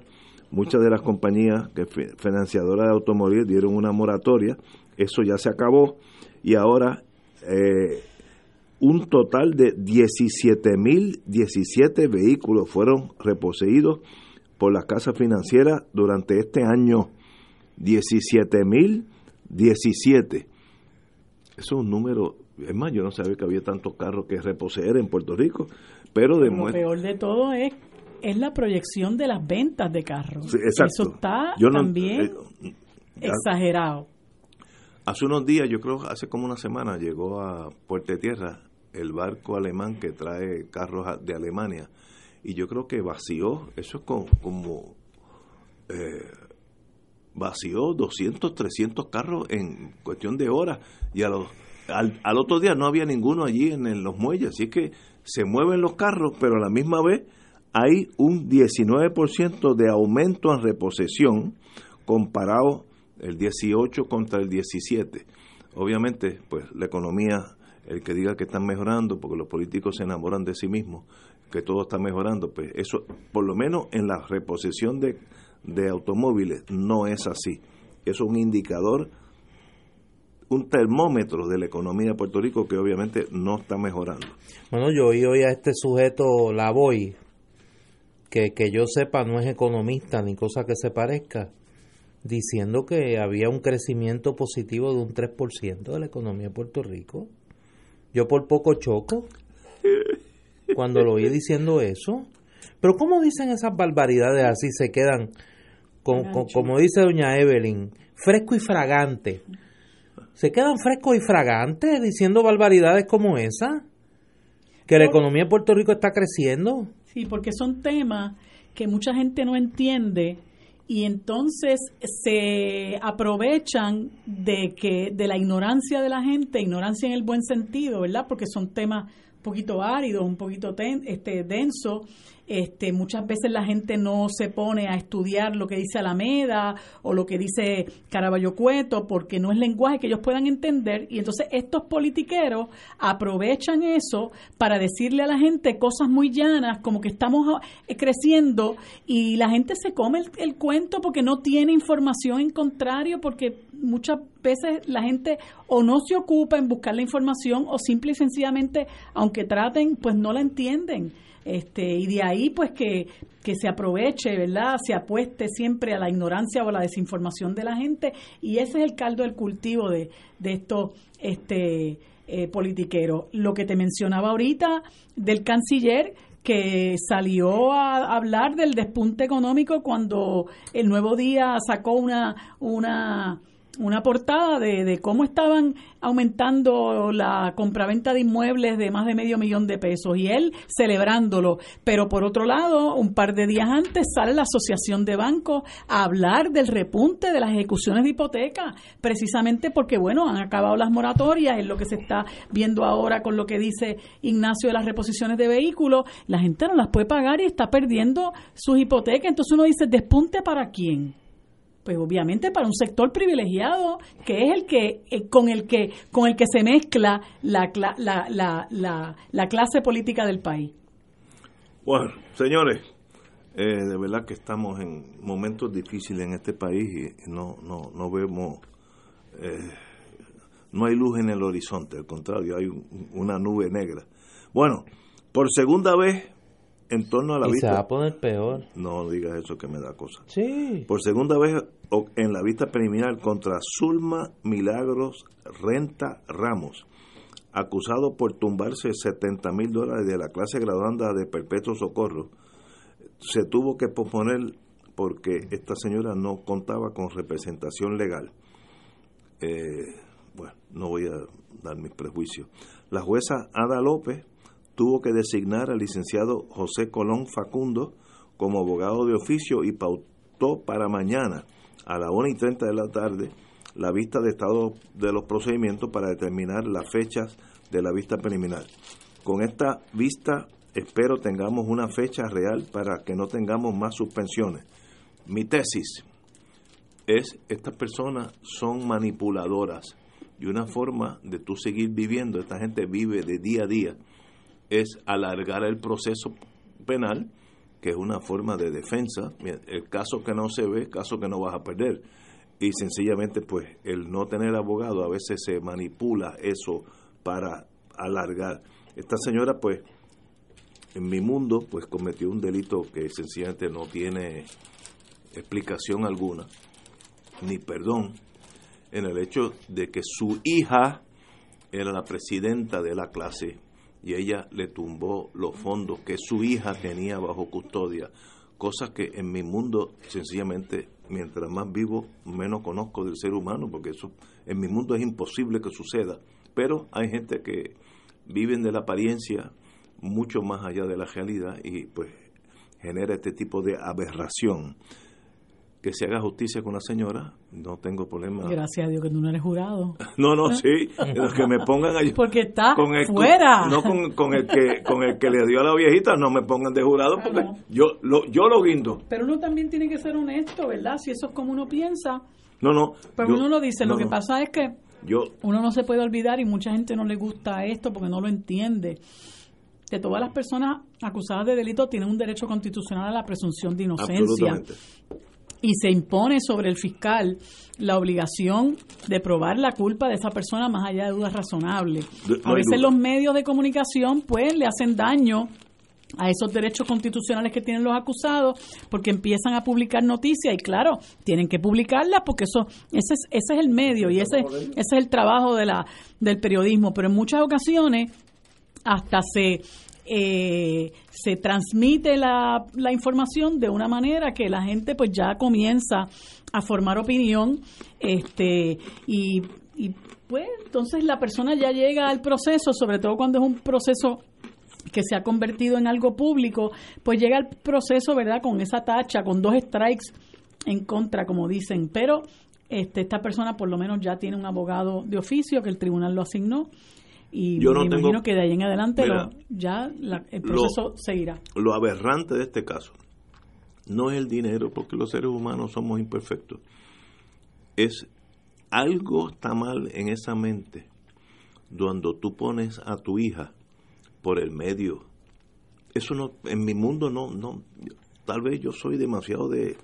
[SPEAKER 1] muchas de las compañías que fi- financiadoras de automóviles dieron una moratoria. Eso ya se acabó y ahora eh, un total de 17.017 vehículos fueron reposeídos por las casas financieras durante este año. 17.017. Eso es un número, es más, yo no sabía que había tantos carros que reposeer en Puerto Rico, pero de
[SPEAKER 7] Lo peor de todo es es la proyección de las ventas de carros.
[SPEAKER 1] Sí.
[SPEAKER 7] Eso está
[SPEAKER 1] Yo no-
[SPEAKER 7] también
[SPEAKER 1] eh,
[SPEAKER 7] exagerado.
[SPEAKER 1] Hace unos días, yo creo hace como una semana, llegó a Puerto Tierra el barco alemán que trae carros de Alemania. Y yo creo que vació, eso es como, como eh, vació 200, 300 carros en cuestión de horas. Y a los, al, al otro día no había ninguno allí en, en los muelles. Así que se mueven los carros, pero a la misma vez hay un 19% de aumento en reposesión comparado el 18 contra el 17. Obviamente, pues la economía, el que diga que están mejorando, porque los políticos se enamoran de sí mismos, que todo está mejorando, pues eso, por lo menos en la reposesión de, de automóviles, no es así. Es un indicador, un termómetro de la economía de Puerto Rico que obviamente no está mejorando.
[SPEAKER 2] Bueno, yo oí hoy a este sujeto, la voy, que, que yo sepa no es economista ni cosa que se parezca, diciendo que había un crecimiento positivo de un 3% de la economía de Puerto Rico. Yo por poco choco cuando lo oí diciendo eso. Pero ¿cómo dicen esas barbaridades así? Se quedan, con- con- como dice doña Evelyn, fresco y fragante. Se quedan frescos y fragantes diciendo barbaridades como esa. Que la economía de Puerto Rico está creciendo.
[SPEAKER 7] Sí, porque son temas que mucha gente no entiende y entonces se aprovechan de que de la ignorancia de la gente, ignorancia en el buen sentido, ¿verdad? Porque son temas un poquito áridos, un poquito este densos. Este, muchas veces la gente no se pone a estudiar lo que dice Alameda o lo que dice Caraballo Cueto porque no es lenguaje que ellos puedan entender y entonces estos politiqueros aprovechan eso para decirle a la gente cosas muy llanas como que estamos eh, creciendo y la gente se come el, el cuento porque no tiene información en contrario porque muchas veces la gente o no se ocupa en buscar la información o simple y sencillamente aunque traten pues no la entienden este y de ahí pues que, que se aproveche, ¿verdad? Se apueste siempre a la ignorancia o a la desinformación de la gente y ese es el caldo del cultivo de, de estos este, eh, politiqueros. Lo que te mencionaba ahorita del canciller que salió a hablar del despunte económico cuando el Nuevo Día sacó una una una portada de, de cómo estaban aumentando la compraventa de inmuebles de más de medio millón de pesos y él celebrándolo. Pero por otro lado, un par de días antes sale la Asociación de Bancos a hablar del repunte de las ejecuciones de hipoteca, precisamente porque, bueno, han acabado las moratorias, es lo que se está viendo ahora con lo que dice Ignacio de las reposiciones de vehículos. La gente no las puede pagar y está perdiendo sus hipotecas. Entonces uno dice, ¿despunte para quién? Pues obviamente para un sector privilegiado que es el que eh, con el que con el que se mezcla la, cla- la, la, la, la clase política del país.
[SPEAKER 1] Bueno, señores, eh, de verdad que estamos en momentos difíciles en este país y no, no, no vemos, eh, no hay luz en el horizonte, al contrario, hay un- una nube negra. Bueno, por segunda vez en torno a la
[SPEAKER 2] y se va a poner peor.
[SPEAKER 1] No digas eso que me da cosa.
[SPEAKER 2] Sí.
[SPEAKER 1] Por segunda vez en la vista preliminar contra Zulma Milagros Renta Ramos, acusado por tumbarse 70 mil dólares de la clase graduanda de Perpetuo Socorro, se tuvo que posponer porque esta señora no contaba con representación legal. Eh, bueno, no voy a dar mis prejuicios. La jueza Ada López tuvo que designar al licenciado José Colón Facundo como abogado de oficio y pautó para mañana a las 1 y 30 de la tarde la vista de estado de los procedimientos para determinar las fechas de la vista preliminar. Con esta vista espero tengamos una fecha real para que no tengamos más suspensiones. Mi tesis es, estas personas son manipuladoras y una forma de tú seguir viviendo, esta gente vive de día a día, es alargar el proceso penal, que es una forma de defensa. El caso que no se ve, caso que no vas a perder. Y sencillamente, pues, el no tener abogado, a veces se manipula eso para alargar. Esta señora, pues, en mi mundo, pues cometió un delito que sencillamente no tiene explicación alguna, ni perdón, en el hecho de que su hija era la presidenta de la clase y ella le tumbó los fondos que su hija tenía bajo custodia, cosa que en mi mundo sencillamente mientras más vivo menos conozco del ser humano porque eso en mi mundo es imposible que suceda, pero hay gente que viven de la apariencia mucho más allá de la realidad y pues genera este tipo de aberración que se haga justicia con la señora, no tengo problema.
[SPEAKER 7] Gracias a Dios que tú no eres jurado. [LAUGHS]
[SPEAKER 1] No, no, sí, los que me pongan allí.
[SPEAKER 7] Porque está
[SPEAKER 1] con el,
[SPEAKER 7] fuera.
[SPEAKER 1] no con, con, el que con el que le dio a la viejita, no me pongan de jurado porque yo lo yo lo guindo.
[SPEAKER 7] Pero uno también tiene que ser honesto, ¿verdad? Si eso es como uno piensa.
[SPEAKER 1] No, no.
[SPEAKER 7] Pero
[SPEAKER 1] yo-
[SPEAKER 7] uno lo dice,
[SPEAKER 1] no,
[SPEAKER 7] lo que
[SPEAKER 1] no.
[SPEAKER 7] pasa es que
[SPEAKER 1] Yo
[SPEAKER 7] uno no se puede olvidar y mucha gente no le gusta esto porque no lo entiende. Que todas las personas acusadas de delito tienen un derecho constitucional a la presunción de inocencia. Y se impone sobre el fiscal la obligación de probar la culpa de esa persona más allá de dudas razonables. A veces los medios de comunicación pues le hacen daño a esos derechos constitucionales que tienen los acusados porque empiezan a publicar noticias y claro, tienen que publicarlas porque eso ese es, ese es el medio y ese, ese es el trabajo de la del periodismo, pero en muchas ocasiones hasta se eh, se transmite la, la información de una manera que la gente pues ya comienza a formar opinión este y, y pues entonces la persona ya llega al proceso sobre todo cuando es un proceso que se ha convertido en algo público pues llega al proceso verdad con esa tacha con dos strikes en contra como dicen. Pero este, esta persona por lo menos ya tiene un abogado de oficio que el tribunal lo asignó y
[SPEAKER 1] Yo no
[SPEAKER 7] me
[SPEAKER 1] tengo-
[SPEAKER 7] imagino que de ahí en adelante
[SPEAKER 1] Mira,
[SPEAKER 7] lo- ya la- el
[SPEAKER 1] lo-
[SPEAKER 7] proceso seguirá.
[SPEAKER 1] lo aberrante de este caso no es el dinero, porque los seres humanos somos imperfectos. Es algo está mal en esa mente cuando tú pones a tu hija por el medio. Eso no, en mi mundo no, no. Tal vez yo soy demasiado de.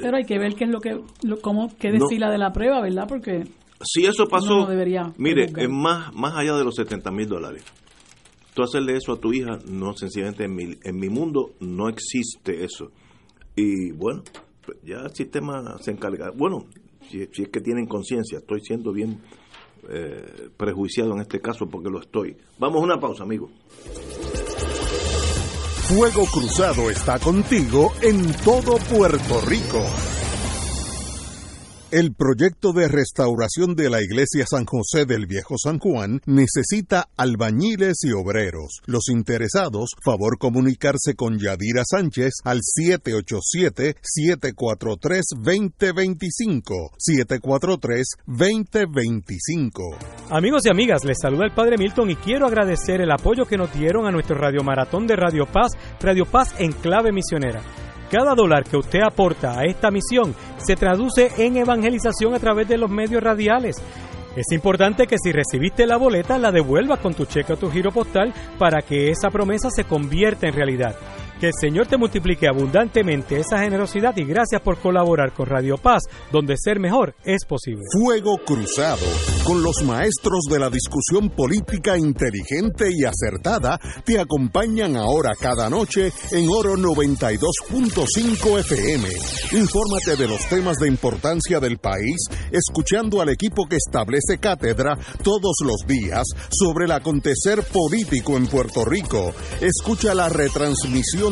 [SPEAKER 7] Pero hay que ver qué es lo que, lo, cómo, qué
[SPEAKER 1] No.
[SPEAKER 7] desfila de la prueba, ¿verdad? Porque
[SPEAKER 1] Si eso pasó,
[SPEAKER 7] uno no debería
[SPEAKER 1] mire, es más, más allá de los 70 mil dólares. Tú hacerle eso a tu hija, no, sencillamente en mi, en mi mundo no existe eso. Y bueno, pues ya el sistema se encarga. Bueno, si, si es que tienen conciencia, estoy siendo bien eh, prejuiciado en este caso porque lo estoy. Vamos a una pausa, amigo.
[SPEAKER 3] Fuego Cruzado está contigo en todo Puerto Rico. El proyecto de restauración de la iglesia San José del Viejo San Juan necesita albañiles y obreros. Los interesados, favor comunicarse con Yadira Sánchez al 787-743-2025. 743-2025.
[SPEAKER 9] Amigos y amigas, les saluda el Padre Milton y quiero agradecer el apoyo que nos dieron a nuestro Radio Maratón de Radio Paz, Radio Paz en clave misionera. Cada dólar que usted aporta a esta misión se traduce en evangelización a través de los medios radiales. Es importante que si recibiste la boleta la devuelvas con tu cheque o tu giro postal para que esa promesa se convierta en realidad. Que el Señor te multiplique abundantemente esa generosidad y gracias por colaborar con Radio Paz, donde ser mejor es posible.
[SPEAKER 3] Fuego Cruzado, con los maestros de la discusión política inteligente y acertada, te acompañan ahora cada noche en Oro 92.5 FM. Infórmate de los temas de importancia del país, escuchando al equipo que establece cátedra todos los días sobre el acontecer político en Puerto Rico. Escucha la retransmisión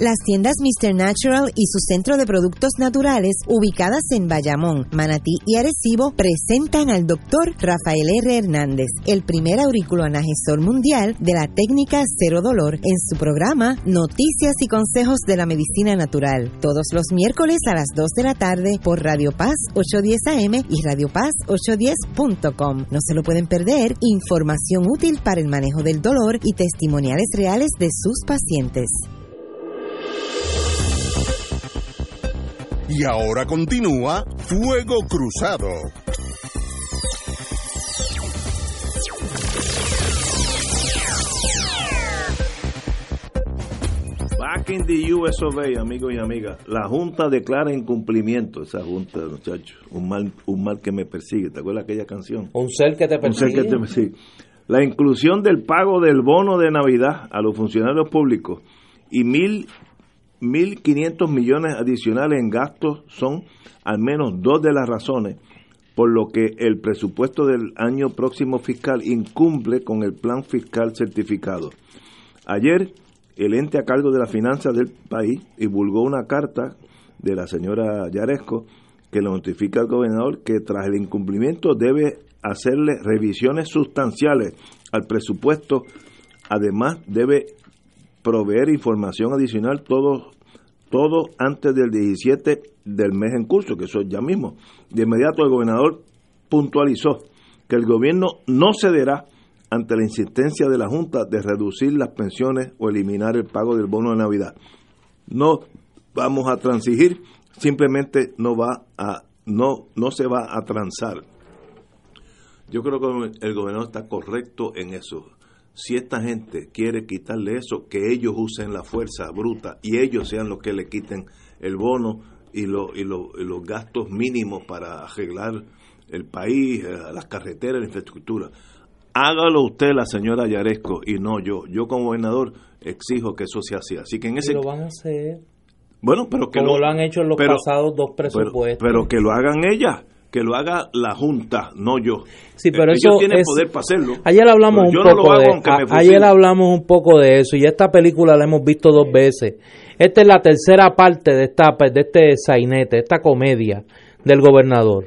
[SPEAKER 10] Las tiendas Mr. Natural y su centro de productos naturales, ubicadas en Bayamón, Manatí y Arecibo, presentan al doctor Rafael R. Hernández, el primer auriculoanagesor mundial de la técnica cero dolor, en su programa Noticias y Consejos de la Medicina Natural, todos los miércoles a las 2 de la tarde por Radio Paz 810 AM y Radio Paz 810.com. No se lo pueden perder, información útil para el manejo del dolor y testimoniales reales de sus pacientes.
[SPEAKER 3] Y ahora continúa Fuego Cruzado.
[SPEAKER 1] Back in the US of A, amigos y amigas. La Junta declara incumplimiento. Esa Junta, muchachos, un mal, un mal que me persigue. ¿Te acuerdas aquella canción?
[SPEAKER 2] Un ser que te
[SPEAKER 1] Un ser
[SPEAKER 2] persigue.
[SPEAKER 1] que te persigue. La inclusión del pago del bono de Navidad a los funcionarios públicos y mil 1.500 millones adicionales en gastos son al menos dos de las razones por lo que el presupuesto del año próximo fiscal incumple con el plan fiscal certificado. Ayer, el ente a cargo de las finanzas del país divulgó una carta de la señora Yaresco que le notifica al gobernador que tras el incumplimiento debe hacerle revisiones sustanciales al presupuesto. Además, debe proveer información adicional todo, todo antes del 17 del mes en curso, que eso es ya mismo. De inmediato el gobernador puntualizó que el gobierno no cederá ante la insistencia de la Junta de reducir las pensiones o eliminar el pago del bono de Navidad. No vamos a transigir, simplemente no va a no no se va a transar. Yo creo que el gobernador está correcto en eso. Si esta gente quiere quitarle eso, que ellos usen la fuerza bruta y ellos sean los que le quiten el bono y, lo, y, lo- y los gastos mínimos para arreglar el país, eh, las carreteras, la infraestructura. Hágalo usted, la señora Yaresco, y no yo. Yo como gobernador exijo que eso sea así. Así que en ese...
[SPEAKER 2] Y lo van a hacer.
[SPEAKER 1] Bueno, pero que
[SPEAKER 2] Como lo han hecho en los
[SPEAKER 1] pero-
[SPEAKER 2] pasados dos
[SPEAKER 1] pero,
[SPEAKER 2] presupuestos.
[SPEAKER 1] pero que lo hagan ellas, que lo haga la Junta, no yo.
[SPEAKER 2] Sí, pero
[SPEAKER 1] Ellos
[SPEAKER 2] eso
[SPEAKER 1] tienen
[SPEAKER 2] es-
[SPEAKER 1] poder para hacerlo.
[SPEAKER 2] Ayer hablamos un
[SPEAKER 1] no
[SPEAKER 2] poco de a- ayer hablamos un poco de eso y esta película la hemos visto dos veces. Esta es la tercera parte de esta de este sainete, esta comedia del gobernador.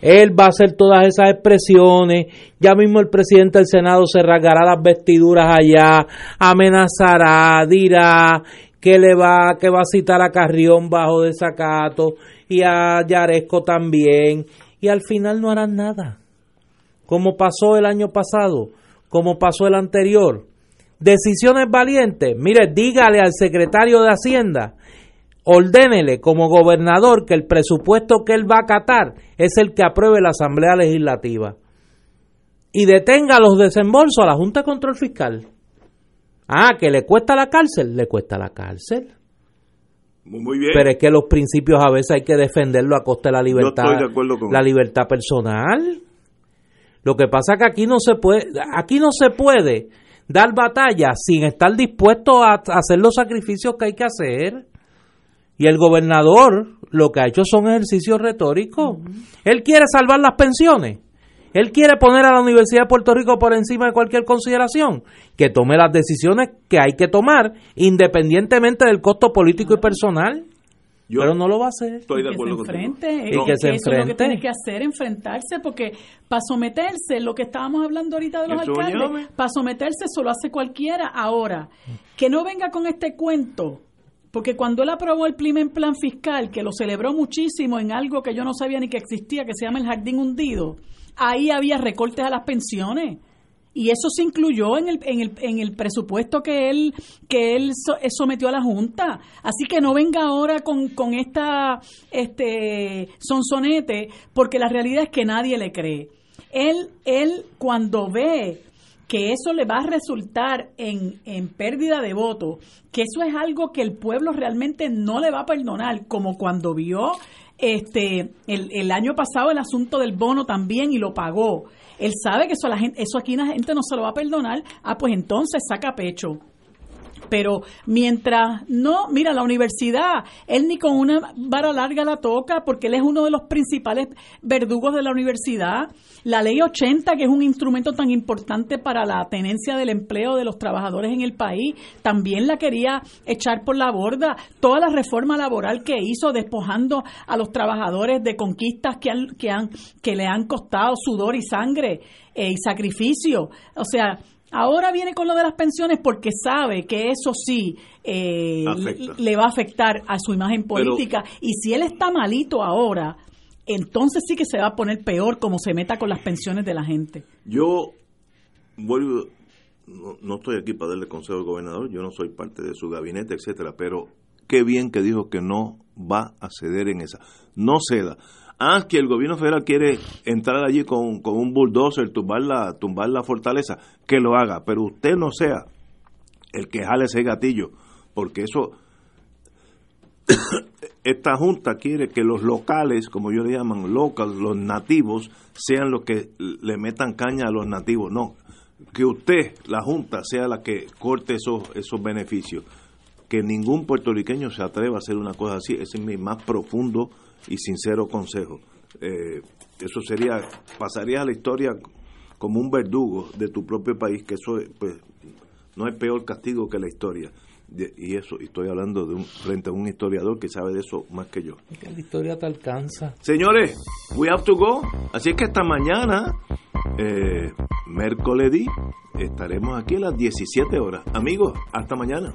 [SPEAKER 2] Él va a hacer todas esas expresiones, ya mismo el presidente del Senado se rasgará las vestiduras allá, amenazará, dirá que le va que va a citar a Carrión bajo desacato y a Yaresco también y al final no harán nada como pasó el año pasado, como pasó el anterior. Decisiones valientes. Mire, dígale al secretario de Hacienda, ordénele como gobernador que el presupuesto que él va a acatar es el que apruebe la Asamblea Legislativa. Y detenga los desembolsos a la Junta de Control Fiscal. Ah, que le cuesta la cárcel, le cuesta la cárcel.
[SPEAKER 1] Muy bien.
[SPEAKER 2] Pero es que los principios a veces hay que defenderlo a costa de la libertad,
[SPEAKER 1] estoy de acuerdo con
[SPEAKER 2] la libertad personal. Lo que pasa es que aquí no se puede, aquí no se puede dar batalla sin estar dispuesto a a hacer los sacrificios que hay que hacer. Y el gobernador lo que ha hecho son ejercicios retóricos. Él quiere salvar las pensiones. Él quiere poner a la Universidad de Puerto Rico por encima de cualquier consideración. Que tome las decisiones que hay que tomar, independientemente del costo político y personal. Pero no lo va a hacer.
[SPEAKER 1] Estoy de
[SPEAKER 7] que se
[SPEAKER 1] acuerdo contigo.
[SPEAKER 7] enfrente,
[SPEAKER 2] Y
[SPEAKER 7] eh,
[SPEAKER 2] que se
[SPEAKER 7] eso es lo que tiene que hacer, enfrentarse, porque para someterse, lo que estábamos hablando ahorita de los
[SPEAKER 1] Eso
[SPEAKER 7] alcaldes, para someterse eso lo hace cualquiera. Ahora, que no venga con este cuento, porque cuando él aprobó el primer plan fiscal, que lo celebró muchísimo en algo que yo no sabía ni que existía, que se llama el jardín hundido, ahí había recortes a las pensiones. Y eso se incluyó en el, en el, en el presupuesto que él, que él eh, sometió a la Junta. Así que no venga ahora con, con esta este sonsonete, porque la realidad es que nadie le cree. Él, él cuando ve que eso le va a resultar en, en pérdida de votos, que eso es algo que el pueblo realmente no le va a perdonar, como cuando vio este el, el año pasado el asunto del bono también y lo pagó. Él sabe que eso, a la gente, eso aquí la gente no se lo va a perdonar, ah, pues entonces saca pecho. Pero mientras no, mira, la universidad, él ni con una vara larga la toca porque él es uno de los principales verdugos de la universidad. La ley 80, que es un instrumento tan importante para la tenencia del empleo de los trabajadores en el país, también la quería echar por la borda. Toda la reforma laboral que hizo despojando a los trabajadores de conquistas que, han, que, han, que le han costado sudor y sangre eh, y sacrificio. O sea, Ahora viene con lo de las pensiones porque sabe que eso sí eh, le, va a afectar a su imagen
[SPEAKER 1] Pero-
[SPEAKER 7] política. y si él está malito ahora, entonces sí que se va a poner peor como se meta con las pensiones de la gente.
[SPEAKER 1] Yo vuelvo, no, no estoy aquí para darle consejo al gobernador, yo no soy parte de su gabinete, etcétera, pero qué bien que dijo que no va a ceder en esa. No ceda. Ah, que el gobierno federal quiere entrar allí con, con un bulldozer, tumbar la, tumbar la fortaleza, que lo haga, pero usted no sea el que jale ese gatillo, porque eso, [COUGHS] esta junta quiere que los locales, como yo le llaman, locals, los nativos, sean los que le metan caña a los nativos, no, que usted, la junta, sea la que corte esos, esos beneficios, que ningún puertorriqueño se atreva a hacer una cosa así, ese es mi más profundo y sincero consejo. Eh, eso sería, pasaría a la historia como un verdugo de tu propio país, que eso pues, no es peor castigo que la historia. Y eso, y estoy hablando de un, frente a un historiador que sabe de eso más que yo.
[SPEAKER 2] Que la historia te alcanza.
[SPEAKER 1] Señores, we have to go. Así que esta mañana, eh, miércoles, estaremos aquí a las 17 horas. Amigos, hasta mañana.